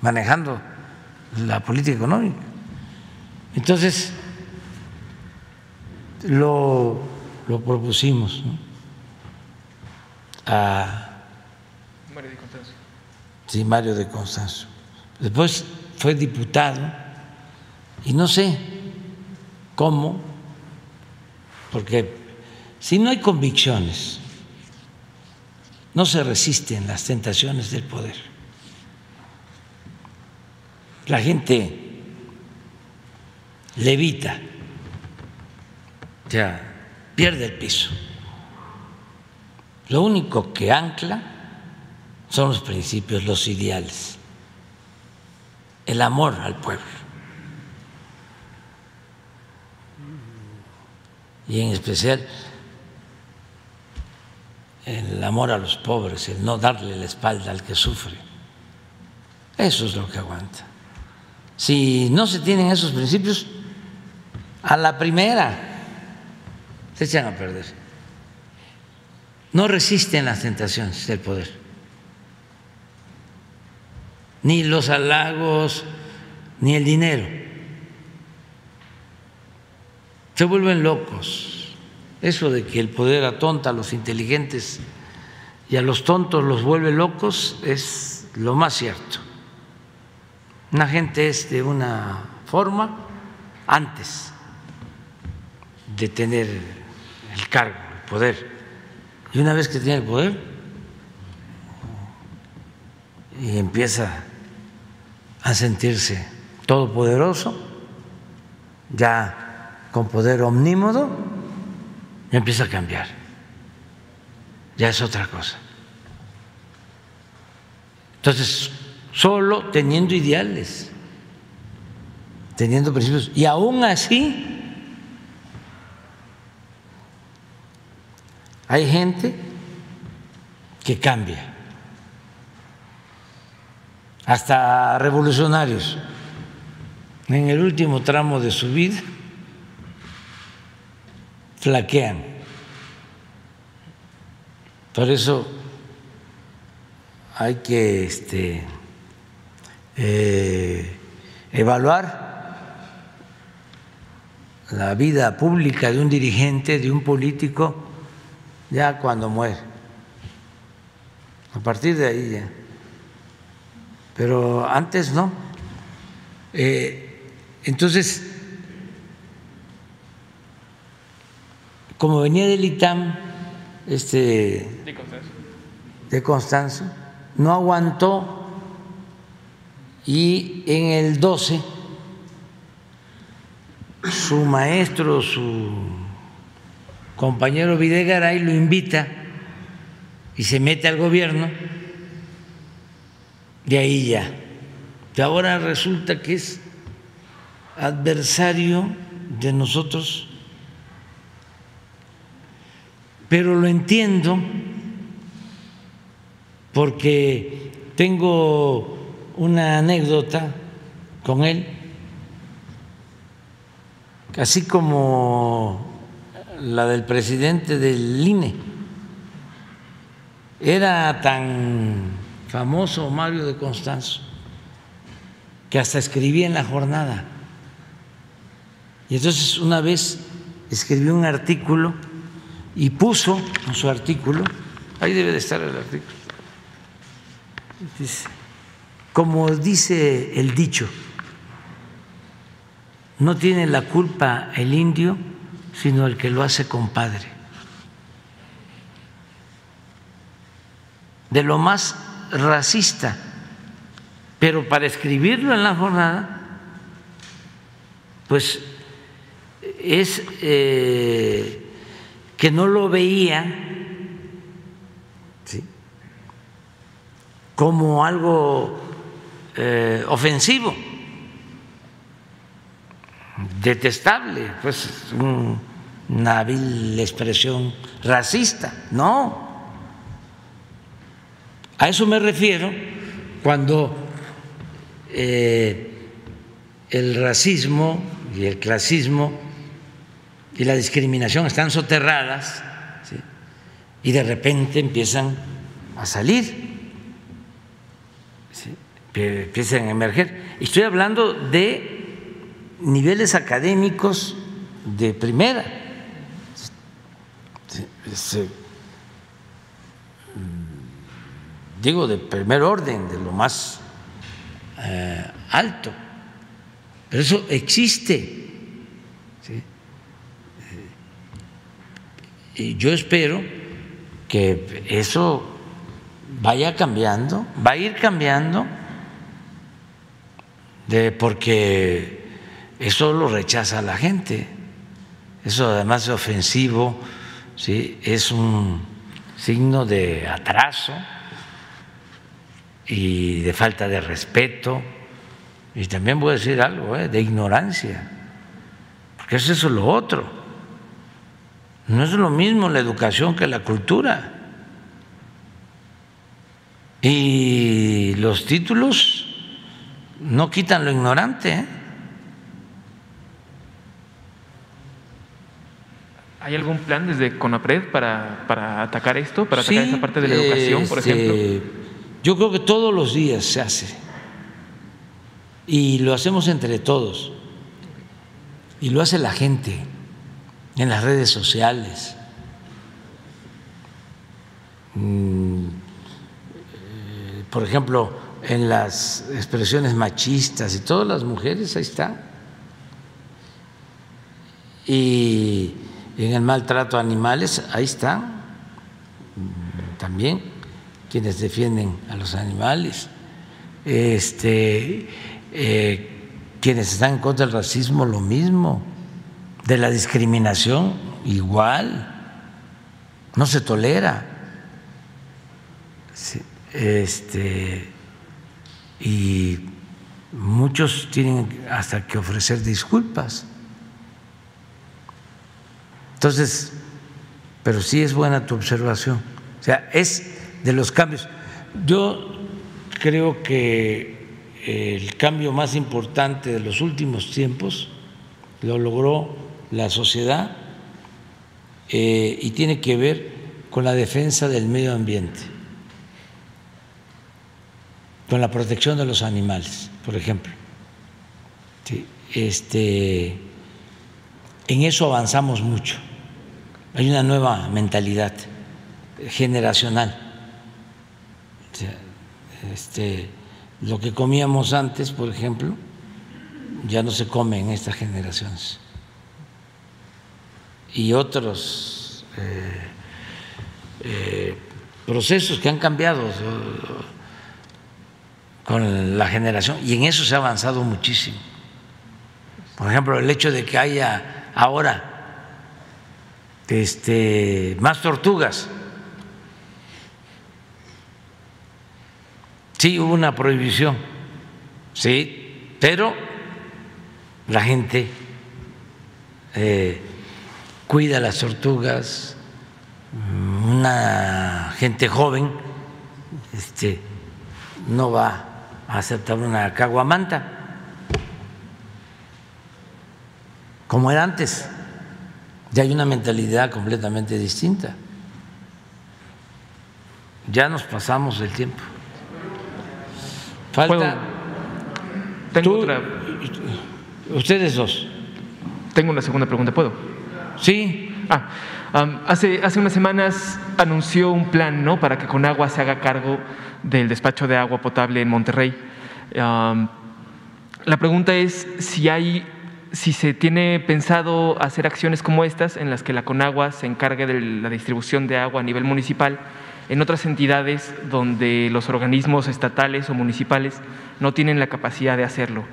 manejando la política económica. Entonces, lo, lo propusimos. ¿no? A Mario de Constanzo. Sí, Mario de Constanzo. Después fue diputado y no sé cómo, porque si no hay convicciones, no se resisten las tentaciones del poder. La gente levita, ya pierde el piso. Lo único que ancla son los principios, los ideales, el amor al pueblo. Y en especial el amor a los pobres, el no darle la espalda al que sufre. Eso es lo que aguanta. Si no se tienen esos principios, a la primera se echan a perder no resisten las tentaciones del poder, ni los halagos, ni el dinero. Se vuelven locos. Eso de que el poder atonta a los inteligentes y a los tontos los vuelve locos es lo más cierto. Una gente es de una forma antes de tener el cargo, el poder y una vez que tiene el poder y empieza a sentirse todopoderoso, ya con poder omnímodo, ya empieza a cambiar. Ya es otra cosa. Entonces, solo teniendo ideales, teniendo principios, y aún así Hay gente que cambia, hasta revolucionarios en el último tramo de su vida flaquean. Por eso hay que este, eh, evaluar la vida pública de un dirigente, de un político, ya cuando muere. A partir de ahí ya. Pero antes no. Eh, entonces, como venía del ITAM, este, de Constanzo, no aguantó y en el 12 su maestro, su compañero Videgaray lo invita y se mete al gobierno, de ahí ya. Y ahora resulta que es adversario de nosotros, pero lo entiendo porque tengo una anécdota con él, así como la del presidente del INE. Era tan famoso Mario de Constanzo que hasta escribía en la jornada y entonces una vez escribió un artículo y puso en su artículo, ahí debe de estar el artículo, como dice el dicho, no tiene la culpa el indio, sino el que lo hace compadre. De lo más racista, pero para escribirlo en la jornada, pues es eh, que no lo veía como algo eh, ofensivo, detestable, pues una vil expresión racista. No, a eso me refiero cuando eh, el racismo y el clasismo y la discriminación están soterradas y de repente empiezan a salir, empiezan a emerger. Estoy hablando de niveles académicos de primera. Mm, digo de primer orden, de lo más eh, alto. Pero eso existe. Y yo espero que eso vaya cambiando, va a ir cambiando, de, porque eso lo rechaza la gente. Eso además es ofensivo, ¿sí? es un signo de atraso y de falta de respeto. Y también voy a decir algo, ¿eh? de ignorancia, porque eso es lo otro. No es lo mismo la educación que la cultura. Y los títulos no quitan lo ignorante. ¿eh? ¿Hay algún plan desde CONAPRED para, atacar esto, para atacar esa parte de la educación, por este, ejemplo? Yo creo que todos los días se hace. Y lo hacemos entre todos. Y lo hace la gente en las redes sociales. Mm, por ejemplo, en las expresiones machistas y todas las mujeres, ahí está. Y en el maltrato a animales, ahí está. Mm, también quienes defienden a los animales. Este, eh, quienes están en contra del racismo, lo mismo de la discriminación igual, no se tolera. Este, y muchos tienen hasta que ofrecer disculpas. Entonces, pero sí es buena tu observación. O sea, es de los cambios. Yo creo que el cambio más importante de los últimos tiempos lo logró la sociedad eh, y tiene que ver con la defensa del medio ambiente, con la protección de los animales, por ejemplo. este, en eso avanzamos mucho. Hay una nueva mentalidad generacional. este, lo que comíamos antes, por ejemplo, ya no se come en estas generaciones. Y otros eh, eh, procesos que han cambiado con la generación, y en eso se ha avanzado muchísimo. Por ejemplo, el hecho de que haya ahora este, más tortugas. Sí, hubo una prohibición, sí, pero la gente eh, cuida las tortugas, una gente joven este, no va a aceptar una caguamanta como era antes. Ya hay una mentalidad completamente distinta. Ya nos pasamos el tiempo. Falta. Tengo otra. Ustedes dos. Tengo una segunda pregunta, ¿puedo? Sí. Ah, hace, hace unas semanas anunció un plan ¿no? para que Conagua se haga cargo del despacho de agua potable en Monterrey. la pregunta es si hay si se tiene pensado hacer acciones como estas, en las que la Conagua se encargue de la distribución de agua a nivel municipal, en otras entidades donde los organismos estatales o municipales no tienen la capacidad de hacerlo.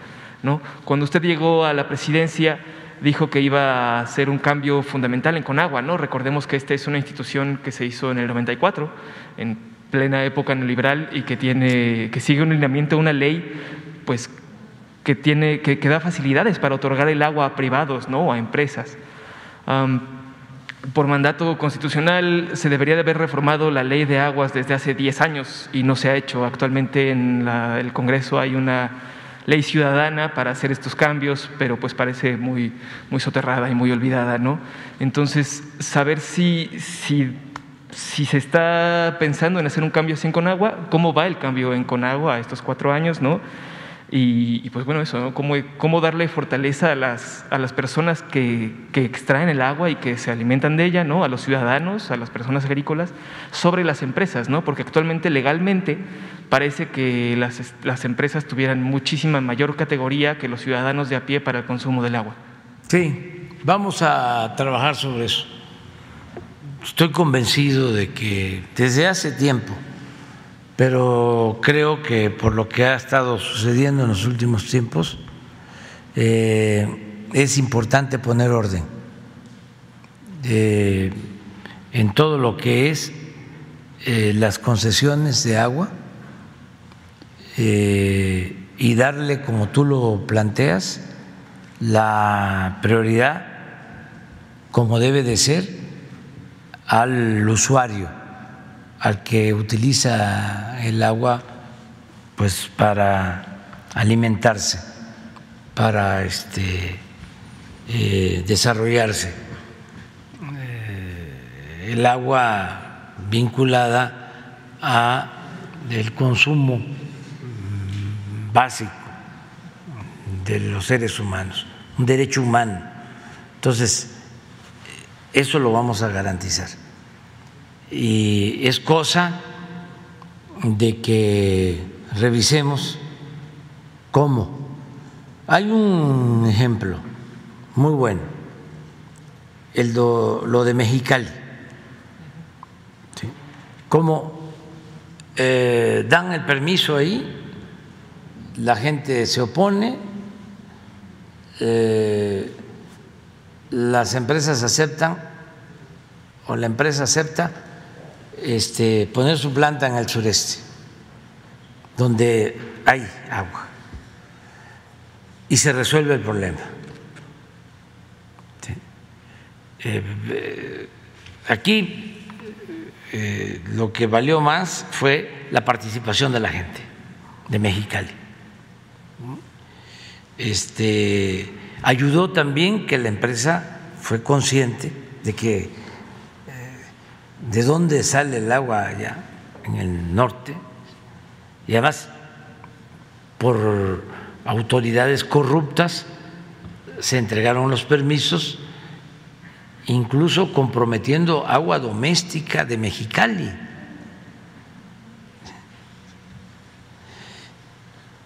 ¿no? Cuando usted llegó a la presidencia, dijo que iba a hacer un cambio fundamental en Conagua. ¿no? Recordemos que esta es una institución que se hizo en el 94, en plena época neoliberal, y que, tiene, que sigue un lineamiento, una ley pues, que, tiene, que, da facilidades para otorgar el agua a privados ¿no? o a empresas. por mandato constitucional se debería de haber reformado la ley de aguas desde hace 10 años y no se ha hecho. Actualmente en el Congreso hay una ley ciudadana para hacer estos cambios, pero pues parece muy, muy soterrada y muy olvidada, ¿no? Entonces, saber si, si, si se está pensando en hacer un cambio así en Conagua, cómo va el cambio en Conagua estos cuatro años, ¿no? Y, pues bueno, eso, ¿Cómo, ¿Cómo, darle fortaleza a las, a las personas que, que, extraen el agua y que se alimentan de ella, ¿no? a los ciudadanos, a las personas agrícolas, sobre las empresas, ¿no? porque actualmente legalmente parece que las, las empresas tuvieran muchísima mayor categoría que los ciudadanos de a pie para el consumo del agua. Sí, vamos a trabajar sobre eso. Estoy convencido de que desde hace tiempo pero creo que por lo que ha estado sucediendo en los últimos tiempos, eh, es importante poner orden eh, en todo lo que es eh, las concesiones de agua y darle, como tú lo planteas, la prioridad, como debe de ser, al usuario al que utiliza el agua pues para alimentarse, para este, eh, desarrollarse. Eh, el agua vinculada a el consumo básico de los seres humanos, un derecho humano. Entonces, eso lo vamos a garantizar y es cosa de que revisemos cómo. Hay un ejemplo muy bueno, el lo de Mexicali, cómo eh, dan el permiso ahí, la gente se opone, eh, las empresas aceptan o la empresa acepta este, poner su planta en el sureste, donde hay agua, y se resuelve el problema. Eh, aquí eh, lo que valió más fue la participación de la gente de Mexicali. Este, ayudó también que la empresa fue consciente de que eh, de dónde sale el agua allá en el norte y además por autoridades corruptas se entregaron los permisos incluso comprometiendo agua doméstica de Mexicali.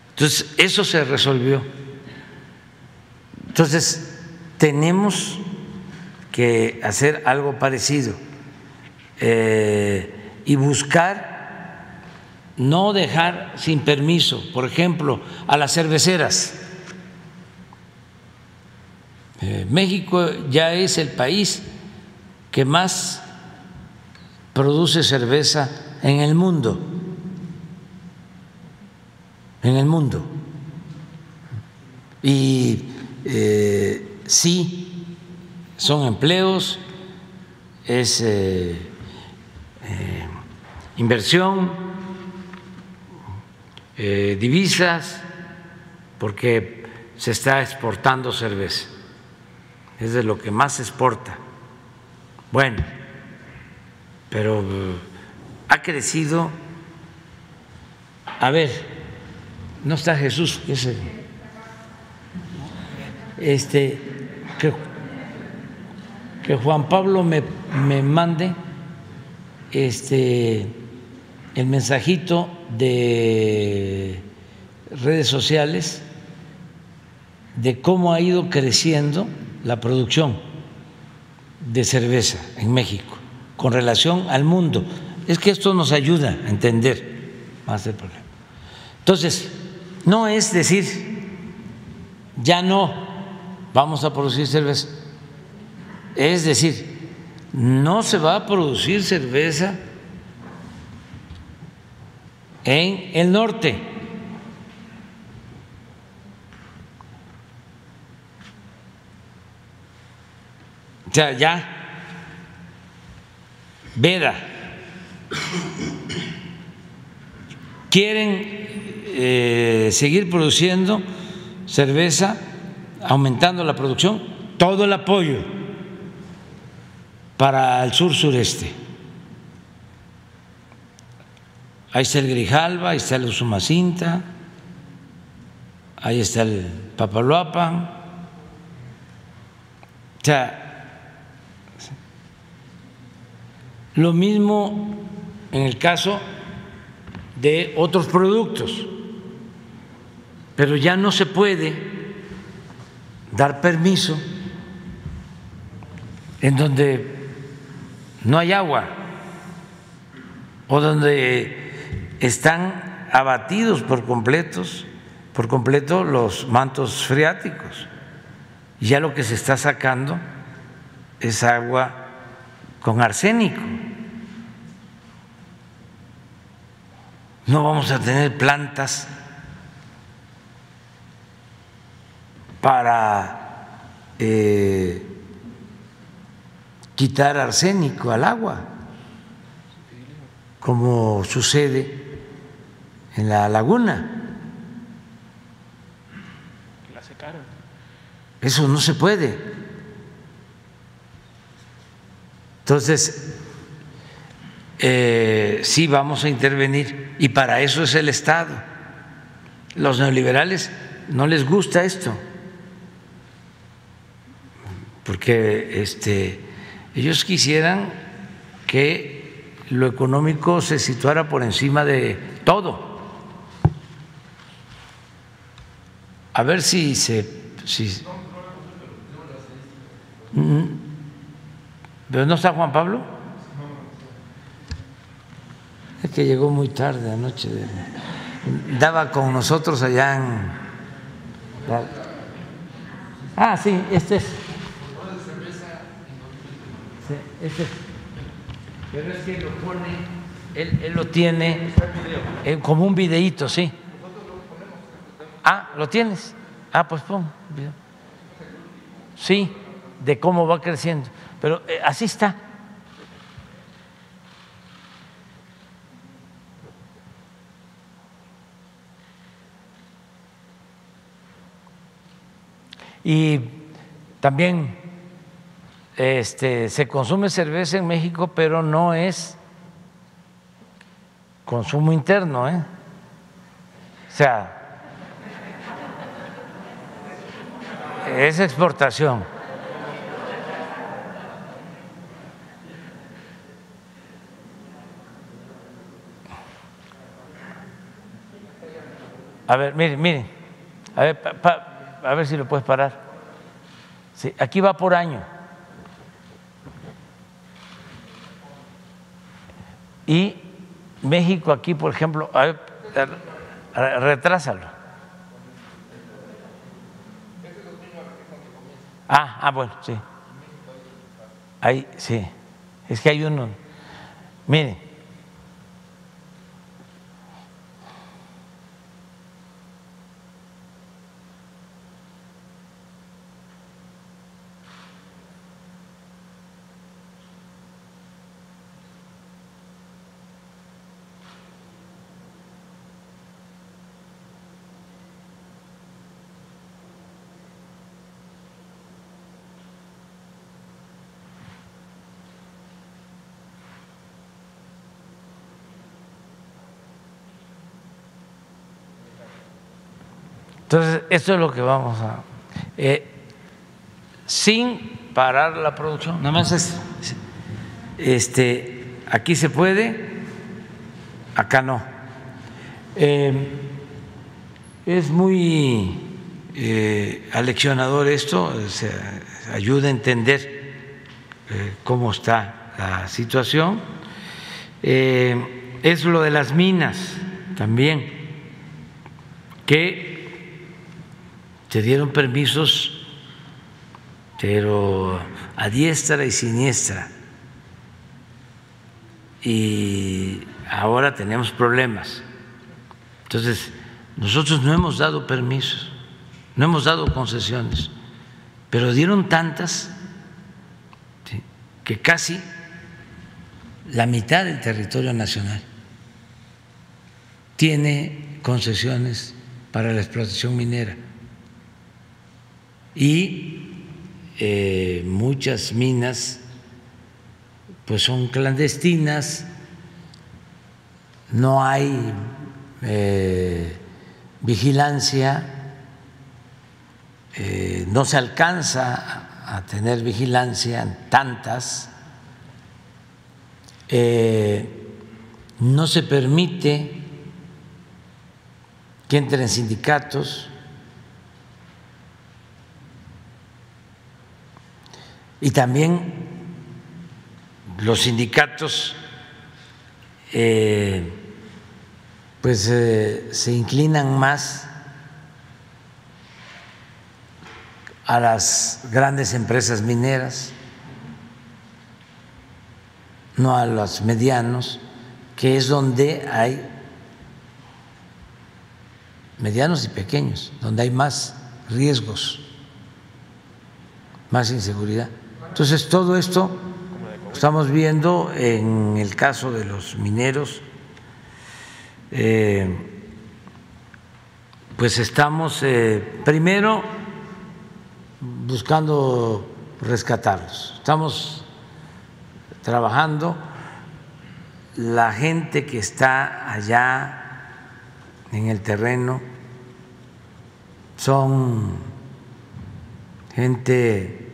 Entonces, eso se resolvió. Entonces, tenemos que hacer algo parecido eh, y buscar no dejar sin permiso, por ejemplo, a las cerveceras eh, México ya es el país que más produce cerveza en el mundo, en el mundo. Y eh, sí, son empleos, es inversión, divisas, porque se está exportando cerveza es de lo que más se exporta. Bueno, pero uh, ha crecido. A ver, no está Jesús, ese, este, que, que Juan Pablo me, me mande este, el mensajito de redes sociales de cómo ha ido creciendo la producción de cerveza en México con relación al mundo. Es que esto nos ayuda a entender más el problema. Entonces, no es decir, ya no vamos a producir cerveza. Es decir, no se va a producir cerveza en el norte. O sea, ya, Veda, quieren eh, seguir produciendo cerveza, aumentando la producción, todo el apoyo para el sur sureste. Ahí está el Grijalva, ahí está el Usumacinta, ahí está el Papaloapan. O sea, Lo mismo en el caso de otros productos, pero ya no se puede dar permiso en donde no hay agua o donde están abatidos por completos, por completo los mantos freáticos. Ya lo que se está sacando es agua con arsénico. No vamos a tener plantas para eh, quitar arsénico al agua, como sucede en la laguna. Eso no se puede. Entonces, eh, sí vamos a intervenir y para eso es el Estado. Los neoliberales no les gusta esto, porque este, ellos quisieran que lo económico se situara por encima de todo. A ver si se... Si, ¿Pero no está Juan Pablo? Es que llegó muy tarde anoche. Daba con nosotros allá en... Ah, sí, este es. Sí, es. Pero es que lo pone, él, él lo tiene eh, como un videíto, sí. Ah, ¿lo tienes? Ah, pues pon. Video. Sí, de cómo va creciendo. Pero eh, así está. Y también este, se consume cerveza en México, pero no es consumo interno, ¿eh? O sea, es exportación. A ver, miren, miren. A ver, a ver si lo puedes parar. Sí, aquí va por año. Y México aquí, por ejemplo, a ver, retrásalo. Ah, ah, bueno, sí. Ahí, sí. Es que hay uno. Miren. Entonces, esto es lo que vamos a... Eh, sin parar la producción, nada más es, este, aquí se puede, acá no. Eh, es muy eh, aleccionador esto, ayuda a entender cómo está la situación. es lo de las minas también, que se dieron permisos, pero a diestra y siniestra. Y ahora tenemos problemas. Entonces, nosotros no hemos dado permisos, no hemos dado concesiones, pero dieron tantas que casi la mitad del territorio nacional tiene concesiones para la explotación minera y eh, muchas minas pues son clandestinas, no hay eh, vigilancia, eh, no se alcanza a tener vigilancia en tantas, no se permite que entren sindicatos, y también los sindicatos eh, pues eh, se inclinan más a las grandes empresas mineras, no a los medianos, que es donde hay medianos y pequeños, donde hay más riesgos, más inseguridad. Entonces, todo esto estamos viendo en el caso de los mineros, eh, pues estamos eh, primero buscando rescatarlos, estamos trabajando, la gente que está allá en el terreno son gente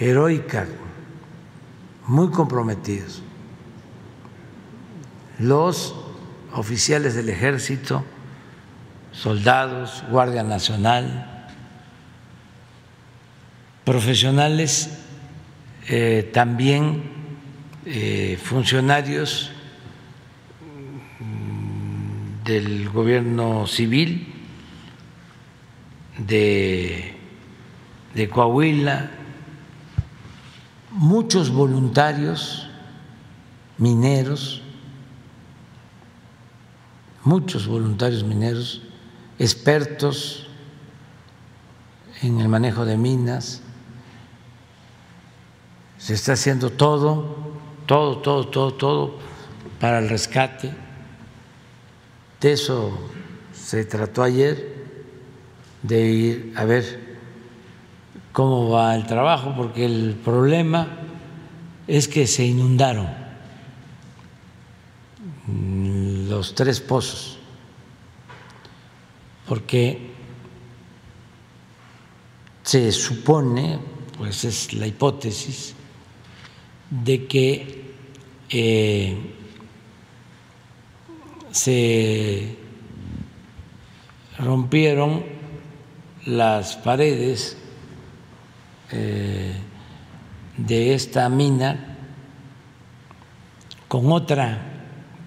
heroica, muy comprometidos. Los oficiales del ejército, soldados, Guardia Nacional, profesionales, eh, también eh, funcionarios mm, del gobierno civil de, de Coahuila, muchos voluntarios mineros, muchos voluntarios mineros, expertos en el manejo de minas. Se está haciendo todo, todo, todo, todo, todo para el rescate. De eso se trató ayer de ir a ver cómo va el trabajo, porque el problema es que se inundaron los tres pozos, porque se supone, pues es la hipótesis, de que eh, se rompieron las paredes eh, de esta mina con otra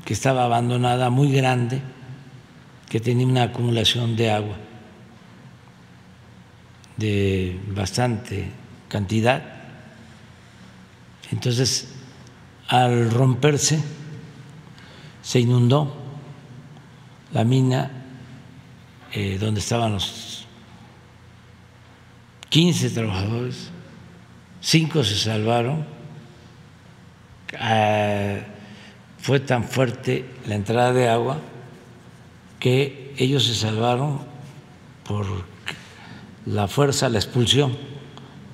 que estaba abandonada muy grande, que tenía una acumulación de agua de bastante cantidad. Entonces, al romperse, se inundó la mina eh, donde estaban los 15 trabajadores, cinco se salvaron. Ah, fue tan fuerte la entrada de agua que ellos se salvaron por la fuerza, la expulsión,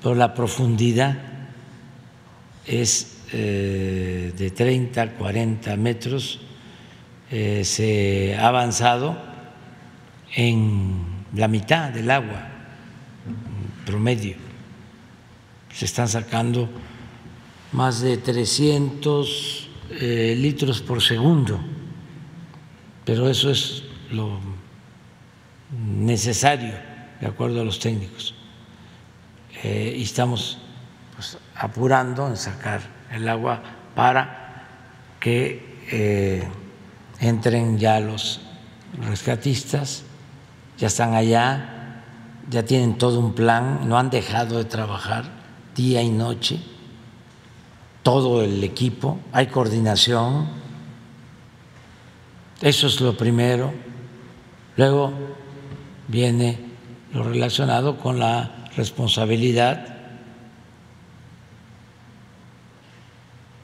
pero la profundidad es eh, de 30, 40 metros. Eh, se ha avanzado en la mitad del agua promedio. Se están sacando más de 300 eh, litros por segundo, pero eso es lo necesario, de acuerdo a los técnicos. Eh, y estamos pues, apurando en sacar el agua para que eh, entren ya los rescatistas, ya están allá, ya tienen todo un plan, no han dejado de trabajar día y noche, todo el equipo, hay coordinación, eso es lo primero. Luego viene lo relacionado con la responsabilidad.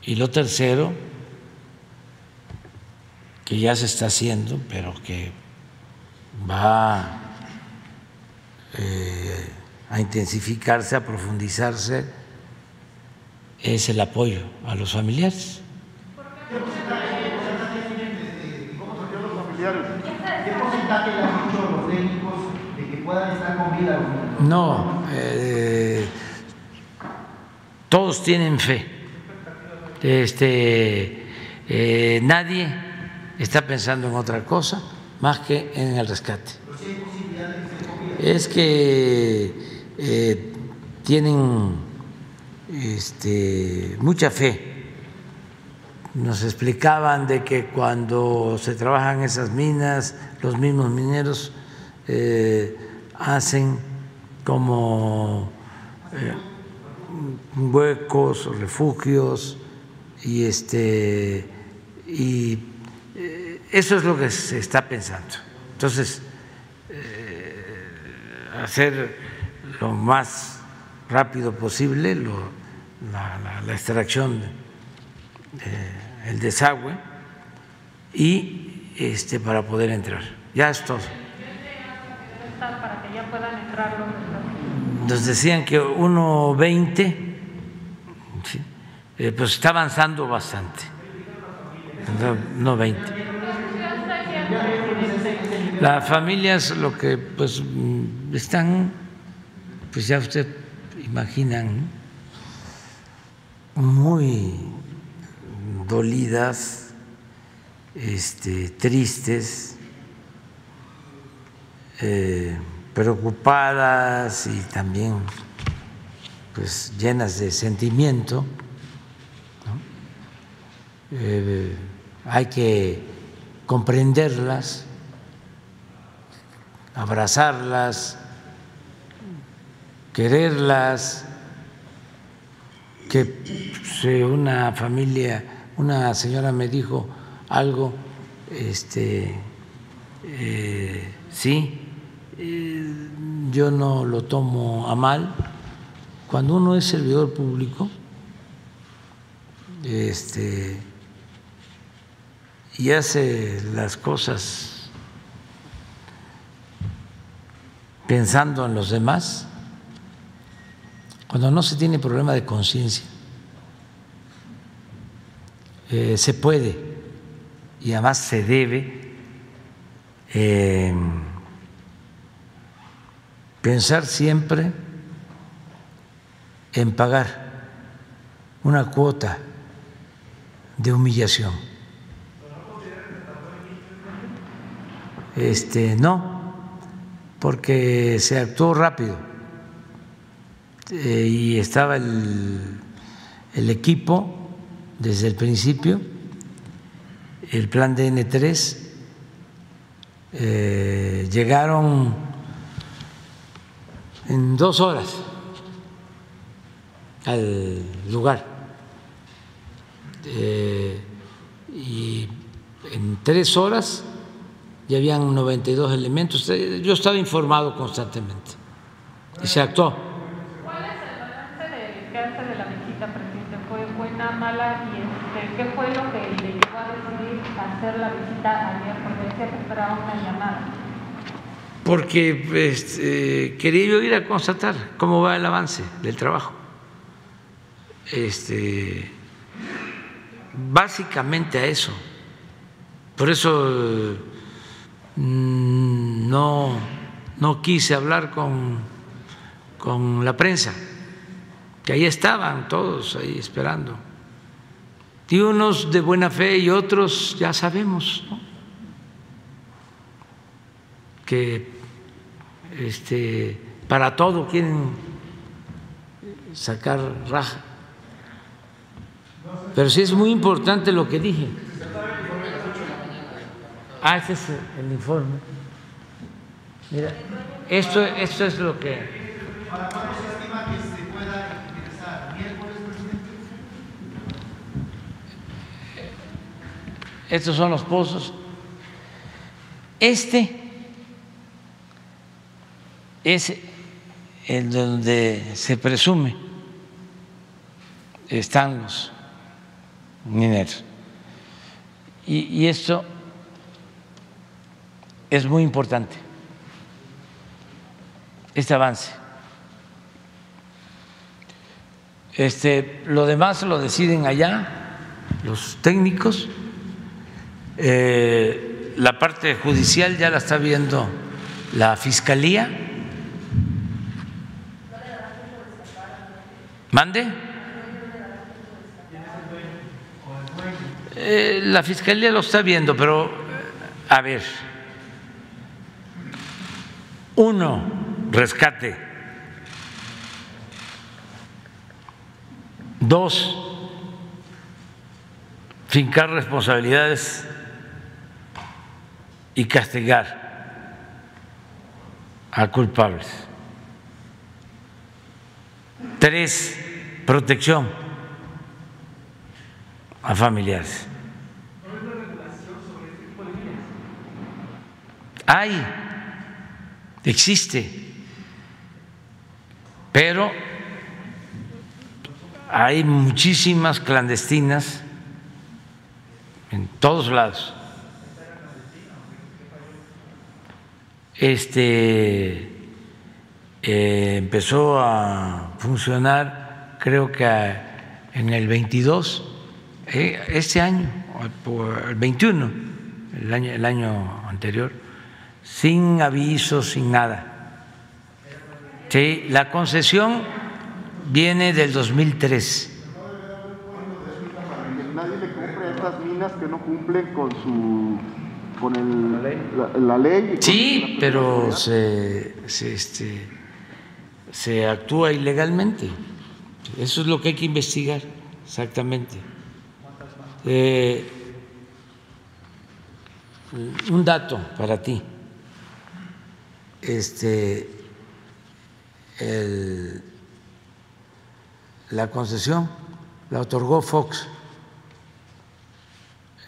Y lo tercero, que ya se está haciendo, pero que va eh, a intensificarse, a profundizarse, es el apoyo a los familiares. ¿Qué porcentaje le han dicho los técnicos de que puedan estar con vida? No, eh, todos tienen fe. Este, eh, nadie está pensando en otra cosa más que en el rescate. Es que eh, tienen este, mucha fe nos explicaban de que cuando se trabajan esas minas, los mismos mineros eh, hacen como eh, huecos refugios y este y eso es lo que se está pensando. Entonces, hacer lo más rápido posible la, la, extracción el desagüe y este, para poder entrar. Ya es todo. Nos decían que 1.20, eh, pues está avanzando bastante. No, 20. Las familias lo que pues están, pues ya usted imaginan, muy dolidas, este, tristes, eh, preocupadas y también pues llenas de sentimiento. Eh, hay que comprenderlas, abrazarlas, quererlas, que una familia una señora me dijo algo, este, eh, sí, eh, yo no lo tomo a mal. Cuando uno es servidor público, este, y hace las cosas pensando en los demás, cuando no se tiene problema de conciencia, eh, se puede y además se debe eh, pensar siempre en pagar una cuota de humillación. Este, no, porque se actuó rápido. Eh, y estaba el, el equipo desde el principio, el plan de N3, eh, llegaron en dos horas al lugar. Eh, y en tres horas ya habían 92 elementos. Yo estaba informado constantemente y se actuó. ¿Cuál es el balance de qué hace de la visita, presidente? ¿Fue buena, mala? ¿Y este, qué fue lo que le llevó a decidir hacer la visita ayer? Porque decía que esperaba una llamada. Porque pues, eh, quería yo ir a constatar cómo va el avance del trabajo. Este, básicamente a eso. Por eso no, no quise hablar con, con la prensa, que ahí estaban todos ahí esperando. Y unos de buena fe y otros ya sabemos que este, para todo quieren sacar raja. Pero sí es muy importante lo que dije. Ah, ese es el informe. Mira, esto, esto es lo que... Estos son los pozos. Este es en donde se presume están los mineros. Y, y esto es muy importante, este avance. Este, lo demás lo deciden allá los técnicos. Eh, la parte judicial ya la está viendo la fiscalía. ¿Mande? Eh, la fiscalía lo está viendo, pero a ver, uno, rescate. Dos, fincar responsabilidades y castigar a culpables. Tres, protección a familiares. Hay, existe, pero hay muchísimas clandestinas en todos lados. Este eh, empezó a funcionar, creo que en el 22, eh, este año, el 21, el año, el año anterior, sin aviso, sin nada. Sí, la concesión viene del 2003. Nadie le compra estas minas que no cumplen con su con el, la, la ley. Sí, pero se, se, este, se actúa ilegalmente. Eso es lo que hay que investigar, exactamente. Eh, un dato para ti. Este, el, la concesión la otorgó Fox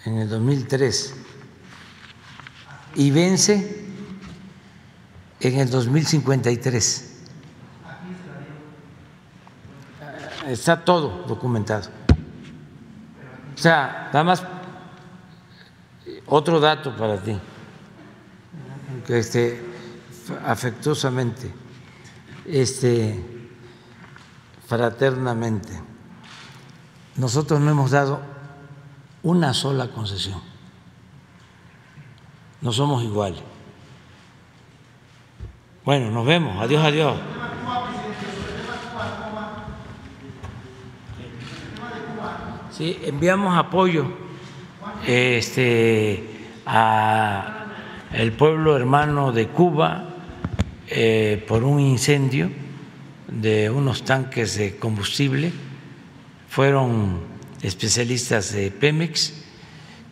en el 2003 y vence en el 2053. Está todo documentado. O sea, nada más otro dato para ti. Este, afectuosamente, este, fraternamente. Nosotros no hemos dado una sola concesión. No somos iguales. Bueno, nos vemos. Adiós, adiós. Sí, enviamos apoyo este, a el pueblo hermano de Cuba eh, por un incendio de unos tanques de combustible. Fueron especialistas de Pemex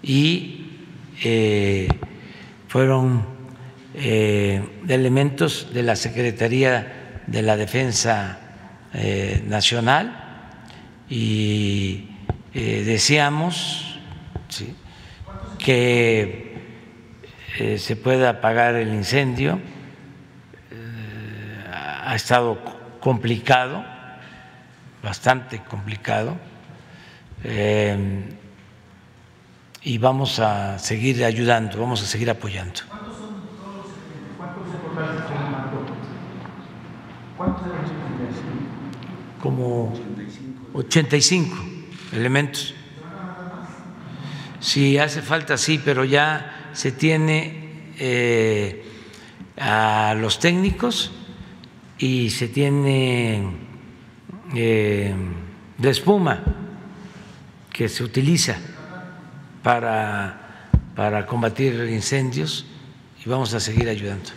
y eh, fueron eh, elementos de la Secretaría de la Defensa Nacional y deseamos que se pueda apagar el incendio. Ha estado complicado, bastante complicado, y vamos a seguir ayudando, vamos a seguir apoyando. Como 85 elementos. Si hace falta, sí, pero ya se tiene eh, a los técnicos y se tiene eh, la espuma que se utiliza para, para combatir incendios y vamos a seguir ayudando.